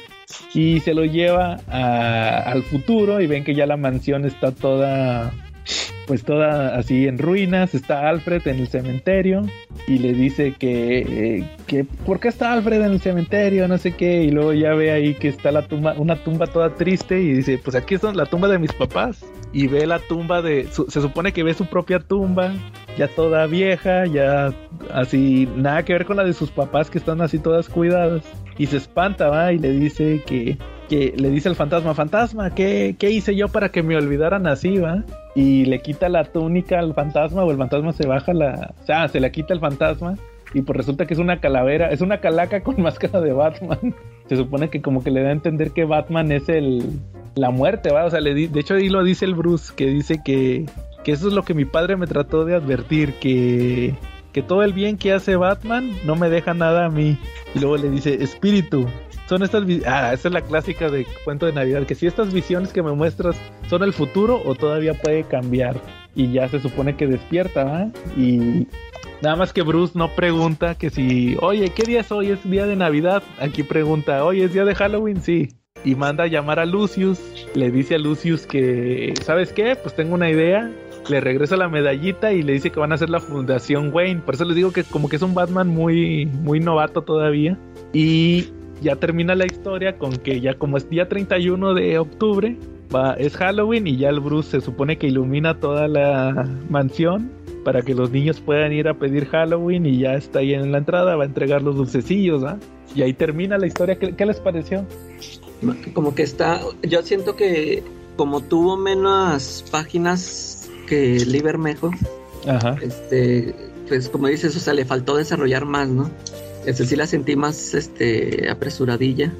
Y se lo lleva al futuro y ven que ya la mansión está toda pues toda así en ruinas, está Alfred en el cementerio y le dice que, eh, que ¿por qué está Alfred en el cementerio? No sé qué, y luego ya ve ahí que está la tumba, una tumba toda triste y dice, pues aquí está la tumba de mis papás y ve la tumba de, su, se supone que ve su propia tumba, ya toda vieja, ya así, nada que ver con la de sus papás que están así todas cuidadas y se espanta, va, y le dice que que le dice al fantasma, fantasma, ¿qué, ¿qué, hice yo para que me olvidaran así, va? Y le quita la túnica al fantasma o el fantasma se baja la... O sea, se la quita el fantasma y pues resulta que es una calavera, es una calaca con [laughs] máscara de Batman. Se supone que como que le da a entender que Batman es el... La muerte, ¿va? O sea, le de hecho ahí lo dice el Bruce, que dice que, que eso es lo que mi padre me trató de advertir, que que todo el bien que hace Batman no me deja nada a mí. Y luego le dice, espíritu, son estas ah, esa es la clásica de cuento de Navidad, que si estas visiones que me muestras son el futuro o todavía puede cambiar. Y ya se supone que despierta, ¿va? Y nada más que Bruce no pregunta que si, oye, ¿qué día es hoy? ¿Es día de Navidad? Aquí pregunta, oye, ¿es día de Halloween? Sí. Y manda a llamar a Lucius, le dice a Lucius que, ¿sabes qué? Pues tengo una idea, le regresa la medallita y le dice que van a hacer la fundación Wayne. Por eso les digo que como que es un Batman muy, muy novato todavía. Y ya termina la historia con que ya como es día 31 de octubre, va, es Halloween y ya el Bruce se supone que ilumina toda la mansión para que los niños puedan ir a pedir Halloween y ya está ahí en la entrada, va a entregar los dulcecillos, ¿ah? Y ahí termina la historia. ¿Qué, ¿Qué, les pareció? Como que está, yo siento que como tuvo menos páginas que Libermejo, Ajá. este, pues como dices, o sea, le faltó desarrollar más, ¿no? Ese sí la sentí más este, apresuradilla,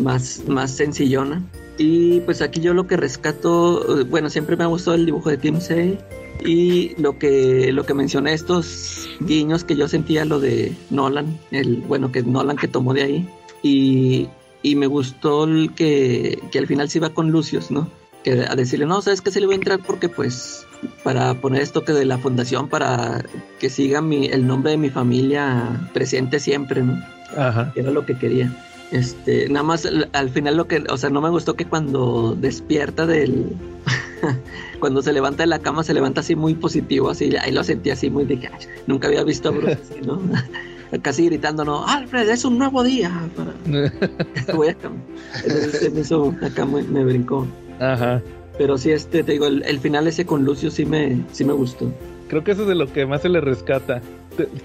más, más sencillona. Y pues aquí yo lo que rescato, bueno, siempre me ha gustado el dibujo de Tim Say. Y lo que, lo que mencioné, estos guiños que yo sentía, lo de Nolan, el, bueno, que Nolan que tomó de ahí. Y, y me gustó que, que al final se iba con Lucius, ¿no? Que a decirle, no, sabes que se le voy a entrar porque pues para poner esto que de la fundación para que siga mi, el nombre de mi familia presente siempre, ¿no? Ajá. Era lo que quería. Este, nada más al final lo que, o sea, no me gustó que cuando despierta del [laughs] cuando se levanta de la cama se levanta así muy positivo, así, ahí lo sentí así muy de que nunca había visto a Bruce así, ¿no? [laughs] Casi gritando, no, Alfred, es un nuevo día. Para... [laughs] Voy a Entonces, eso acá me, me brincó. Ajá. Pero sí, este, te digo, el, el, final ese con Lucio sí me, sí me gustó. Creo que eso es de lo que más se le rescata.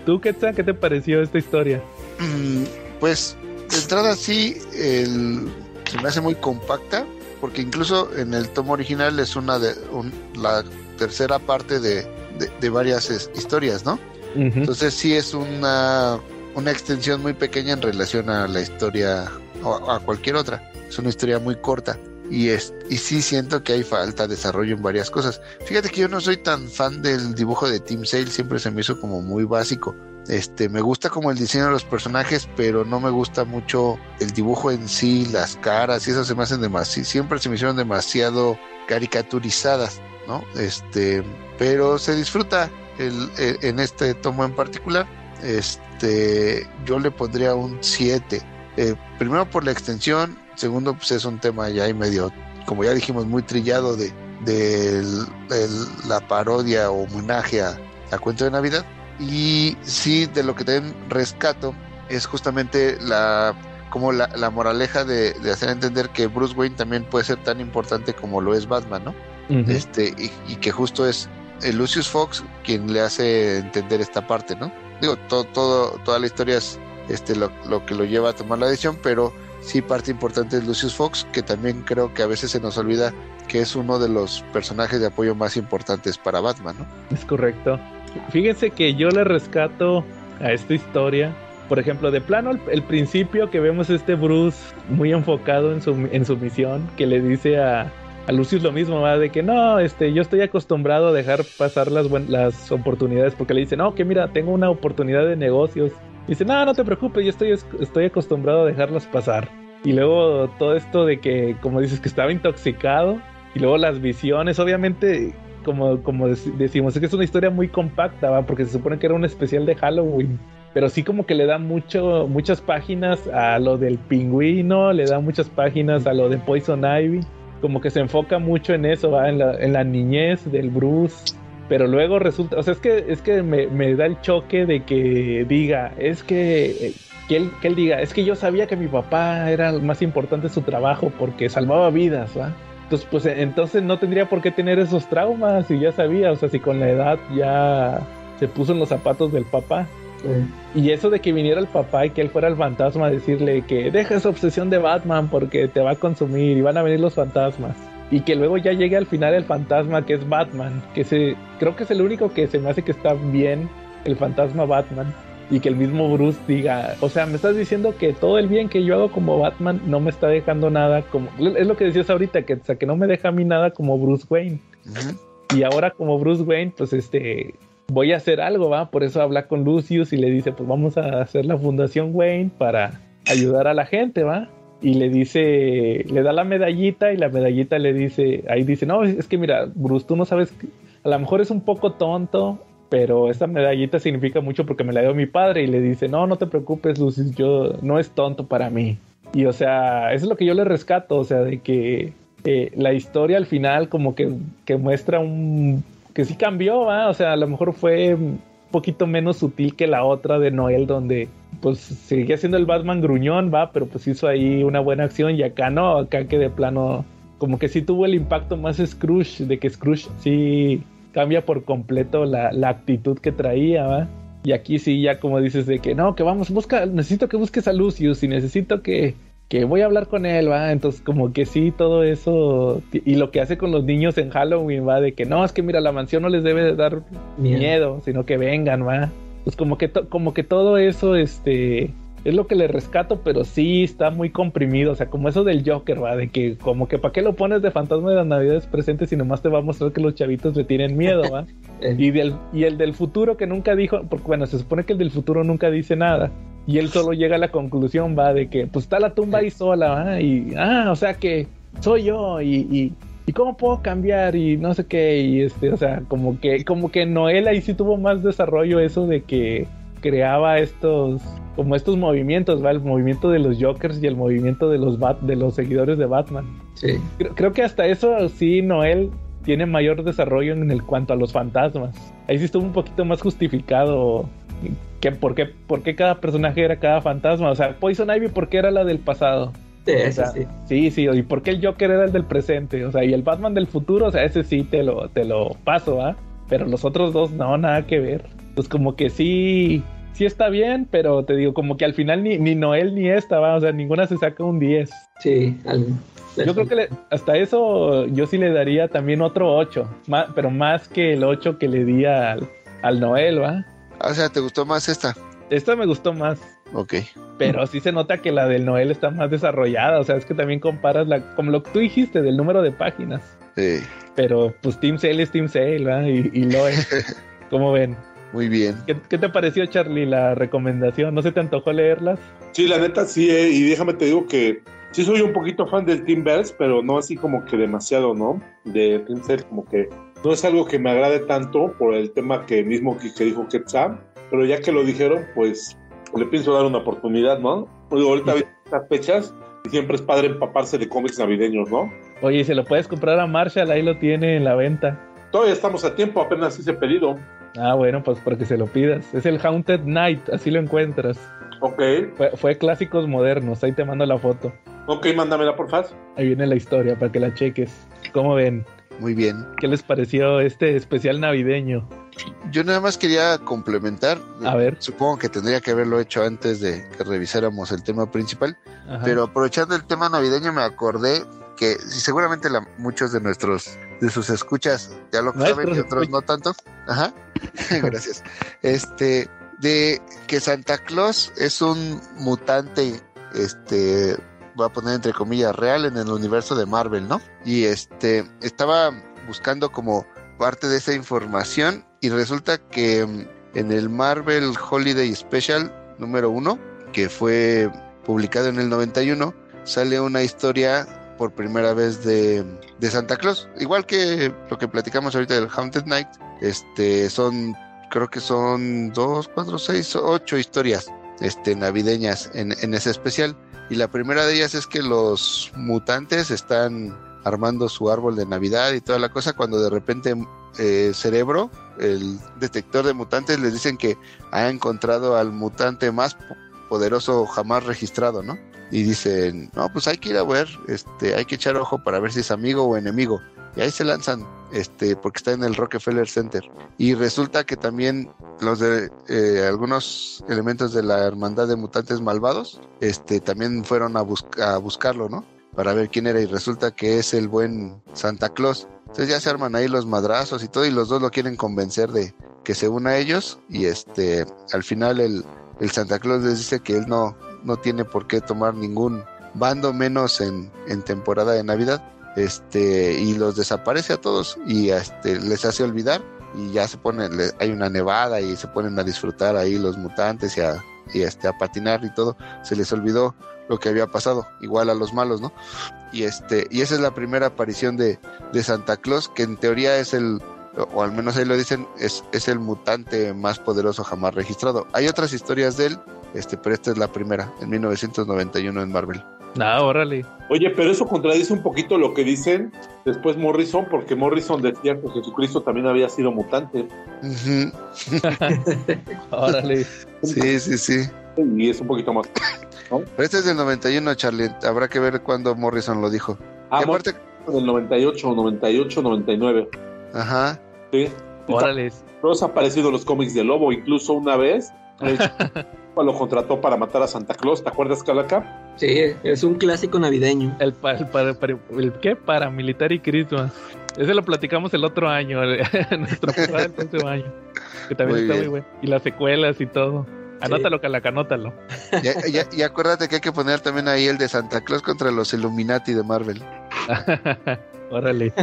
¿Tú, Quetzal, qué te pareció esta historia? Mm, pues, de entrada sí, el, se me hace muy compacta, porque incluso en el tomo original es una de un, la tercera parte de, de, de varias es, historias, ¿no? Uh -huh. Entonces sí es una, una extensión muy pequeña en relación a la historia o a cualquier otra. Es una historia muy corta y, es, y sí siento que hay falta de desarrollo en varias cosas. Fíjate que yo no soy tan fan del dibujo de Team Sale, siempre se me hizo como muy básico. Este, me gusta como el diseño de los personajes, pero no me gusta mucho el dibujo en sí, las caras, y eso se me hacen demasiado, siempre se me hicieron demasiado caricaturizadas, ¿no? Este, pero se disfruta el, el- en este tomo en particular. Este, yo le pondría un 7. Eh, primero por la extensión, segundo pues es un tema ya ahí medio, como ya dijimos, muy trillado de, de el- el- la parodia o homenaje a, a Cuento de Navidad. Y sí, de lo que también rescato es justamente la como la, la moraleja de, de hacer entender que Bruce Wayne también puede ser tan importante como lo es Batman, ¿no? Este y, y que justo es el Lucius Fox quien le hace entender esta parte, ¿no? Digo, todo, todo, toda la historia es este lo, lo que lo lleva a tomar la decisión, pero sí parte importante es Lucius Fox, que también creo que a veces se nos olvida que es uno de los personajes de apoyo más importantes para Batman, ¿no? Es correcto. Fíjense que yo le rescato a esta historia. Por ejemplo, de plano, el, principio que vemos este Bruce muy enfocado en su, en su misión, que le dice a, a Lucius lo mismo, ¿va? de que no, este, yo estoy acostumbrado a dejar pasar las, las oportunidades, porque le dice, no, que mira, tengo una oportunidad de negocios. Dice, no, no te preocupes, yo estoy, estoy acostumbrado a dejarlas pasar. Y luego todo esto de que, como dices, que estaba intoxicado, y luego las visiones, obviamente como, como dec- decimos, es que es una historia muy compacta, ¿va? porque se supone que era un especial de Halloween. Pero sí como que le da mucho, muchas páginas a lo del pingüino, le da muchas páginas a lo de Poison Ivy. Como que se enfoca mucho en eso, ¿va? En la niñez del Bruce. Pero luego resulta, o sea, es que, es que me, me da el choque de que diga, es que, eh, que, él, que él diga, es que yo sabía que mi papá era más importante su trabajo porque salvaba vidas, ¿va? Entonces, pues entonces no tendría por qué tener esos traumas y ya sabía, o sea, si con la edad ya se puso en los zapatos del papá. Y eso de que viniera el papá y que él fuera el fantasma a decirle que deja esa obsesión de Batman porque te va a consumir y van a venir los fantasmas. Y que luego ya llegue al final el fantasma que es Batman, que se, creo que es el único que se me hace que está bien, el fantasma Batman. Y que el mismo Bruce diga, o sea, me estás diciendo que todo el bien que yo hago como Batman no me está dejando nada como... Es lo que decías ahorita, que, o sea, que no me deja a mí nada como Bruce Wayne. Y ahora como Bruce Wayne, pues este, voy a hacer algo, ¿va? Por eso habla con Lucius y le dice, pues vamos a hacer la Fundación Wayne para ayudar a la gente, ¿va? Y le dice, le da la medallita y la medallita le dice, ahí dice, no, es que mira, Bruce, tú no sabes, a lo mejor es un poco tonto, pero esta medallita significa mucho porque me la dio mi padre y le dice, no, no te preocupes, Lucius, yo no es tonto para mí. Y o sea, eso es lo que yo le rescato, o sea, de que eh, la historia al final como que, que muestra un... que sí cambió, ¿va? O sea, a lo mejor fue un poquito menos sutil que la otra de Noel donde pues seguía siendo el Batman gruñón, ¿va? Pero pues hizo ahí una buena acción y acá no, acá que de plano como que sí tuvo el impacto más Scrooge, de que Scrooge sí cambia por completo la, la actitud que traía, ¿va? Y aquí sí, ya como dices, de que no, que vamos, busca, necesito que busques a Lucius y necesito que, que voy a hablar con él, va. Entonces, como que sí, todo eso. Y lo que hace con los niños en Halloween, va, de que no, es que mira, la mansión no les debe de dar Miedo. miedo, sino que vengan, va. Pues como que, to- como que todo eso, este. Es lo que le rescato, pero sí está muy comprimido. O sea, como eso del Joker, va, de que como que para qué lo pones de fantasma de las navidades presentes y nomás te va a mostrar que los chavitos le tienen miedo, va. [laughs] Eh, Y, del, y el del futuro que nunca dijo, porque bueno, se supone que el del futuro nunca dice nada. Y él solo llega a la conclusión, va, de que pues está la tumba ahí sola, va. Y, ah, o sea que soy yo y, y, y cómo puedo cambiar y no sé qué. Y este, o sea, como que, como que Noel ahí sí tuvo más desarrollo eso de que creaba estos, como estos movimientos, va, el movimiento de los Jokers y el movimiento de los Bat, de los seguidores de Batman. sí. Creo, creo que hasta eso sí, Noel tiene mayor desarrollo en el cuanto a los fantasmas. Ahí sí estuvo un poquito más justificado que por qué, por qué cada personaje era cada fantasma. O sea, Poison Ivy, ¿por qué era la del pasado? Sí, O eso sea, sí. sí, sí, y por qué el Joker era el del presente. O sea, y el Batman del futuro, o sea, ese sí te lo, te lo paso, ¿ah? Pero los otros dos no, nada que ver. Pues como que sí, sí está bien, pero te digo, como que al final ni, ni Noel ni esta, ¿va? O sea, ninguna se saca un 10. Sí, al- Yo creo que le- hasta eso yo sí le daría también otro 8, ma- pero más que el 8 que le di al, al Noel, ¿va? Ah, O sea, ¿te gustó más esta? Esta me gustó más, Ok. pero sí se nota que la del Noel está más desarrollada, o sea, es que también comparas la, como lo que tú dijiste del número de páginas, Sí. pero pues Team Sale es Team Sale, ¿va? Y, y Lois, [laughs] ¿cómo ven? Muy bien. ¿Qué, qué te pareció, Charlie, la recomendación? ¿No se te antojó leerlas? Sí, la neta sí, eh, y déjame te digo que sí soy un poquito fan del Team Bells, pero no así como que demasiado, ¿no? De Team Cells, como que no es algo que me agrade tanto por el tema que mismo que, que dijo Quetzal, pero ya que lo dijeron, pues le pienso dar una oportunidad, ¿no? Digo, ahorita Sí. estas fechas y siempre es padre empaparse de cómics navideños, ¿no? Oye, y se lo puedes comprar a Marshall, ahí lo tiene en la venta. Todavía estamos a tiempo, apenas hice pedido. Ah, bueno, pues porque se lo pidas. Es el Haunted Night, así lo encuentras. Ok, Fue, fue clásicos modernos, ahí te mando la foto. ok, mándamela por favor. Ahí viene la historia para que la cheques. ¿Cómo ven? Muy bien. ¿Qué les pareció este especial navideño? Yo nada más quería complementar. A ver. Supongo que tendría que haberlo hecho antes de que revisáramos el tema principal. Ajá. Pero aprovechando el tema navideño me acordé que seguramente la- muchos de nuestros de sus escuchas ya lo Nuestros saben y otros no tanto. Ajá. [laughs] Gracias. Este de que Santa Claus es un mutante este voy a poner entre comillas real en el universo de Marvel, ¿no? Y este estaba buscando como parte de esa información y resulta que mm, en el Marvel Holiday Special número uno que fue publicado en el 91, sale una historia por primera vez de, de Santa Claus. Igual que lo que platicamos ahorita del Haunted Night, este, son, creo que son dos, cuatro, seis, ocho historias este, navideñas en, en ese especial. Y la primera de ellas es que los mutantes están armando su árbol de Navidad y toda la cosa cuando de repente eh, Cerebro, el detector de mutantes, les dicen que ha encontrado al mutante más po- poderoso jamás registrado, ¿no? Y dicen, no, pues hay que ir a ver, este, hay que echar ojo para ver si es amigo o enemigo. Y ahí se lanzan, este, porque está en el Rockefeller Center. Y resulta que también los de eh, algunos elementos de la hermandad de mutantes malvados, este, también fueron a, a buscarlo, ¿no? Para ver quién era. Y resulta que es el buen Santa Claus. Entonces ya se arman ahí los madrazos y todo, y los dos lo quieren convencer de que se una a ellos. Y este, al final el, el Santa Claus les dice que él no, no tiene por qué tomar ningún bando menos en, en temporada de Navidad. Este, y los desaparece a todos y este, les hace olvidar y ya se ponen, le- hay una nevada y se ponen a disfrutar ahí los mutantes y a, y este, a patinar y todo. Se les olvidó lo que había pasado, igual a los malos, ¿no? Y este, y esa es la primera aparición de, de Santa Claus, que en teoría es el, o al menos ahí lo dicen, es, es el mutante más poderoso jamás registrado. Hay otras historias de él, este, pero esta es la primera, en 1991 en Marvel. Ah, órale. Oye, pero eso contradice un poquito lo que dicen después Morrison, porque Morrison decía que Jesucristo también había sido mutante. Ujú. [laughs] Órale. Sí, sí, sí. Y es un poquito más. Pero este es del 91, Charlie. Habrá que ver cuándo Morrison lo dijo. Ah, Y aparte, del 98, 98, 99. ajá. Sí. Órale. Todos han aparecido los cómics de Lobo, incluso una vez. Lo contrató para matar a Santa Claus, ¿te acuerdas, Calaca? Sí, es un clásico navideño. El, pa- el, para- para- el qué? Paramilitar y Christmas. Ese lo platicamos el otro año, el- [laughs] nuestro programa del próximo año. Que también Muy está muy bueno. Y las secuelas y todo. Anótalo, Calaca, anótalo. Ya- ya- y acuérdate que hay que poner también ahí el de Santa Claus contra los Illuminati de Marvel. [laughs] Órale.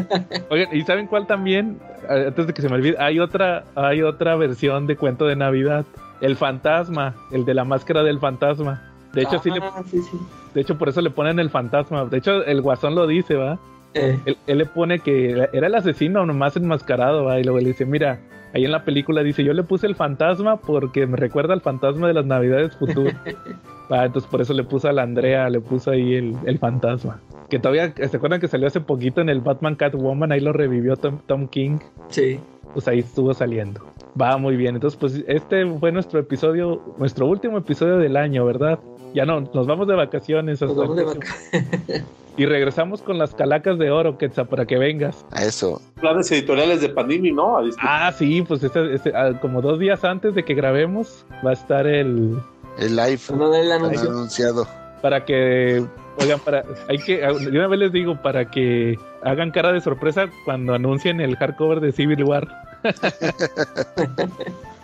Oigan, ¿y saben cuál también? Antes de que se me olvide, hay otra, hay otra versión de cuento de Navidad. El fantasma, el de la máscara del fantasma. De hecho, sí le, Ah, sí, sí. de hecho, por eso le ponen el fantasma. De hecho, el guasón lo dice, ¿va? Eh, Él, él le pone que era el asesino nomás enmascarado, ¿va? Y luego le dice, mira, ahí en la película dice, yo le puse el fantasma porque me recuerda al fantasma de las navidades futuras. [laughs] Va, entonces por eso le puso a la Andrea, le puso ahí el, el fantasma. Que todavía, ¿se acuerdan que salió hace poquito en el Batman Catwoman? Ahí lo revivió Tom, Tom King. sí. Pues ahí estuvo saliendo. Va muy bien. Entonces, pues este fue nuestro episodio, nuestro último episodio del año, ¿verdad? Ya no, nos vamos de vacaciones. Nos vamos de próximo- [laughs] Y regresamos con las calacas de oro, Quetzal, para que vengas. A eso. Planes editoriales de Panini, ¿no? Ah, sí, pues este- este, ah, como dos días antes de que grabemos va a estar el... El live No el anuncio. anunciado. Para que... Oigan, para... Hay que... ah, De una vez les digo, para que hagan cara de sorpresa cuando anuncien el hardcover de Civil War. [laughs]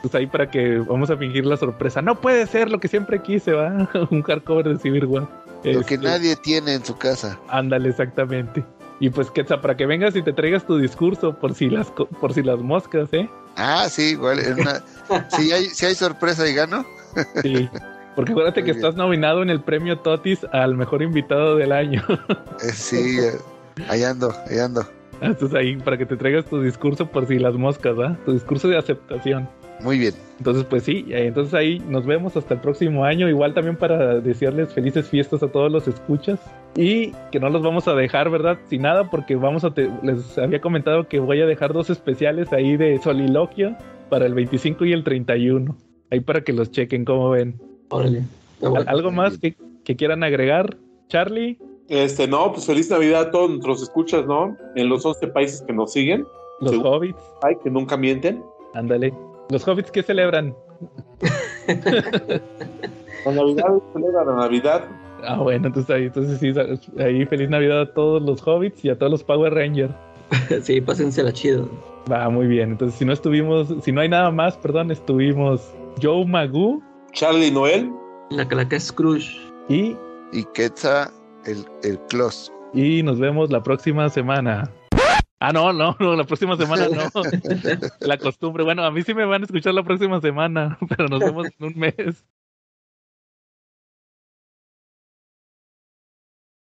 pues ahí para que vamos a fingir la sorpresa. No puede ser lo que siempre quise, ¿va? [laughs] Un hardcover de Civil War. Lo que Este, nadie tiene en su casa. Ándale, exactamente. Y pues, Quetzal, para que vengas y te traigas tu discurso por si las, por si las moscas, ¿eh? Ah, sí, igual. Una, Si hay, si hay sorpresa y gano. Sí. [laughs] Porque acuérdate que estás nominado en el premio Totis al mejor invitado del año. [laughs] Eh, sí, eh, ahí ando, ahí ando. Entonces ahí para que te traigas tu discurso por si las moscas, ¿ah? Tu discurso de aceptación. Muy bien. Entonces, pues sí, eh, entonces ahí nos vemos hasta el próximo año. Igual también para desearles felices fiestas a todos los escuchas. Y que no los vamos a dejar, ¿verdad? Sin nada, porque vamos a te- les había comentado que voy a dejar dos especiales ahí de soliloquio para el 25 y el 31. Ahí para que los chequen, como ven. Órale. Está ¿Al- bueno. ¿Algo más que, que quieran agregar? Charlie, Este, no, pues feliz Navidad a todos nuestros escuchas, ¿no? En los 11 países que nos siguen. los hobbits, Ay, que nunca mienten. ándale. Los hobbits que celebran. La Navidad, celebra la Navidad. Ah, bueno, entonces ahí, entonces sí, ahí feliz Navidad a todos los hobbits y a todos los Power Rangers. [laughs] Sí, pásensela chido. Va, muy bien. Entonces, si no estuvimos, si no hay nada más, perdón, estuvimos Joe Magoo Charlie Noel. La calaca Scrooge. y, Y Quetzal, el, el Clos. y nos vemos la próxima semana. Ah, no, no, no, la próxima semana no. [laughs] La costumbre. Bueno, a mí sí me van a escuchar la próxima semana, [laughs] pero nos vemos en un mes.